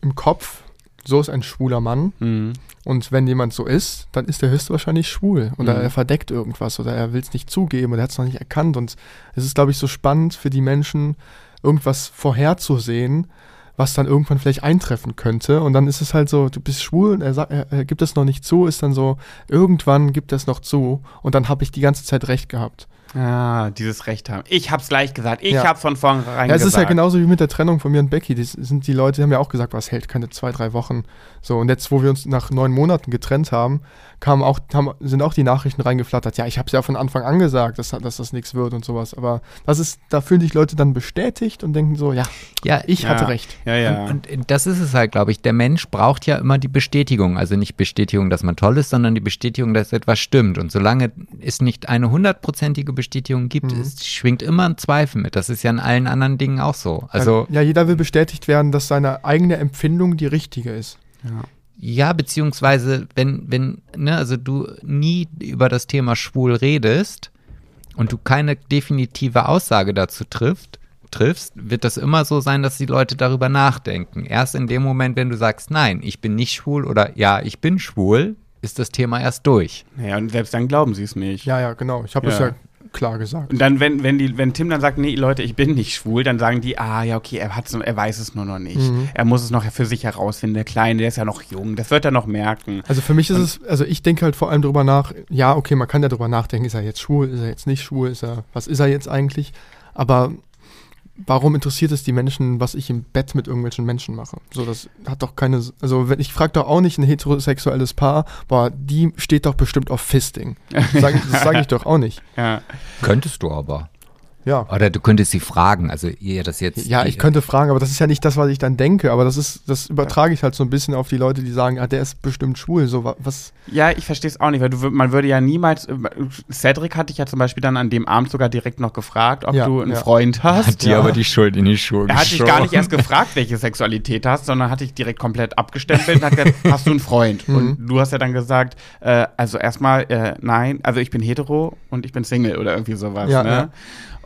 im Kopf, so ist ein schwuler Mann. Mhm. Und wenn jemand so ist, dann ist er höchstwahrscheinlich schwul. Oder Mhm. er verdeckt irgendwas oder er will es nicht zugeben oder er hat es noch nicht erkannt. Und es ist, glaube ich, so spannend für die Menschen, irgendwas vorherzusehen, was dann irgendwann vielleicht eintreffen könnte. Und dann ist es halt so, du bist schwul und er, sagt, er, er gibt es noch nicht zu, ist dann so, irgendwann gibt es noch zu und dann habe ich die ganze Zeit recht gehabt. Ah, dieses Recht haben. Ich hab's gleich gesagt. Ich Ja. hab's von vornherein Ja, es gesagt. ist ja genauso wie mit der Trennung von mir und Becky. Das sind die Leute, die haben ja auch gesagt, was hält keine zwei, drei Wochen. So, und jetzt, wo wir uns nach neun Monaten getrennt haben, kamen auch, haben, sind auch die Nachrichten reingeflattert. Ja, ich habe es ja von Anfang an gesagt, dass, dass das nichts wird und sowas. Aber das ist, da fühlen sich Leute dann bestätigt und denken so, ja, Ja, ich Ja. hatte recht. Ja, ja. Und, und das ist es halt, glaube ich. Der Mensch braucht ja immer die Bestätigung. Also nicht Bestätigung, dass man toll ist, sondern die Bestätigung, dass etwas stimmt. Und solange es nicht eine hundertprozentige Bestätigung gibt, Mhm. es schwingt immer ein Zweifel mit. Das ist ja in allen anderen Dingen auch so. Also ja, jeder will bestätigt werden, dass seine eigene Empfindung die richtige ist. ja. Ja, beziehungsweise wenn, wenn, ne, also du nie über das Thema schwul redest und du keine definitive Aussage dazu trifft, triffst, wird das immer so sein, dass die Leute darüber nachdenken. Erst in dem Moment, wenn du sagst, nein, ich bin nicht schwul oder ja, ich bin schwul, ist das Thema erst durch. Naja, und selbst dann glauben sie es nicht. Ja, ja, genau. Ich habe es Ja. Klar gesagt. Und dann, wenn, wenn, die, wenn Tim dann sagt, nee, Leute, ich bin nicht schwul, dann sagen die, ah, ja, okay, er, hat's, er weiß es nur noch nicht. Mhm. Er muss es noch für sich herausfinden. Der Kleine, der ist ja noch jung, das wird er noch merken. Also für mich ist es, also ich denke halt vor allem drüber nach, ja, okay, man kann ja drüber nachdenken, ist er jetzt schwul, ist er jetzt nicht schwul, ist er, was ist er jetzt eigentlich? Aber warum interessiert es die Menschen, was ich im Bett mit irgendwelchen Menschen mache? So, das hat doch keine, also wenn ich frage doch auch nicht ein heterosexuelles Paar, boah, die steht doch bestimmt auf Fisting. Sag, das sage ich doch auch nicht. Ja. Könntest du aber. Ja. Oder du könntest sie fragen, also ihr das jetzt. Ja, ich könnte fragen, aber das ist ja nicht das, was ich dann denke, aber das ist, das übertrage ich halt so ein bisschen auf die Leute, die sagen, ah, der ist bestimmt schwul, so wa- was, Ja, ich verstehe es auch nicht, weil du, man würde ja niemals. äh, Cedric hatte ich ja zum Beispiel dann an dem Abend sogar direkt noch gefragt, ob Ja, du einen ja. Freund hast. Hat dir Ja. aber die Schuld in die Schuhe Er hat dich gar nicht erst gefragt, welche Sexualität du hast, sondern hat dich direkt komplett abgestempelt und hat gesagt, hast du einen Freund? Mhm. Und du hast ja dann gesagt, äh, also erstmal, äh, nein, also ich bin hetero und ich bin Single oder irgendwie sowas. Ja, ne?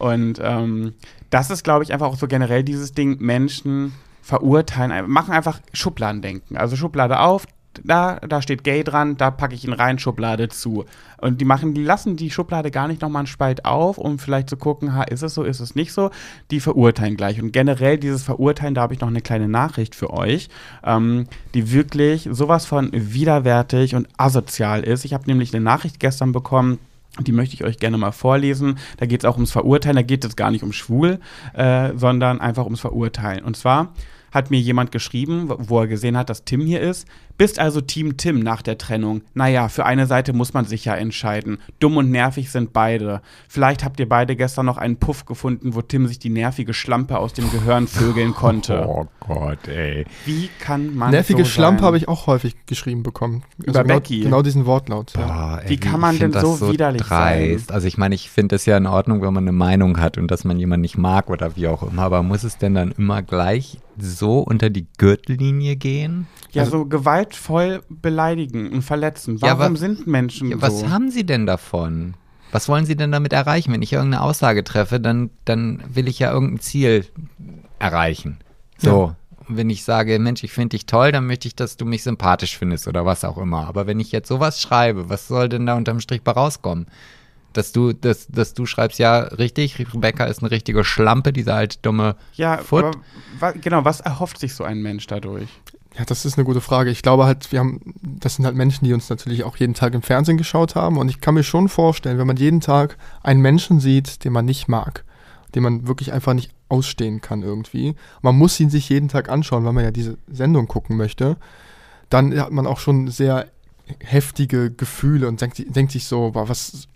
Und ähm, das ist, glaube ich, einfach auch so generell dieses Ding, Menschen verurteilen, machen einfach Schubladendenken. Also Schublade auf, da, da steht gay dran, da packe ich ihn rein, Schublade zu. Und die machen, die lassen die Schublade gar nicht nochmal einen Spalt auf, um vielleicht zu gucken, ha, ist es so, ist es nicht so. Die verurteilen gleich. Und generell dieses Verurteilen, da habe ich noch eine kleine Nachricht für euch, ähm, die wirklich sowas von widerwärtig und asozial ist. Ich habe nämlich eine Nachricht gestern bekommen, die möchte ich euch gerne mal vorlesen. Da geht es auch ums Verurteilen. Da geht es gar nicht um schwul, äh, sondern einfach ums Verurteilen. Und zwar hat mir jemand geschrieben, wo- wo er gesehen hat, dass Tim hier ist. Bist also Team Tim nach der Trennung. Naja, für eine Seite muss man sich ja entscheiden. Dumm und nervig sind beide. Vielleicht habt ihr beide gestern noch einen Puff gefunden, wo Tim sich die nervige Schlampe aus dem Gehirn vögeln konnte. Oh Gott, ey. Wie kann man nervige so Schlampe sein? habe ich auch häufig geschrieben bekommen. Also Über genau, Becky? Genau diesen Wortlaut. Ja. Boah, ey, Wie kann man denn das so widerlich sein? dreist. Also ich meine, ich finde es ja in Ordnung, wenn man eine Meinung hat und dass man jemanden nicht mag oder wie auch immer, aber muss es denn dann immer gleich so unter die Gürtellinie gehen? Ja, Also- so gewaltvoll beleidigen und verletzen. Ja, Warum aber- sind Menschen Ja, was so? haben sie denn davon? Was wollen sie denn damit erreichen? Wenn ich irgendeine Aussage treffe, dann, dann will ich ja irgendein Ziel erreichen. So. Und wenn ich sage, Mensch, ich finde dich toll, dann möchte ich, dass du mich sympathisch findest oder was auch immer. Aber wenn ich jetzt sowas schreibe, was soll denn da unterm Strich bei rauskommen? Dass du, dass, dass du schreibst, ja, richtig, Rebecca ist eine richtige Schlampe, diese alte dumme Ja, Foot. aber wa genau, was erhofft sich so ein Mensch dadurch? Ja, das ist eine gute Frage. Ich glaube halt, wir haben, das sind halt Menschen, die uns natürlich auch jeden Tag im Fernsehen geschaut haben. Und ich kann mir schon vorstellen, wenn man jeden Tag einen Menschen sieht, den man nicht mag, den man wirklich einfach nicht ausstehen kann irgendwie, man muss ihn sich jeden Tag anschauen, weil man ja diese Sendung gucken möchte, dann hat man auch schon sehr heftige Gefühle und denkt, denkt sich so, was,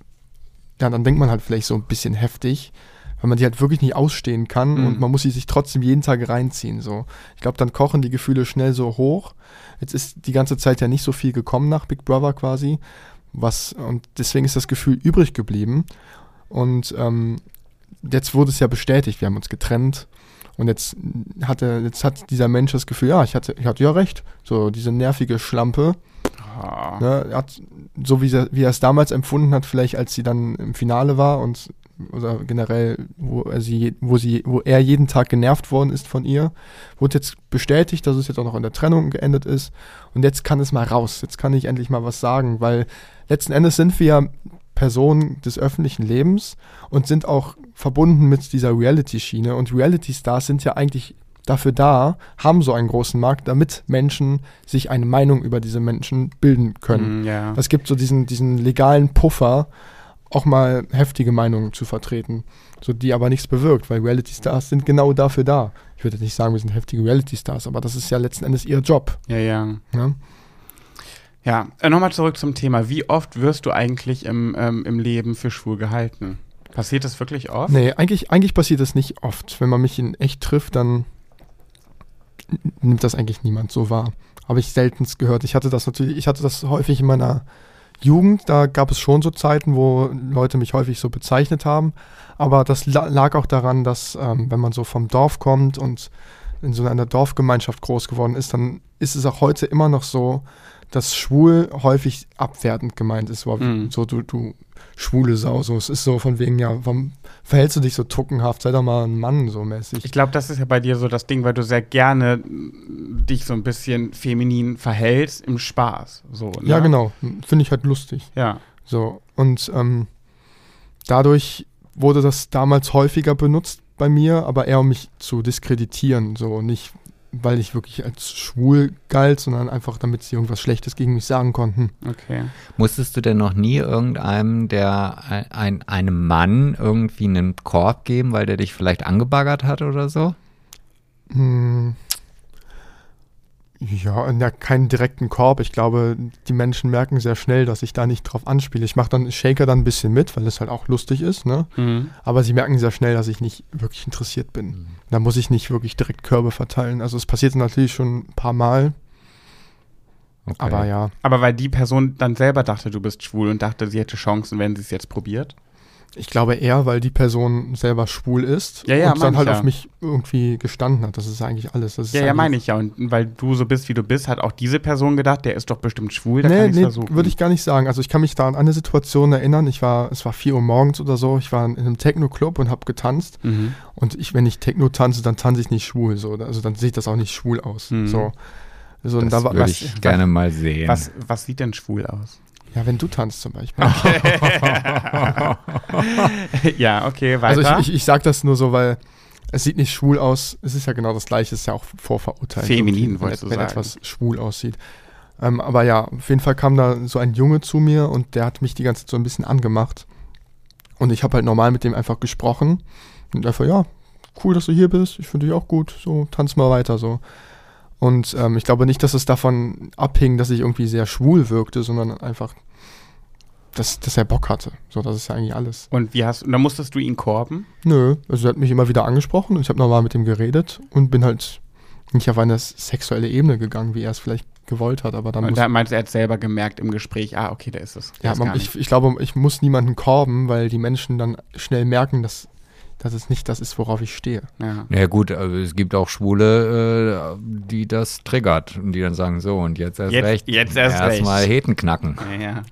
ja, dann denkt man halt vielleicht so ein bisschen heftig, weil man die halt wirklich nicht ausstehen kann Mhm. und man muss sie sich trotzdem jeden Tag reinziehen. So. Ich glaube, dann kochen die Gefühle schnell so hoch. Jetzt ist die ganze Zeit ja nicht so viel gekommen nach Big Brother quasi. Was, und deswegen ist das Gefühl übrig geblieben. Und ähm, jetzt wurde es ja bestätigt, wir haben uns getrennt. Und jetzt hatte, jetzt hat dieser Mensch das Gefühl, ja, ich hatte, ich hatte ja recht. So, diese nervige Schlampe. Ah. Ne, hat, so wie, er- wie er es damals empfunden hat, vielleicht als sie dann im Finale war und oder generell, wo er sie, wo sie, wo er jeden Tag genervt worden ist von ihr, wurde jetzt bestätigt, dass es jetzt auch noch in der Trennung geendet ist. Und jetzt kann es mal raus. Jetzt kann ich endlich mal was sagen, weil letzten Endes sind wir ja Personen des öffentlichen Lebens und sind auch verbunden mit dieser Reality-Schiene. Und Reality-Stars sind ja eigentlich dafür da, haben so einen großen Markt, damit Menschen sich eine Meinung über diese Menschen bilden können. Mm, ja. Es gibt so diesen, diesen legalen Puffer, auch mal heftige Meinungen zu vertreten, so die aber nichts bewirkt, weil Reality Stars sind genau dafür da. Ich würde nicht sagen, wir sind heftige Reality Stars, aber das ist ja letzten Endes ihr Job. Ja, ja. Ne? Ja, äh, nochmal zurück zum Thema. Wie oft wirst du eigentlich im, ähm, im Leben für schwul gehalten? Passiert das wirklich oft? Nee, eigentlich, eigentlich passiert das nicht oft. Wenn man mich in echt trifft, dann nimmt das eigentlich niemand so wahr. Habe ich seltenst gehört. Ich hatte das natürlich, ich hatte das häufig in meiner Jugend, da gab es schon so Zeiten, wo Leute mich häufig so bezeichnet haben. Aber das la lag auch daran, dass ähm, wenn man so vom Dorf kommt und in so einer Dorfgemeinschaft groß geworden ist, dann ist es auch heute immer noch so, dass schwul häufig abwertend gemeint ist. Mhm. so du, du schwule Sau. So, es ist so von wegen, ja, warum verhältst du dich so tuckenhaft? Sei doch mal ein Mann, so mäßig. Ich glaube, das ist ja bei dir so das Ding, weil du sehr gerne dich so ein bisschen feminin verhältst im Spaß. So, ne? ja, genau. Finde ich halt lustig. Ja. So. Und ähm, dadurch wurde das damals häufiger benutzt bei mir, aber eher um mich zu diskreditieren. So nicht, weil ich wirklich als schwul galt, sondern einfach, damit sie irgendwas Schlechtes gegen mich sagen konnten. Okay. Musstest du denn noch nie irgendeinem, der ein, ein, einem Mann irgendwie einen Korb geben, weil der dich vielleicht angebaggert hat oder so? Hm. Ja, ja, keinen direkten Korb. Ich glaube, die Menschen merken sehr schnell, dass ich da nicht drauf anspiele. Ich mache dann, shaker dann ein bisschen mit, weil es halt auch lustig ist, ne? Mhm. Aber sie merken sehr schnell, dass ich nicht wirklich interessiert bin. Da muss ich nicht wirklich direkt Körbe verteilen. Also es passiert natürlich schon ein paar Mal, Okay. aber ja. Aber weil die Person dann selber dachte, du bist schwul und dachte, sie hätte Chancen, wenn sie es jetzt probiert. Ich glaube eher, weil die Person selber schwul ist Ja, ja, und dann halt ja. auf mich irgendwie gestanden hat. Das ist eigentlich alles. Das ist Ja, ja, meine ich ja. Und weil du so bist, wie du bist, hat auch diese Person gedacht, der ist doch bestimmt schwul, da kann Nee, ich nee, versuchen. würde ich gar nicht sagen. Also ich kann mich da an eine Situation erinnern. Ich war, es war 4 Uhr morgens oder so. Ich war in einem Techno-Club und habe getanzt. Mhm. Und ich, wenn ich Techno tanze, dann tanze ich nicht schwul. So. Also dann sieht das auch nicht schwul aus. Mhm. So. So, das da würde was, ich gerne mal sehen. Was, was sieht denn schwul aus? ja, wenn du tanzt zum Beispiel. ja, okay, weiter. Also ich, ich, ich sag das nur so, weil es sieht nicht schwul aus. Es ist ja genau das Gleiche. Es ist ja auch vorverurteilt. Feminin, wenn, wolltest du wenn sagen. etwas schwul aussieht. Ähm, aber ja, auf jeden Fall kam da so ein Junge zu mir und der hat mich die ganze Zeit so ein bisschen angemacht. Und ich habe halt normal mit dem einfach gesprochen. Und einfach, ja, cool, dass du hier bist. Ich finde dich auch gut. So, tanz mal weiter so. Und ähm, ich glaube nicht, dass es davon abhing, dass ich irgendwie sehr schwul wirkte, sondern einfach, dass, dass er Bock hatte. So, das ist ja eigentlich alles. und wie hast und dann musstest du ihn korben? Nö, also er hat mich immer wieder angesprochen und ich habe nochmal mit ihm geredet und bin halt nicht auf eine sexuelle Ebene gegangen, wie er es vielleicht gewollt hat, aber dann Und da meinst du, er hat selber gemerkt im Gespräch, ah, okay, da ist es. Der ja, ist man, ich, ich glaube, ich muss niemanden korben, weil die Menschen dann schnell merken, dass, dass es nicht das ist, worauf ich stehe. ja. Ja gut, also es gibt auch Schwule, äh, die das triggert und die dann sagen, so und jetzt erst Jetzt- recht. jetzt erst recht. Erstmal Heten knacken. Ja, ja.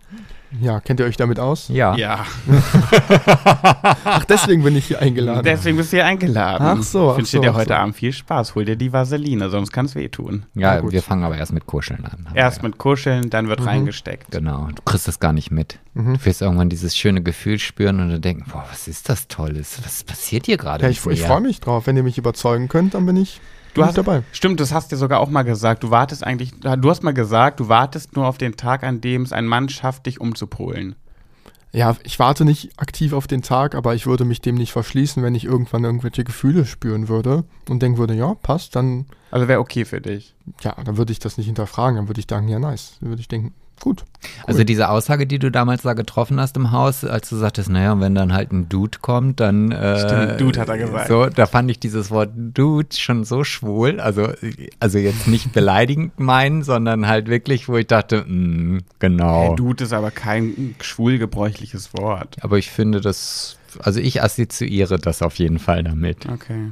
Ja, kennt ihr euch damit aus? Ja. ja. Ach, deswegen bin ich hier eingeladen. Deswegen bist du hier eingeladen. Ach so, Ich wünsche so, dir heute so. Abend viel Spaß. Hol dir die Vaseline, sonst kann es wehtun. Ja, Ja, gut. wir fangen aber erst mit Kuscheln an. Erst mit Kuscheln, dann wird Mhm. reingesteckt. Genau, du kriegst das gar nicht mit. Mhm. Du wirst irgendwann dieses schöne Gefühl spüren und dann denken, boah, was ist das Tolles? Was passiert hier gerade? Ja, ich, ich freue mich drauf. Wenn ihr mich überzeugen könnt, dann bin ich, Du hast, dabei. Stimmt, das hast du sogar auch mal gesagt. Du wartest eigentlich, du hast mal gesagt, du wartest nur auf den Tag, an dem es ein Mann schafft, dich umzupolen. Ja, ich warte nicht aktiv auf den Tag, aber ich würde mich dem nicht verschließen, wenn ich irgendwann irgendwelche Gefühle spüren würde und denken würde, ja, passt, dann Also wäre okay für dich. ja, dann würde ich das nicht hinterfragen, dann würde ich denken, ja, nice. Dann würde ich denken, gut. Also diese Aussage, die du damals da getroffen hast im Haus, als du sagtest, naja, wenn dann halt ein Dude kommt, dann äh, Stimmt, Dude hat er gesagt. So, da fand ich dieses Wort Dude schon so schwul, also also jetzt nicht beleidigend meinen, sondern halt wirklich, wo ich dachte, mm, genau. Hey, Dude ist aber kein schwulgebräuchliches Wort. Aber ich finde das, also ich assoziiere das auf jeden Fall damit. Okay.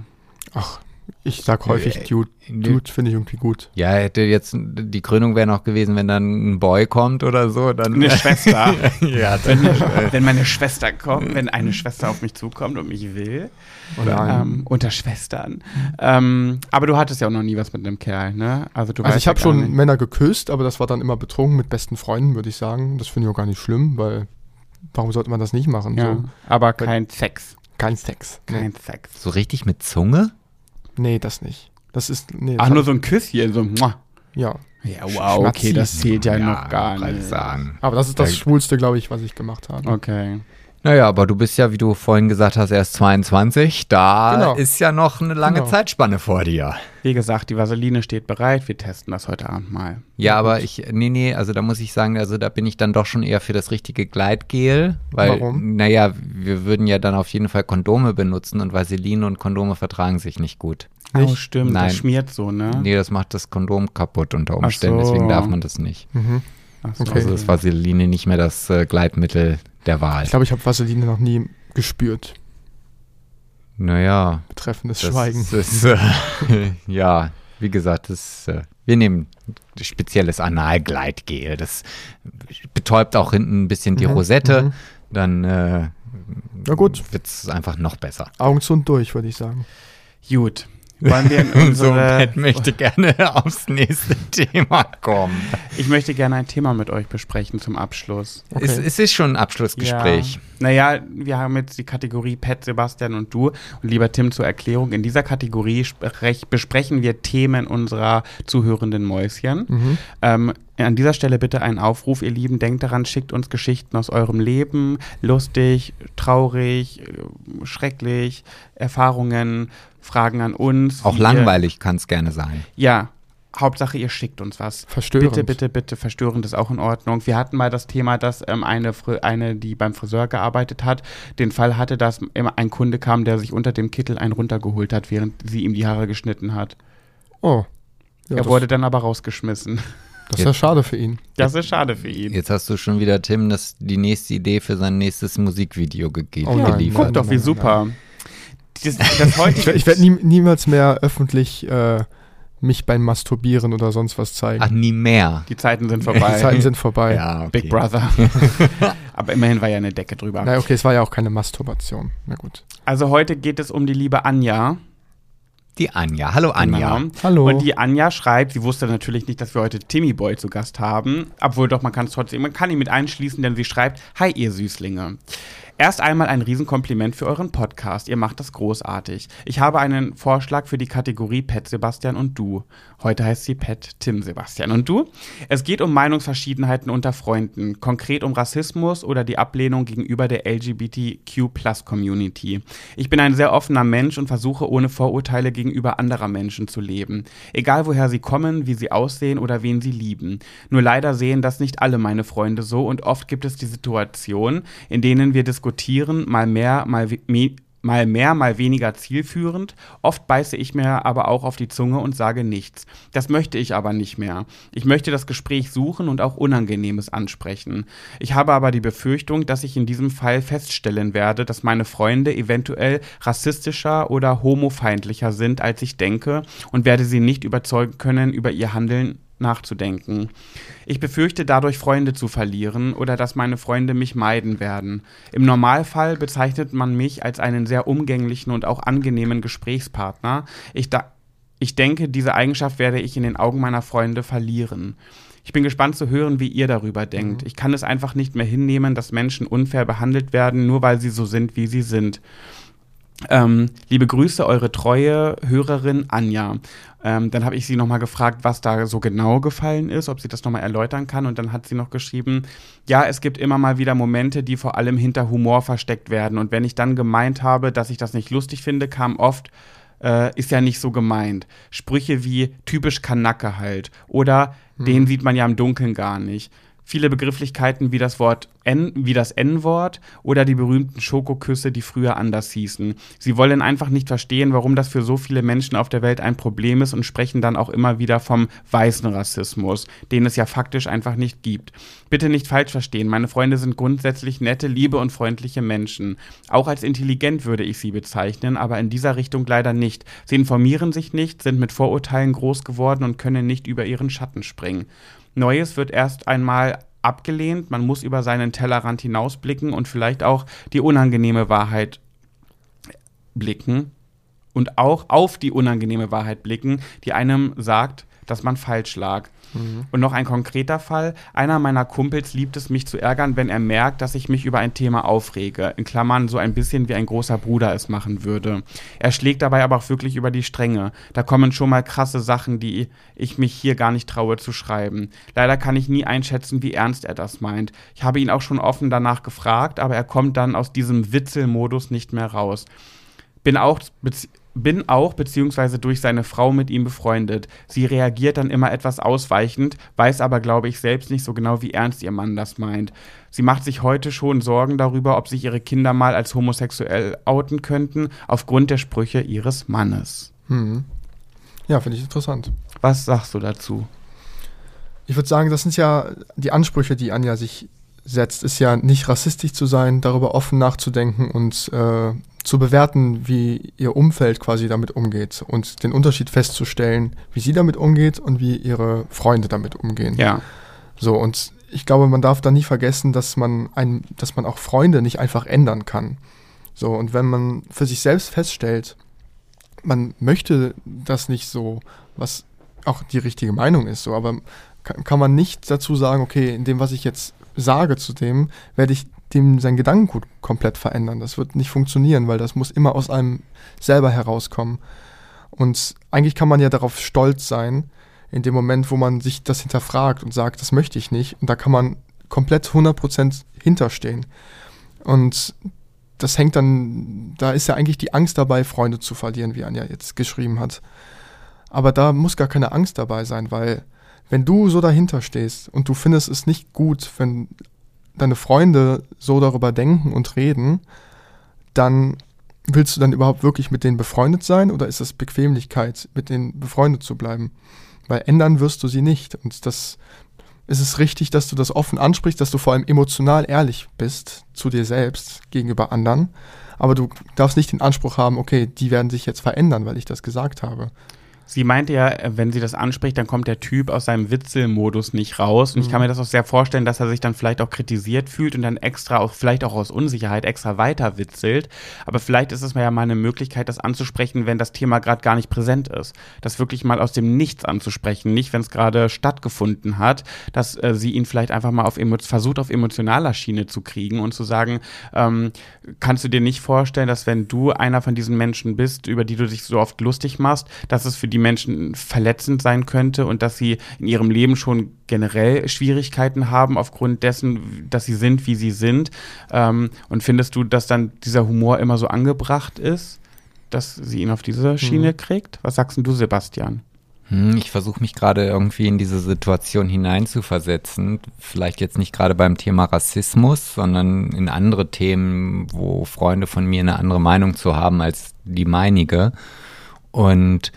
Ach, ich sag häufig Äh, Dude. Dude finde ich irgendwie gut. Ja, hätte jetzt die Krönung wäre noch gewesen, wenn dann ein Boy kommt oder so, dann Eine Schwester. ja, wenn, wenn meine Schwester kommt, wenn eine Schwester auf mich zukommt und mich will, Oder ähm, unter Schwestern. Ähm, aber du hattest ja auch noch nie was mit einem Kerl, ne? Also du also ich habe ja schon nicht. Männer geküsst, aber das war dann immer betrunken mit besten Freunden, würde ich sagen. Das finde ich auch gar nicht schlimm, weil warum sollte man das nicht machen? Ja, So, aber kein Sex. kein Sex. Nee. Kein Sex. so richtig mit Zunge? Nee, das nicht. Das ist, nee, Ach, nur so ein Küsschen, so ich- ja. Ja, wow, okay, das zählt ja, noch gar nicht. Sagen. Aber das ist das Ja. Schwulste, glaube ich, was ich gemacht habe. Okay. Naja, aber du bist ja, wie du vorhin gesagt hast, erst 22. Da Genau. ist ja noch eine lange Genau. Zeitspanne vor dir. Wie gesagt, die Vaseline steht bereit. Wir testen das heute Abend mal. Ja, aber ich, nee, nee, also da muss ich sagen, also da bin ich dann doch schon eher für das richtige Gleitgel, weil, Warum? naja, wir würden ja dann auf jeden Fall Kondome benutzen und Vaseline und Kondome vertragen sich nicht gut. Oh, Nicht? stimmt. Nein. Das schmiert so, ne? Nee, das macht das Kondom kaputt unter Umständen, so. deswegen darf man das nicht. Mhm. Ach so, Okay. Also ist Vaseline nicht mehr das äh, Gleitmittel der Wahl. Ich glaube, ich habe Vaseline noch nie gespürt. Naja, Betreffendes das Schweigen. ist, äh, ja, wie gesagt, das, äh, wir nehmen spezielles Analgleitgel. Das betäubt auch hinten ein bisschen die Mhm, Rosette. mhm. Dann äh, wird es einfach noch besser. Augen zu und durch, würde ich sagen. Gut. Wollen wir in Und so unsere, Pat möchte gerne aufs nächste Thema kommen. ich möchte gerne ein Thema mit euch besprechen zum Abschluss. Okay. Es, es ist schon ein Abschlussgespräch. Ja. Naja, wir haben jetzt die Kategorie Pet, Sebastian und du. Und lieber Tim zur Erklärung, in dieser Kategorie sprech, besprechen wir Themen unserer zuhörenden Mäuschen. Mhm. Ähm, an dieser Stelle bitte ein Aufruf, ihr Lieben, denkt daran, schickt uns Geschichten aus eurem Leben, lustig, traurig, äh, schrecklich, Erfahrungen, Fragen an uns. Auch langweilig kann es gerne sein. Ja, Hauptsache ihr schickt uns was. Verstörend. Bitte, bitte, bitte, verstörend ist auch in Ordnung. Wir hatten mal das Thema, dass ähm, eine, Fri- eine, die beim Friseur gearbeitet hat, den Fall hatte, dass immer ein Kunde kam, der sich unter dem Kittel einen runtergeholt hat, während sie ihm die Haare geschnitten hat. Oh. Ja, er wurde dann aber rausgeschmissen. das ist ja schade für ihn. Das ist schade für ihn. Jetzt hast du schon wieder Tim das, die nächste Idee für sein nächstes Musikvideo gegeben. Oh nein, geliefert. Guck doch, wie nein, super. Das, das Ich, ich werde nie, niemals mehr öffentlich äh, mich beim Masturbieren oder sonst was zeigen. Ach, nie mehr. die Zeiten sind Die vorbei. Zeiten sind vorbei. Ja, okay. Big Brother. aber immerhin war ja eine Decke drüber. Na okay, es war ja auch keine Masturbation. Na gut. Also heute geht es um die liebe Anja. Die Anja. Hallo Anja. Genau. Hallo. Und die Anja schreibt, sie wusste natürlich nicht, dass wir heute Timmy Boy zu Gast haben. Obwohl doch, man kann es trotzdem, man kann ihn mit einschließen, denn sie schreibt, Hi ihr Süßlinge. Erst einmal ein Riesenkompliment für euren Podcast. Ihr macht das großartig. Ich habe einen Vorschlag für die Kategorie Pet Sebastian und du. Heute heißt sie Pet Tim Sebastian und du. Es geht um Meinungsverschiedenheiten unter Freunden, konkret um Rassismus oder die Ablehnung gegenüber der LGBTQ-Plus-Community. Ich bin ein sehr offener Mensch und versuche ohne Vorurteile gegenüber anderer Menschen zu leben. Egal woher sie kommen, wie sie aussehen oder wen sie lieben. Nur leider sehen das nicht alle meine Freunde so und oft gibt es die Situation, in denen wir diskutieren, mal mehr, mal mal mehr, mal weniger zielführend. Oft beiße ich mir aber auch auf die Zunge und sage nichts. Das möchte ich aber nicht mehr. Ich möchte das Gespräch suchen und auch Unangenehmes ansprechen. Ich habe aber die Befürchtung, dass ich in diesem Fall feststellen werde, dass meine Freunde eventuell rassistischer oder homofeindlicher sind, als ich denke und werde sie nicht überzeugen können, über ihr Handeln nachzudenken. Ich befürchte dadurch Freunde zu verlieren oder dass meine Freunde mich meiden werden. Im Normalfall bezeichnet man mich als einen sehr umgänglichen und auch angenehmen Gesprächspartner. Ich, da ich denke, diese Eigenschaft werde ich in den Augen meiner Freunde verlieren. Ich bin gespannt zu hören, wie ihr darüber denkt. Ich kann es einfach nicht mehr hinnehmen, dass Menschen unfair behandelt werden, nur weil sie so sind, wie sie sind. Ähm, liebe Grüße, eure treue Hörerin Anja. Ähm, dann habe ich sie nochmal gefragt, was da so genau gefallen ist, ob sie das nochmal erläutern kann. Und dann hat sie noch geschrieben, ja, es gibt immer mal wieder Momente, die vor allem hinter Humor versteckt werden. Und wenn ich dann gemeint habe, dass ich das nicht lustig finde, kam oft, äh, ist ja nicht so gemeint. Sprüche wie typisch Kanacke halt. Oder den sieht man ja im Dunkeln gar nicht. Viele Begrifflichkeiten wie das Wort N, wie das N-Wort oder die berühmten Schokoküsse, die früher anders hießen. Sie wollen einfach nicht verstehen, warum das für so viele Menschen auf der Welt ein Problem ist und sprechen dann auch immer wieder vom weißen Rassismus, den es ja faktisch einfach nicht gibt. Bitte nicht falsch verstehen, meine Freunde sind grundsätzlich nette, liebe und freundliche Menschen. Auch als intelligent würde ich sie bezeichnen, aber in dieser Richtung leider nicht. Sie informieren sich nicht, sind mit Vorurteilen groß geworden und können nicht über ihren Schatten springen. Neues wird erst einmal abgelehnt, man muss über seinen Tellerrand hinausblicken und vielleicht auch die unangenehme Wahrheit blicken und auch auf die unangenehme Wahrheit blicken, die einem sagt, dass man falsch lag. Und noch ein konkreter Fall. Einer meiner Kumpels liebt es, mich zu ärgern, wenn er merkt, dass ich mich über ein Thema aufrege. In Klammern so ein bisschen wie ein großer Bruder es machen würde. Er schlägt dabei aber auch wirklich über die Stränge. Da kommen schon mal krasse Sachen, die ich mich hier gar nicht traue zu schreiben. Leider kann ich nie einschätzen, wie ernst er das meint. Ich habe ihn auch schon offen danach gefragt, aber er kommt dann aus diesem Witzelmodus nicht mehr raus. Bin auch, bin auch beziehungsweise durch seine Frau mit ihm befreundet. Sie reagiert dann immer etwas ausweichend, weiß aber, glaube ich, selbst nicht so genau, wie ernst ihr Mann das meint. Sie macht sich heute schon Sorgen darüber, ob sich ihre Kinder mal als homosexuell outen könnten, aufgrund der Sprüche ihres Mannes. Hm. Ja, finde ich interessant. Was sagst du dazu? Ich würde sagen, das sind ja die Ansprüche, die Anja sich setzt, ist ja nicht rassistisch zu sein, darüber offen nachzudenken und äh, zu bewerten, wie ihr Umfeld quasi damit umgeht und den Unterschied festzustellen, wie sie damit umgeht und wie ihre Freunde damit umgehen. Ja. So, und ich glaube, man darf da nie vergessen, dass man ein, dass man auch Freunde nicht einfach ändern kann. So, und wenn man für sich selbst feststellt, man möchte das nicht so, was auch die richtige Meinung ist, so, aber kann, kann man nicht dazu sagen, okay, in dem, was ich jetzt sage zu dem, werde ich dem sein Gedankengut komplett verändern. Das wird nicht funktionieren, weil das muss immer aus einem selber herauskommen. Und eigentlich kann man ja darauf stolz sein, in dem Moment, wo man sich das hinterfragt und sagt, das möchte ich nicht. Und da kann man komplett 100% hinterstehen. Und das hängt dann, da ist ja eigentlich die Angst dabei, Freunde zu verlieren, wie Anja jetzt geschrieben hat. Aber da muss gar keine Angst dabei sein, weil wenn du so dahinter stehst und du findest es nicht gut, wenn deine Freunde so darüber denken und reden, dann willst du dann überhaupt wirklich mit denen befreundet sein oder ist es Bequemlichkeit, mit denen befreundet zu bleiben? Weil ändern wirst du sie nicht. Und das ist es richtig, dass du das offen ansprichst, dass du vor allem emotional ehrlich bist zu dir selbst gegenüber anderen. Aber du darfst nicht den Anspruch haben, okay, die werden sich jetzt verändern, weil ich das gesagt habe. Sie meinte ja, wenn sie das anspricht, dann kommt der Typ aus seinem Witzelmodus nicht raus. Und mhm. ich kann mir das auch sehr vorstellen, dass er sich dann vielleicht auch kritisiert fühlt und dann extra, auch vielleicht auch aus Unsicherheit, extra weiter witzelt. Aber vielleicht ist es ja mal eine Möglichkeit, das anzusprechen, wenn das Thema gerade gar nicht präsent ist. Das wirklich mal aus dem Nichts anzusprechen, nicht wenn es gerade stattgefunden hat, dass äh, sie ihn vielleicht einfach mal auf versucht, auf emotionaler Schiene zu kriegen und zu sagen, ähm, kannst du dir nicht vorstellen, dass wenn du einer von diesen Menschen bist, über die du dich so oft lustig machst, dass es für die Menschen verletzend sein könnte und dass sie in ihrem Leben schon generell Schwierigkeiten haben aufgrund dessen, dass sie sind, wie sie sind. Ähm, und findest du, dass dann dieser Humor immer so angebracht ist, dass sie ihn auf diese Schiene mhm. kriegt? Was sagst du, Sebastian? Hm, ich versuche mich gerade irgendwie in diese Situation hineinzuversetzen. Vielleicht jetzt nicht gerade beim Thema Rassismus, sondern in andere Themen, wo Freunde von mir eine andere Meinung zu haben als die meinige. Und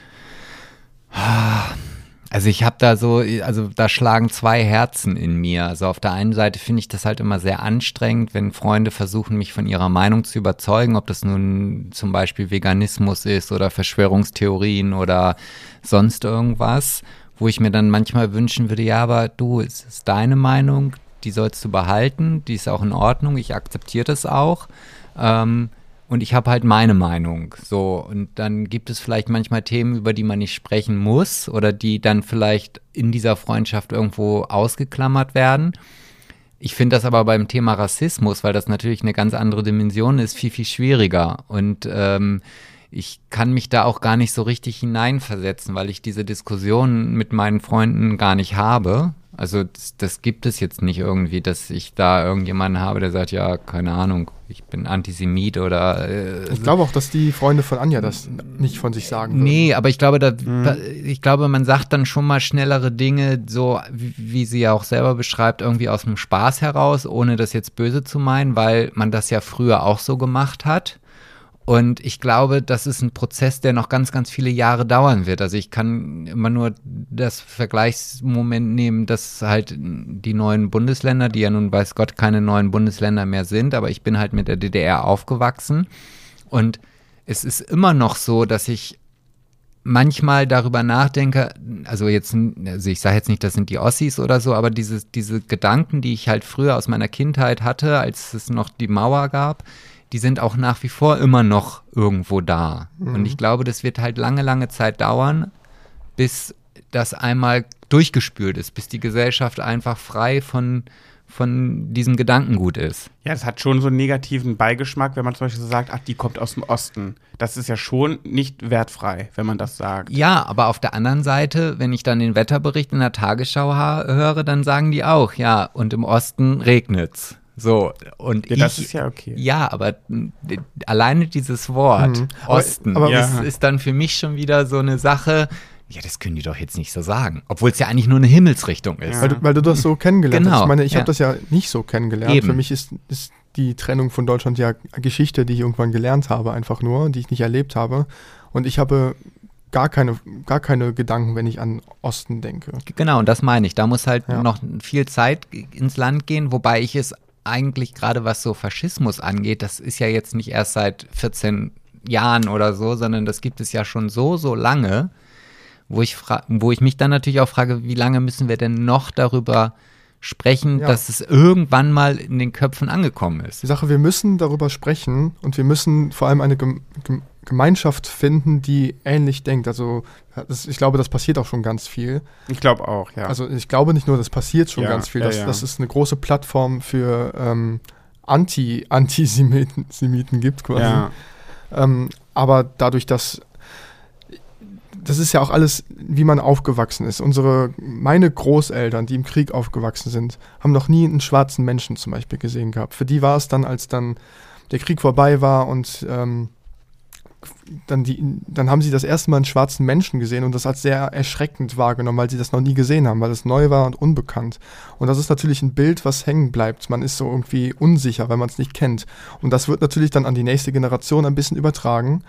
also ich habe da so, also da schlagen zwei Herzen in mir. Also auf der einen Seite finde ich das halt immer sehr anstrengend, wenn Freunde versuchen, mich von ihrer Meinung zu überzeugen, ob das nun zum Beispiel Veganismus ist oder Verschwörungstheorien oder sonst irgendwas, wo ich mir dann manchmal wünschen würde, ja, aber du, es ist deine Meinung, die sollst du behalten, die ist auch in Ordnung, ich akzeptiere das auch. Ähm, und ich habe halt meine Meinung. So, und dann gibt es vielleicht manchmal Themen, über die man nicht sprechen muss oder die dann vielleicht in dieser Freundschaft irgendwo ausgeklammert werden. Ich finde das aber beim Thema Rassismus, weil das natürlich eine ganz andere Dimension ist, viel, viel schwieriger. Und ähm, ich kann mich da auch gar nicht so richtig hineinversetzen, weil ich diese Diskussion mit meinen Freunden gar nicht habe. Also das, das, gibt es jetzt nicht irgendwie, dass ich da irgendjemanden habe, der sagt, ja, keine Ahnung, ich bin Antisemit oder. Äh, ich glaube auch, dass die Freunde von Anja das nicht von sich sagen. Würden. Nee, aber ich glaube, da, mhm. ich glaube, man sagt dann schon mal schnellere Dinge, so wie, wie sie ja auch selber beschreibt, irgendwie aus dem Spaß heraus, ohne das jetzt böse zu meinen, weil man das ja früher auch so gemacht hat. Und ich glaube, das ist ein Prozess, der noch ganz, ganz viele Jahre dauern wird. Also ich kann immer nur das Vergleichsmoment nehmen, dass halt die neuen Bundesländer, die ja nun weiß Gott keine neuen Bundesländer mehr sind, aber ich bin halt mit der DDR aufgewachsen. Und es ist immer noch so, dass ich manchmal darüber nachdenke, also jetzt, also ich sage jetzt nicht, das sind die Ossis oder so, aber diese, diese Gedanken, die ich halt früher aus meiner Kindheit hatte, als es noch die Mauer gab, die sind auch nach wie vor immer noch irgendwo da. Mhm. Und ich glaube, das wird halt lange, lange Zeit dauern, bis das einmal durchgespült ist, bis die Gesellschaft einfach frei von, von diesem Gedankengut ist. Ja, es hat schon so einen negativen Beigeschmack, wenn man zum Beispiel so sagt, ach, die kommt aus dem Osten. Das ist ja schon nicht wertfrei, wenn man das sagt. Ja, aber auf der anderen Seite, wenn ich dann den Wetterbericht in der Tagesschau höre, dann sagen die auch, ja, und im Osten regnet's. So, und ja, das ist ja okay. Ja, aber alleine dieses Wort mhm. Osten aber, aber ist, ist, dann für mich schon wieder so eine Sache. Ja, das können die doch jetzt nicht so sagen. Obwohl es ja eigentlich nur eine Himmelsrichtung ist. Ja. Weil, du, weil, du, das so kennengelernt genau, hast. Ich meine, ich ja. habe das ja nicht so kennengelernt. Eben. Für mich ist, ist die Trennung von Deutschland ja Geschichte, die ich irgendwann gelernt habe, einfach nur, die ich nicht erlebt habe. Und ich habe gar keine, gar keine Gedanken, wenn ich an Osten denke. Genau, und das meine ich. Da muss halt ja. noch viel Zeit ins Land gehen, wobei ich es eigentlich gerade was so Faschismus angeht, das ist ja jetzt nicht erst seit 14 Jahren oder so, sondern das gibt es ja schon so, so lange, wo ich, wo ich mich dann natürlich auch frage, wie lange müssen wir denn noch darüber sprechen, ja. dass es irgendwann mal in den Köpfen angekommen ist. Die Sache, wir müssen darüber sprechen und wir müssen vor allem eine Gemeinschaft finden, die ähnlich denkt. Also das, ich glaube, das passiert auch schon ganz viel. Ich glaube auch, ja. Also ich glaube nicht nur, das passiert schon ja, ganz viel. Das, ja, ja. das ist eine große Plattform für ähm, Anti-Antisemiten gibt quasi. Ähm, aber dadurch, dass das ist ja auch alles, wie man aufgewachsen ist. Unsere, meine Großeltern, die im Krieg aufgewachsen sind, haben noch nie einen schwarzen Menschen zum Beispiel gesehen gehabt. Für die war es dann, als dann der Krieg vorbei war und ähm, dann, die, dann haben sie das erste Mal einen schwarzen Menschen gesehen und das als sehr erschreckend wahrgenommen, weil sie das noch nie gesehen haben, weil es neu war und unbekannt. Und das ist natürlich ein Bild, was hängen bleibt. Man ist so irgendwie unsicher, weil man es nicht kennt. Und das wird natürlich dann an die nächste Generation ein bisschen übertragen.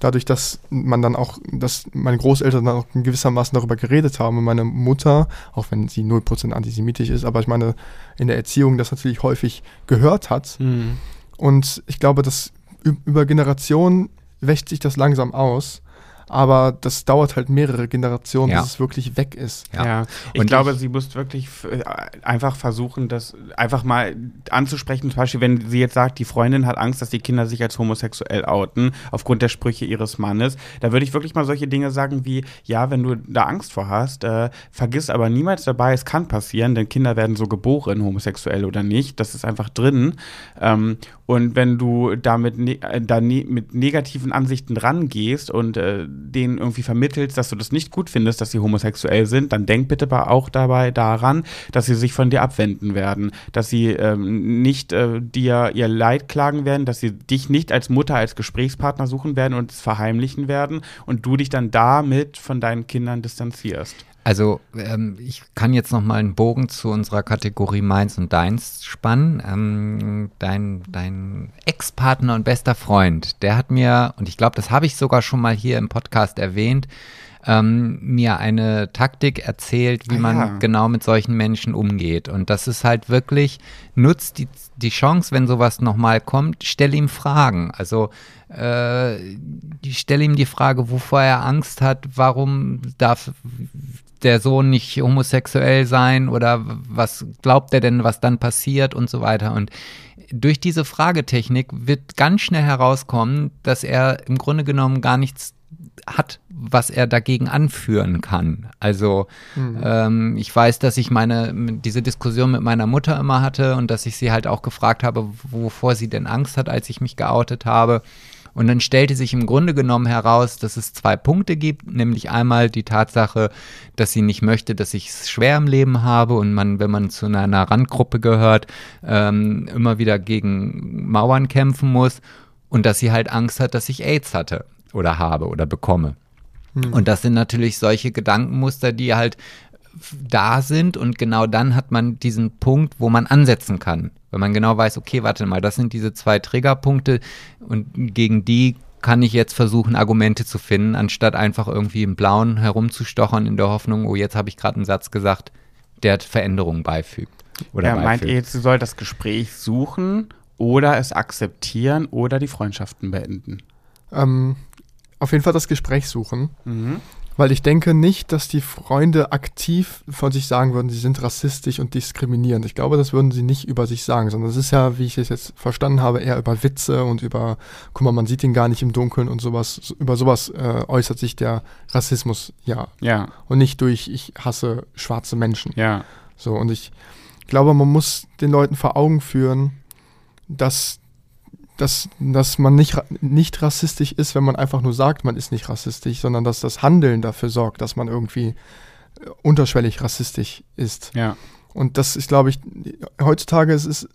Dadurch, dass man dann auch, dass meine Großeltern dann auch in gewissermaßen darüber geredet haben und meine Mutter, auch wenn sie 0% antisemitisch ist, aber ich meine, in der Erziehung das natürlich häufig gehört hat. Mhm. Und ich glaube, dass über Generationen wächt sich das langsam aus aber das dauert halt mehrere Generationen, ja. bis es wirklich weg ist. Ja, ja. ich und glaube, ich, sie muss wirklich äh, einfach versuchen, das einfach mal anzusprechen. Zum Beispiel, wenn sie jetzt sagt, die Freundin hat Angst, dass die Kinder sich als homosexuell outen, aufgrund der Sprüche ihres Mannes, da würde ich wirklich mal solche Dinge sagen wie, ja, wenn du da Angst vor hast, äh, vergiss aber niemals dabei, es kann passieren, denn Kinder werden so geboren, homosexuell oder nicht, das ist einfach drin. Ähm, und wenn du damit ne äh, da ne mit negativen Ansichten rangehst und äh, denen irgendwie vermittelst, dass du das nicht gut findest, dass sie homosexuell sind, dann denk bitte auch dabei daran, dass sie sich von dir abwenden werden, dass sie ähm, nicht äh, dir ihr Leid klagen werden, dass sie dich nicht als Mutter, als Gesprächspartner suchen werden und es verheimlichen werden und du dich dann damit von deinen Kindern distanzierst. Also ähm, ich kann jetzt noch mal einen Bogen zu unserer Kategorie Meins und Deins spannen. Ähm, dein dein Ex-Partner und bester Freund, der hat mir, und ich glaube, das habe ich sogar schon mal hier im Podcast erwähnt, ähm, mir eine Taktik erzählt, wie ah, man ja. genau mit solchen Menschen umgeht. Und das ist halt wirklich, nutzt die, die Chance, wenn sowas nochmal kommt, stell ihm Fragen. Also äh, stell ihm die Frage, wovor er Angst hat, warum darf der Sohn nicht homosexuell sein oder was glaubt er denn, was dann passiert und so weiter. Und durch diese Fragetechnik wird ganz schnell herauskommen, dass er im Grunde genommen gar nichts hat, was er dagegen anführen kann. Also mhm. ähm, ich weiß, dass ich meine diese Diskussion mit meiner Mutter immer hatte und dass ich sie halt auch gefragt habe, wovor sie denn Angst hat, als ich mich geoutet habe. Und dann stellte sich im Grunde genommen heraus, dass es zwei Punkte gibt, nämlich einmal die Tatsache, dass sie nicht möchte, dass ich es schwer im Leben habe und man, wenn man zu einer Randgruppe gehört, ähm, immer wieder gegen Mauern kämpfen muss und dass sie halt Angst hat, dass ich AIDS hatte oder habe oder bekomme. Hm. Und das sind natürlich solche Gedankenmuster, die halt da sind und genau dann hat man diesen Punkt, wo man ansetzen kann. Wenn man genau weiß, okay, warte mal, das sind diese zwei Triggerpunkte und gegen die kann ich jetzt versuchen, Argumente zu finden, anstatt einfach irgendwie im Blauen herumzustochern in der Hoffnung, oh, jetzt habe ich gerade einen Satz gesagt, der Veränderungen beifügt. Oder ja, meint ihr jetzt, sie soll das Gespräch suchen oder es akzeptieren oder die Freundschaften beenden? Ähm, auf jeden Fall das Gespräch suchen. Mhm. Weil ich denke nicht, dass die Freunde aktiv von sich sagen würden, sie sind rassistisch und diskriminierend. Ich glaube, das würden sie nicht über sich sagen, sondern es ist ja, wie ich es jetzt verstanden habe, eher über Witze und über, guck mal, man sieht ihn gar nicht im Dunkeln und sowas. Über sowas äh, äußert sich der Rassismus ja. Ja, Und nicht durch, ich hasse schwarze Menschen. ja, So, und ich glaube, man muss den Leuten vor Augen führen, dass, dass, dass man nicht, nicht rassistisch ist, wenn man einfach nur sagt, man ist nicht rassistisch, sondern dass das Handeln dafür sorgt, dass man irgendwie äh, unterschwellig rassistisch ist. ja. Und das ist, glaube ich, heutzutage ist es,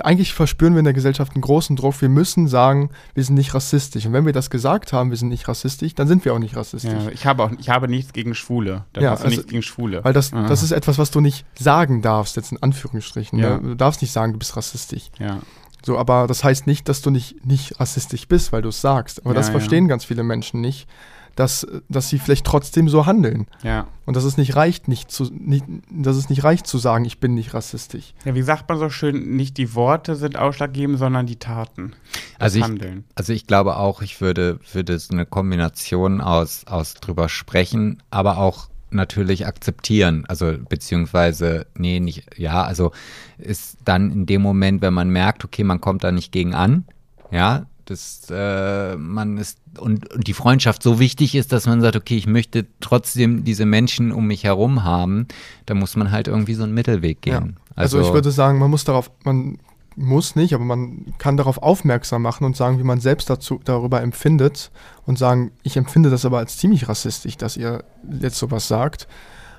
eigentlich verspüren wir in der Gesellschaft einen großen Druck. Wir müssen sagen, wir sind nicht rassistisch. Und wenn wir das gesagt haben, wir sind nicht rassistisch, dann sind wir auch nicht rassistisch. ja. Ich habe auch, ich habe nichts gegen Schwule. Da Ja, hast also- nichts gegen Schwule. Weil das, Ah. das ist etwas, was du nicht sagen darfst, jetzt in Anführungsstrichen. Ja. Ne? Du darfst nicht sagen, du bist rassistisch. ja, So, aber das heißt nicht, dass du nicht, nicht rassistisch bist, weil du es sagst. Aber Ja, das ja. verstehen ganz viele Menschen nicht, dass, dass sie vielleicht trotzdem so handeln. ja. Und dass es nicht reicht, nicht zu, nicht, dass es nicht reicht zu sagen, ich bin nicht rassistisch. Ja, wie sagt man so schön, nicht die Worte sind ausschlaggebend, sondern die Taten. Das Also ich, Handeln. also ich glaube auch, ich würde, würde so eine Kombination aus, aus drüber sprechen, aber auch natürlich akzeptieren. Also beziehungsweise, nee, nicht, ja, also ist dann in dem Moment, wenn man merkt, okay, man kommt da nicht gegen an, ja, dass äh, man ist und, und die Freundschaft so wichtig ist, dass man sagt, okay, ich möchte trotzdem diese Menschen um mich herum haben, da muss man halt irgendwie so einen Mittelweg gehen. Also, ich würde sagen, man muss darauf, man muss nicht, aber man kann darauf aufmerksam machen und sagen, wie man selbst dazu, darüber empfindet und sagen, ich empfinde das aber als ziemlich rassistisch, dass ihr jetzt sowas sagt.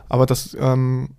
Aber das ähm,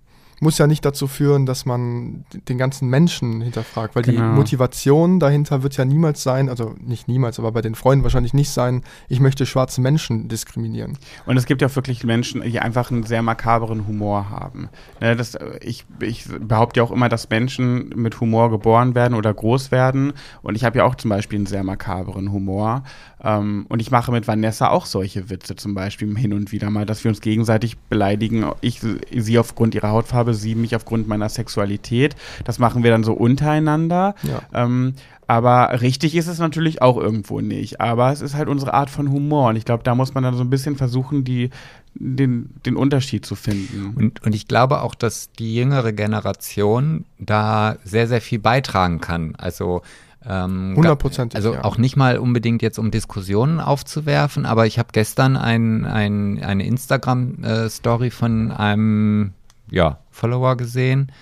muss ja nicht dazu führen, dass man den ganzen Menschen hinterfragt, weil die Genau. Motivation dahinter wird ja niemals sein, also nicht niemals, aber bei den Freunden wahrscheinlich nicht sein, ich möchte schwarze Menschen diskriminieren. Und es gibt ja auch wirklich Menschen, die einfach einen sehr makaberen Humor haben. Ne, das, ich, ich behaupte ja auch immer, dass Menschen mit Humor geboren werden oder groß werden. Und ich habe ja auch zum Beispiel einen sehr makaberen Humor. Ähm, und ich mache mit Vanessa auch solche Witze zum Beispiel hin und wieder mal, dass wir uns gegenseitig beleidigen. Ich sie aufgrund ihrer Hautfarbe, sie mich aufgrund meiner Sexualität. Das machen wir dann so untereinander. Ja. Ähm, aber richtig ist es natürlich auch irgendwo nicht. Aber es ist halt unsere Art von Humor. Und ich glaube, da muss man dann so ein bisschen versuchen, die, den, den Unterschied zu finden. Und, und ich glaube auch, dass die jüngere Generation da sehr, sehr viel beitragen kann. Also ähm, Hundertprozentig, Also ja. auch nicht mal unbedingt jetzt, um Diskussionen aufzuwerfen, aber ich habe gestern ein, ein, eine Instagram-Story von einem ja, Follower gesehen,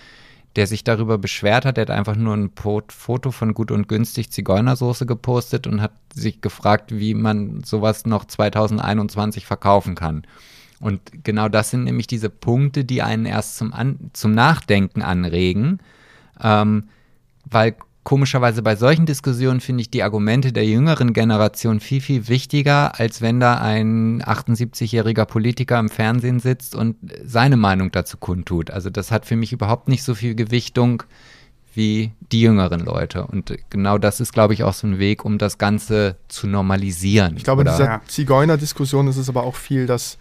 der sich darüber beschwert hat. Der hat einfach nur ein Foto von gut und günstig Zigeunersoße gepostet und hat sich gefragt, wie man sowas noch 2021 verkaufen kann. Und genau das sind nämlich diese Punkte, die einen erst zum, An zum Nachdenken anregen, ähm, weil komischerweise bei solchen Diskussionen finde ich die Argumente der jüngeren Generation viel, viel wichtiger, als wenn da ein 78-jähriger Politiker im Fernsehen sitzt und seine Meinung dazu kundtut. Also das hat für mich überhaupt nicht so viel Gewichtung wie die jüngeren Leute. Und genau das ist, glaube ich, auch so ein Weg, um das Ganze zu normalisieren. Ich glaube, in Oder- dieser Ja. Zigeuner-Diskussion ist es aber auch viel, dass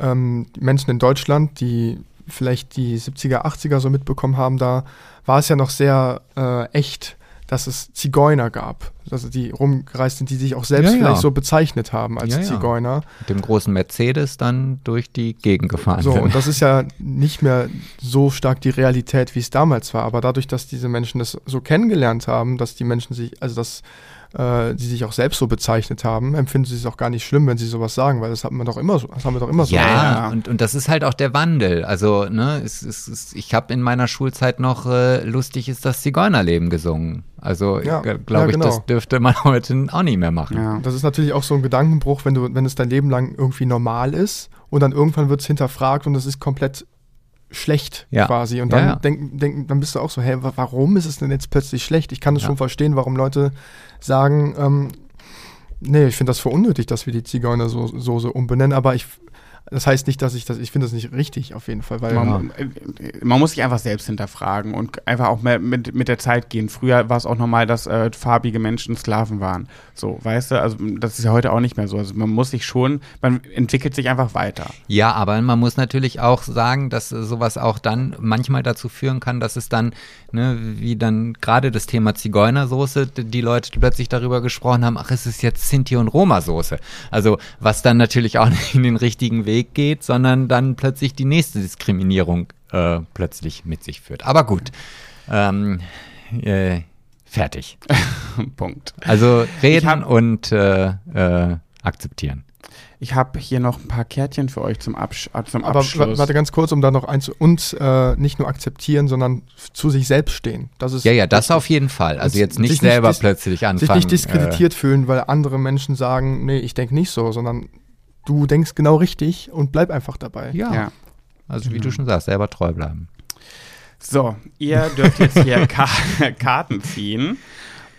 ähm, die Menschen in Deutschland, die vielleicht die 70er, 80er so mitbekommen haben, da war es ja noch sehr äh, echt, dass es Zigeuner gab. Also die rumgereist sind, die sich auch selbst Ja, ja. vielleicht so bezeichnet haben als Ja, ja. Zigeuner. mit dem großen Mercedes dann durch die Gegend gefahren So, sind. und das ist ja nicht mehr so stark die Realität, wie es damals war. Aber dadurch, dass diese Menschen das so kennengelernt haben, dass die Menschen sich, also dass äh, die sich auch selbst so bezeichnet haben, empfinden sie es auch gar nicht schlimm, wenn sie sowas sagen, weil das haben wir doch immer so, das haben wir doch immer so. Ja, Ja. Und, und das ist halt auch der Wandel. Also, ne, es, es, es, ich habe in meiner Schulzeit noch äh, lustig ist das Zigeunerleben gesungen. Also, Ja, glaube ja, ich, genau. das dürfte man heute auch nicht mehr machen. Ja. Das ist natürlich auch so ein Gedankenbruch, wenn du, wenn es dein Leben lang irgendwie normal ist und dann irgendwann wird es hinterfragt und es ist komplett schlecht Ja. quasi. Und Ja, dann, ja. Denk, denk, dann bist du auch so, hä, wa- warum ist es denn jetzt plötzlich schlecht? Ich kann es Ja. schon verstehen, warum Leute sagen, ähm, nee, ich finde das für unnötig, dass wir die Zigeunersoße umbenennen, aber ich Das heißt nicht, dass ich das, ich finde das nicht richtig auf jeden Fall, weil Man, äh, man muss sich einfach selbst hinterfragen und einfach auch mehr mit, mit der Zeit gehen. Früher war es auch normal, dass äh, farbige Menschen Sklaven waren. So, weißt du, also das ist ja heute auch nicht mehr so. Also man muss sich schon, man entwickelt sich einfach weiter. Ja, aber man muss natürlich auch sagen, dass äh, sowas auch dann manchmal dazu führen kann, dass es dann, ne, wie dann gerade das Thema Zigeunersoße, die Leute plötzlich darüber gesprochen haben, ach, es ist jetzt Sinti- und Roma-Soße. Also was dann natürlich auch nicht in den richtigen Weg geht, sondern dann plötzlich die nächste Diskriminierung äh, plötzlich mit sich führt. Aber gut, ähm, äh, fertig. Punkt. Also reden hab- und äh, äh, akzeptieren. Ich habe hier noch ein paar Kärtchen für euch zum, Absch äh, zum Aber Abschluss. wa- warte ganz kurz, um da noch eins und äh, nicht nur akzeptieren, sondern zu sich selbst stehen. Das ist Ja, ja, das auf jeden Fall. Also jetzt nicht sich nicht selber dis- plötzlich sich anfangen. nicht diskreditiert fühlen, weil andere Menschen sagen, nee, ich denke nicht so, sondern du denkst genau richtig und bleib einfach dabei. Ja. ja. also wie Genau. du schon sagst, selber treu bleiben. So, ihr dürft jetzt hier Ka Karten ziehen.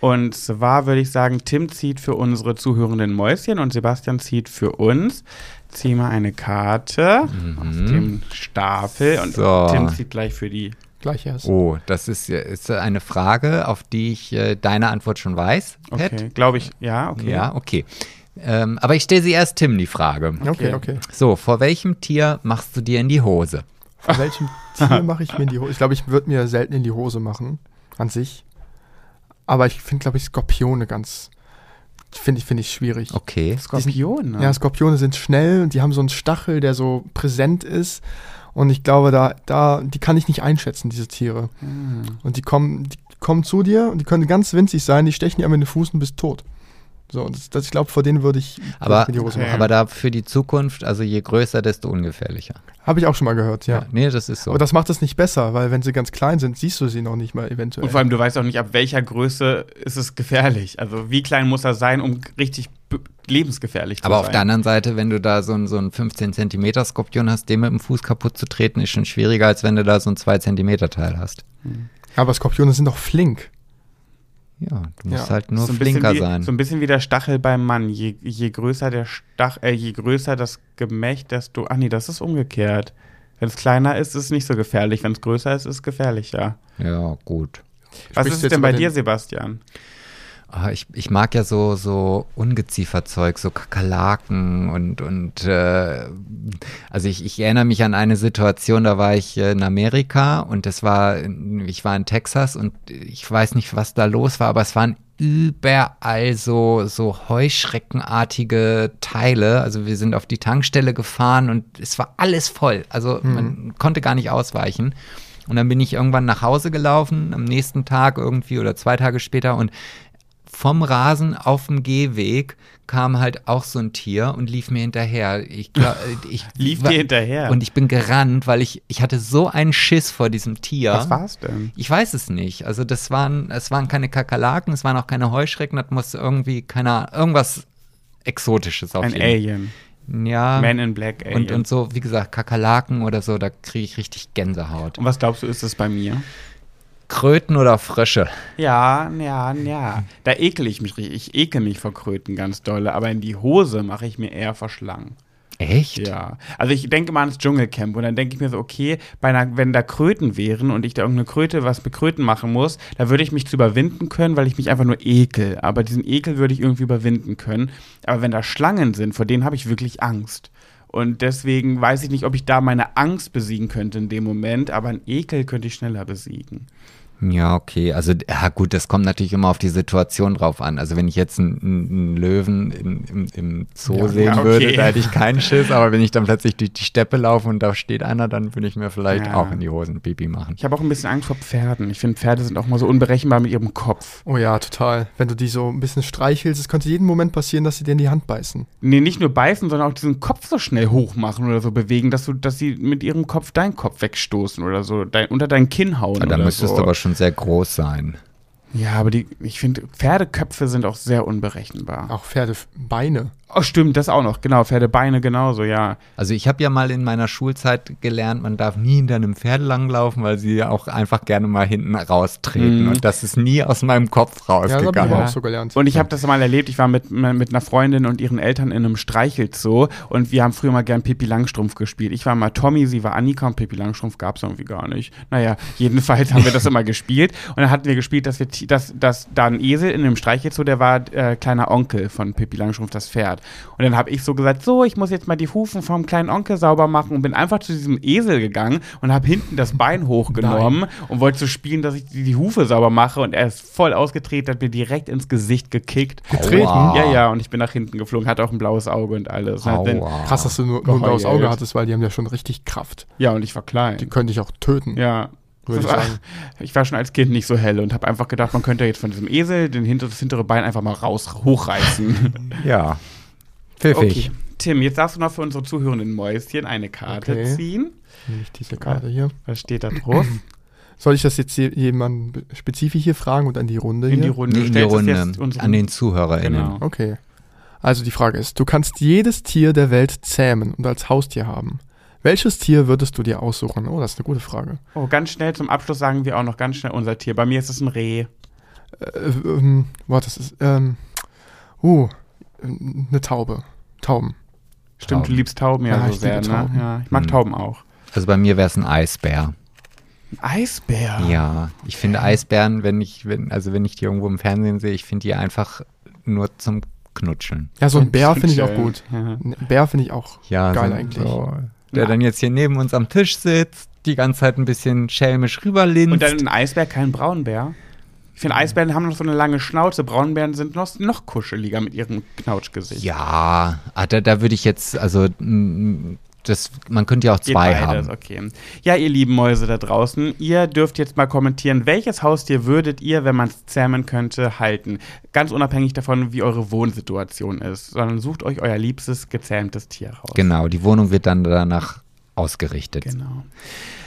Und zwar würde ich sagen, Tim zieht für unsere zuhörenden Mäuschen und Sebastian zieht für uns. Zieh mal eine Karte aus dem Stapel und Mhm. So. Tim zieht gleich für die. Gleich erst. Oh, das ist, ja- ist eine Frage, auf die ich äh, deine Antwort schon weiß, Pat. Okay, glaube ich. Ja, okay. Ja, okay. Ähm, aber ich stelle sie erst Tim die Frage. Okay, okay. So, vor welchem Tier machst du dir in die Hose? Von welchem Tier mache ich mir in die Hose? Ich glaube, ich würde mir selten in die Hose machen, an sich. Aber ich finde, glaube ich, Skorpione ganz, finde ich, finde ich schwierig. Okay. Skorpion, ne? Ja, Skorpione sind schnell und die haben so einen Stachel, der so präsent ist. Und ich glaube, da, da, die kann ich nicht einschätzen, diese Tiere. Hm. Und die kommen, die kommen zu dir und die können ganz winzig sein, die stechen dir einmal in den Fuß und bist tot. So, und das, das, ich glaube, vor denen würde ich, Aber, die Hose machen. aber da für die Zukunft, also je größer, desto ungefährlicher. Habe ich auch schon mal gehört, ja. Nee, das ist so. Aber das macht es nicht besser, weil wenn sie ganz klein sind, siehst du sie noch nicht mal eventuell. Und vor allem, du weißt auch nicht, ab welcher Größe ist es gefährlich. Also, wie klein muss er sein, um richtig lebensgefährlich zu Aber sein? auf der anderen Seite, wenn du da so ein, so ein 15 Zentimeter Skorpion hast, den mit dem Fuß kaputt zu treten, ist schon schwieriger, als wenn du da so ein 2 Zentimeter Teil hast. Aber Skorpione sind doch flink. Ja, du musst Ja, halt nur so ein bisschen flinker wie, sein. So ein bisschen wie der Stachel beim Mann. Je, je größer der Stach, äh, je größer das Gemächt, desto. Ach nee, das ist umgekehrt. Wenn es kleiner ist, ist es nicht so gefährlich. Wenn es größer ist, ist es gefährlicher. ja, gut. Was Sprichst ist denn bei dir, Sebastian? Ah, ich, ich mag ja so, so Ungezieferzeug, so Kakerlaken und, und äh, also ich, ich erinnere mich an eine Situation, da war ich äh, in Amerika und das war, ich war in Texas und ich weiß nicht, was da los war, aber es waren überall so, so heuschreckenartige Teile. Also wir sind auf die Tankstelle gefahren und es war alles voll. Also man konnte gar nicht ausweichen. Und dann bin ich irgendwann nach Hause gelaufen, am nächsten Tag irgendwie oder zwei Tage später und vom Rasen auf dem Gehweg kam halt auch so ein Tier und lief mir hinterher. Ich, glaub, ich Lief war- dir hinterher? Und ich bin gerannt, weil ich, ich hatte so einen Schiss vor diesem Tier. Was war's denn? Ich weiß es nicht. Also das waren, es waren keine Kakerlaken, es waren auch keine Heuschrecken, das muss irgendwie, keine Ahnung, irgendwas Exotisches auf Ein jeden Alien. Ja. Man in Black Alien. und, und so, wie gesagt, Kakerlaken oder so, da kriege ich richtig Gänsehaut. Und was glaubst du, ist es bei mir? Kröten oder Frösche? Ja, ja, ja. Da ekel ich mich richtig. Ich ekel mich vor Kröten ganz dolle, aber in die Hose mache ich mir eher vor Schlangen. Echt? Ja. Also ich denke mal ans Dschungelcamp und dann denke ich mir so, okay, einer, wenn da Kröten wären und ich da irgendeine Kröte was mit Kröten machen muss, da würde ich mich zu überwinden können, weil ich mich einfach nur ekel. Aber diesen Ekel würde ich irgendwie überwinden können. Aber wenn da Schlangen sind, vor denen habe ich wirklich Angst. Und deswegen weiß ich nicht, ob ich da meine Angst besiegen könnte in dem Moment, aber einen Ekel könnte ich schneller besiegen. Ja, okay. Also, ja, gut, das kommt natürlich immer auf die Situation drauf an. Also, wenn ich jetzt einen, einen Löwen in, im, im Zoo Ja, sehen ja, okay. würde, da hätte ich keinen Schiss. Aber wenn ich dann plötzlich durch die Steppe laufe und da steht einer, dann würde ich mir vielleicht Ja. auch in die Hosen Pipi machen. Ich habe auch ein bisschen Angst vor Pferden. Ich finde, Pferde sind auch mal so unberechenbar mit ihrem Kopf. Oh ja, total. Wenn du die so ein bisschen streichelst, es könnte jeden Moment passieren, dass sie dir in die Hand beißen. Nee, nicht nur beißen, sondern auch diesen Kopf so schnell hoch machen oder so bewegen, dass du, dass sie mit ihrem Kopf deinen Kopf wegstoßen oder so, dein, unter dein Kinn hauen. Aber da oder müsstest so. du aber schon sehr groß sein. Ja, aber die, ich finde, Pferdeköpfe sind auch sehr unberechenbar. Auch Pferdebeine. Oh, stimmt, das auch noch. Genau, Pferdebeine genauso, ja. Also ich habe ja mal in meiner Schulzeit gelernt, man darf nie hinter einem Pferd langlaufen, weil sie auch einfach gerne mal hinten raustreten. Mhm. Und das ist nie aus meinem Kopf Ja, das rausgegangen. aber auch so gelernt. Und ich habe das mal erlebt, ich war mit, mit einer Freundin und ihren Eltern in einem Streichelzoo und wir haben früher mal gern Pippi Langstrumpf gespielt. Ich war mal Tommy, sie war Annika und Pippi Langstrumpf gab es irgendwie gar nicht. Naja, jedenfalls haben wir das immer gespielt und dann hatten wir gespielt, dass, wir, dass, dass da ein Esel in einem Streichelzoo, der war äh, kleiner Onkel von Pippi Langstrumpf, das Pferd. Und dann habe ich so gesagt, so, ich muss jetzt mal die Hufen vom kleinen Onkel sauber machen und bin einfach zu diesem Esel gegangen und habe hinten das Bein hochgenommen und wollte so spielen, dass ich die, die Hufe sauber mache und er ist voll ausgetreten, hat mir direkt ins Gesicht gekickt. Getreten? Aua. Ja, ja, und ich bin nach hinten geflogen, hatte auch ein blaues Auge und alles. Und dann- Aua. Krass, dass du nur, nur ein blaues. Auge hattest, weil die haben ja schon richtig Kraft. Ja, und ich war Die klein. können dich auch töten, Ja. ich war-. Ich war schon als Kind nicht so hell und habe einfach gedacht, man könnte jetzt von diesem Esel den hinter, das hintere Bein einfach mal raus hochreißen. Ja. Pfiffig. okay. Tim, jetzt darfst du noch für unsere zuhörenden Mäuschen eine Karte Okay. ziehen. Nehme ich diese Karte hier. Was steht da drauf? Soll ich das jetzt je- jemanden spezifisch hier fragen und an die Runde In hier? die Runde. In die Runde. An den ZuhörerInnen. Genau. Okay. Also die Frage ist, du kannst jedes Tier der Welt zähmen und als Haustier haben. Welches Tier würdest du dir aussuchen? Oh, das ist eine gute Frage. Oh, ganz schnell zum Abschluss sagen wir auch noch ganz schnell unser Tier. Bei mir ist es ein Reh. Äh, ähm, warte, das ist, ähm, uh, eine Taube. Tauben. Stimmt, du Tauben. liebst Tauben ja, Ja, so ich sehr, ne? Ja, ich mag Hm. Tauben auch. Also bei mir wäre es ein Eisbär. Ein Eisbär. Ja, ich finde Eisbären, wenn ich, wenn, also wenn ich die irgendwo im Fernsehen sehe, ich finde die einfach nur zum Knutscheln. Ja, so ein Bär finde ich auch gut. Ja. Ein Bär finde ich auch. Ja, Geil so, eigentlich. So, der dann jetzt hier neben uns am Tisch sitzt, die ganze Zeit ein bisschen schelmisch rüberlinst. Und dann ein Eisbär, kein Braunbär. Ich finde, Eisbären haben noch so eine lange Schnauze. Braunbären sind noch, noch kuscheliger mit ihrem Knautschgesicht. ja, ah, da, da würde ich jetzt, also das, man könnte ja auch zwei haben. okay. Ja, ihr lieben Mäuse da draußen, ihr dürft jetzt mal kommentieren, welches Haustier würdet ihr, wenn man es zähmen könnte, halten? Ganz unabhängig davon, wie eure Wohnsituation ist, sondern sucht euch euer liebstes gezähmtes Tier raus. Genau, die Wohnung wird dann danach ausgerichtet. Genau.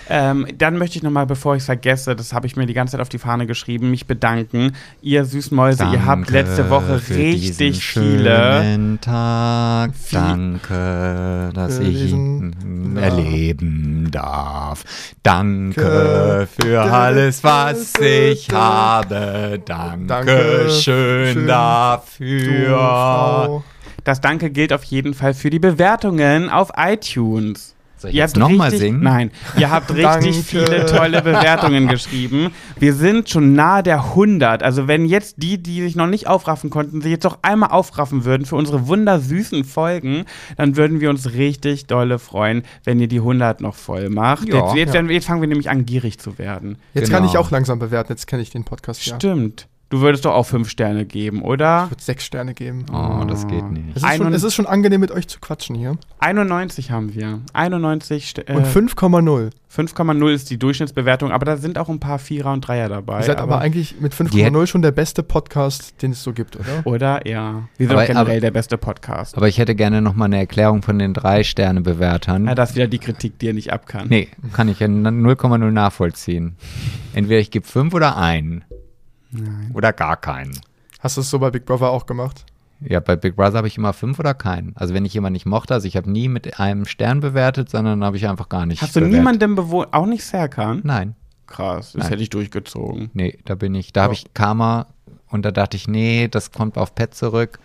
Ähm, dann möchte ich nochmal, bevor ich es vergesse, das habe ich mir die ganze Zeit auf die Fahne geschrieben, mich bedanken. Ihr süßen Mäuse, ihr habt letzte Woche richtig viele. schönen Tag. Viel- Danke, dass Für ich ihn Ja. erleben darf. Danke für alles, was ich habe. Danke, Danke schön schön, dafür. Du. Das Danke gilt auf jeden Fall für die Bewertungen auf iTunes. Soll ich Ihr jetzt habt nochmal singen? Nein, ihr habt richtig viele tolle Bewertungen geschrieben. Wir sind schon nahe der 100. Also wenn jetzt die, die sich noch nicht aufraffen konnten, sich jetzt doch einmal aufraffen würden für unsere wundersüßen Folgen, dann würden wir uns richtig dolle freuen, wenn ihr die 100 noch voll macht. Ja. jetzt, jetzt, Ja. werden wir- jetzt fangen wir nämlich an, gierig zu werden. Jetzt Genau. kann ich auch langsam bewerten, jetzt kenne ich den Podcast ja. Stimmt. Du würdest doch auch fünf Sterne geben, oder? Ich würde sechs Sterne geben. Oh, das geht nicht. Es ist, schon, es ist schon angenehm, mit euch zu quatschen hier. 91 haben wir. 91 St äh, Und 5,0. 5,0 ist die Durchschnittsbewertung, aber da sind auch ein paar Vierer und Dreier dabei. Ihr seid aber, eigentlich mit Die 5,0 schon der beste Podcast, den es so gibt, oder? Oder? Ja. Wir sind Aber- auch generell aber- der beste Podcast. Aber ich hätte gerne nochmal eine Erklärung von den drei Sterne-Bewertern. Ja, das ist wieder die Kritik, die er nicht ab kann. Nee, kann ich in 0,0 nachvollziehen. Entweder ich gebe fünf oder einen. Nein. Oder gar keinen. Hast du es so bei Big Brother auch gemacht? Ja, bei Big Brother habe ich immer fünf oder keinen. Also wenn ich jemanden nicht mochte, also ich habe nie mit einem Stern bewertet, sondern habe ich einfach gar nicht Hast du bewertet. niemanden bewohnt? Auch nicht Serkan? Nein, Krass, das Nein. hätte ich durchgezogen. nee, da bin ich, da habe ich Karma und da dachte ich, nee, das kommt auf Pet zurück.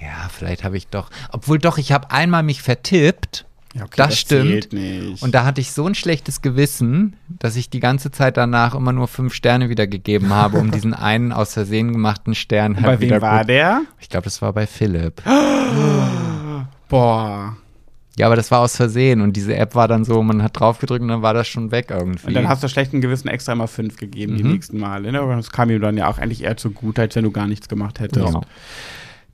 Ja, vielleicht habe ich doch, obwohl doch, ich habe einmal mich vertippt Ja, okay, Das stimmt. zählt nicht. und da hatte ich so ein schlechtes Gewissen, dass ich die ganze Zeit danach immer nur fünf Sterne wiedergegeben habe, um diesen einen aus Versehen gemachten Stern halt bei wieder wem war gut. der? Ich glaube, das war bei Philipp. Boah. Ja, aber das war aus Versehen und diese App war dann so, man hat drauf gedrückt und dann war das schon weg irgendwie. Und dann hast du schlechten Gewissen extra immer fünf gegeben die Mhm. nächsten Male. Ne? Aber das kam ihm dann ja auch eigentlich eher zugute, als wenn du gar nichts gemacht hättest. Ja.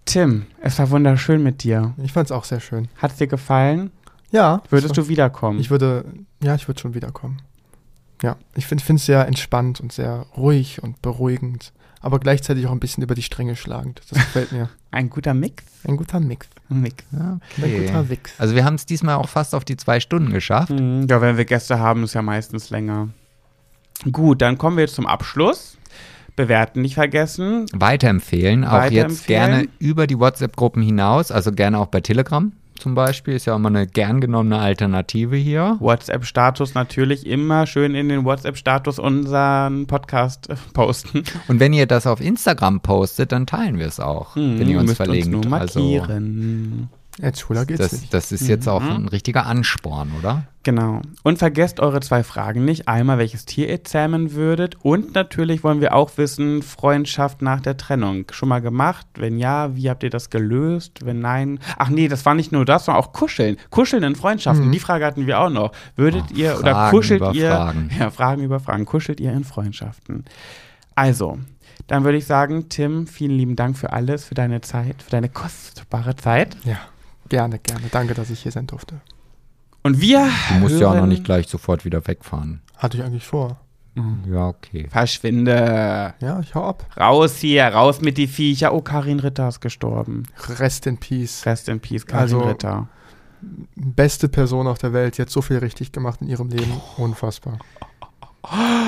Tim, es war wunderschön mit dir. Ich fand es auch sehr schön. Hat es dir gefallen? Ja. Würdest du wiederkommen? Ich würde, ja, ich würde schon wiederkommen. Ja, ich finde es sehr entspannt und sehr ruhig und beruhigend, aber gleichzeitig auch ein bisschen über die Stränge schlagend. Das gefällt mir. Ein guter Mix. Ein guter Mix. Ein Mix. Ein Okay. guter Mix. Also wir haben es diesmal auch fast auf die zwei Stunden geschafft. Mhm. Ja, wenn wir Gäste haben, ist ja meistens länger. Gut, dann kommen wir jetzt zum Abschluss. Bewerten nicht vergessen. Weiterempfehlen, auch jetzt Weiterempfehlen. gerne über die WhatsApp-Gruppen hinaus, also gerne auch bei Telegram zum Beispiel, ist ja immer eine gern genommene Alternative hier. WhatsApp-Status natürlich immer schön in den WhatsApp-Status unseren Podcast posten. Und wenn ihr das auf Instagram postet, dann teilen wir es auch, wenn ihr uns Müsst verlinkt. Uns nur also Jetzt schwuler geht's das, nicht. das ist jetzt auch Mhm. ein richtiger Ansporn, oder? Genau. Und vergesst eure zwei Fragen nicht. Einmal, welches Tier ihr zähmen würdet. Und natürlich wollen wir auch wissen, Freundschaft nach der Trennung. Schon mal gemacht? Wenn ja, wie habt ihr das gelöst? Wenn nein? Ach nee, das war nicht nur das, sondern auch Kuscheln. Kuscheln in Freundschaften. Die Frage hatten wir auch noch. Würdet Oh, ihr oder Fragen kuschelt über ihr? Fragen. Ja, Fragen über Fragen. Kuschelt ihr in Freundschaften? Also, dann würde ich sagen, Tim, vielen lieben Dank für alles, für deine Zeit, für deine kostbare Zeit. Ja, gerne, gerne. Danke, dass ich hier sein durfte. Und wir Du musst ja auch noch nicht gleich sofort wieder wegfahren. Hatte ich eigentlich vor. Ja, okay. Verschwinde. Ja, ich hau ab. Raus hier, raus mit die Viecher. Oh, Karin Ritter ist gestorben. Rest in Peace. Rest in Peace, Karin Also- Ritter. Beste Person auf der Welt. Jetzt so viel richtig gemacht in ihrem Leben. Unfassbar.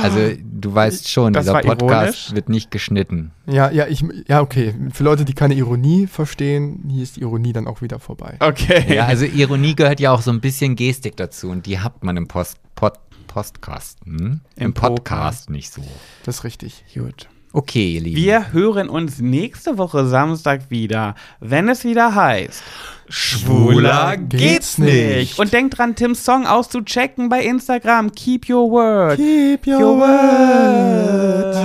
Also du weißt schon, Das dieser Podcast ironisch. wird nicht geschnitten. Ja, ja, ich, ja, okay. Für Leute, die keine Ironie verstehen, hier ist die Ironie dann auch wieder vorbei. Okay. Ja, also Ironie gehört ja auch so ein bisschen Gestik dazu und die hat man im Post, Pod, Podcast, hm? Im Im Podcast nicht so. Das ist richtig. Gut. Okay, ihr Lieben. Wir hören uns nächste Woche Samstag wieder, wenn es wieder heißt. Schwuler geht's nicht. Und denkt dran, Tims Song auszuchecken bei Instagram. Keep your word. Keep your, Your word.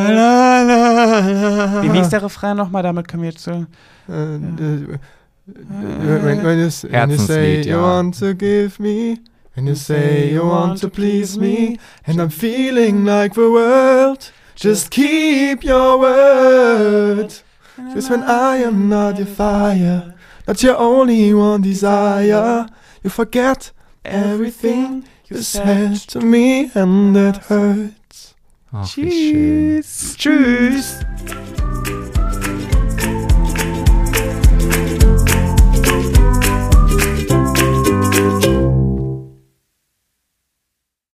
Wie, wie ist der Refrain nochmal? Damit können wir jetzt. Äh, And, uh, when, you, Herzenslied, say you want to give me, when you say you want to please me, and I'm feeling like the world, just keep your word. Just when I am not your fire, not your only one desire, you forget everything you said to me, and that hurts. Ach. Tschüss. Tschüss.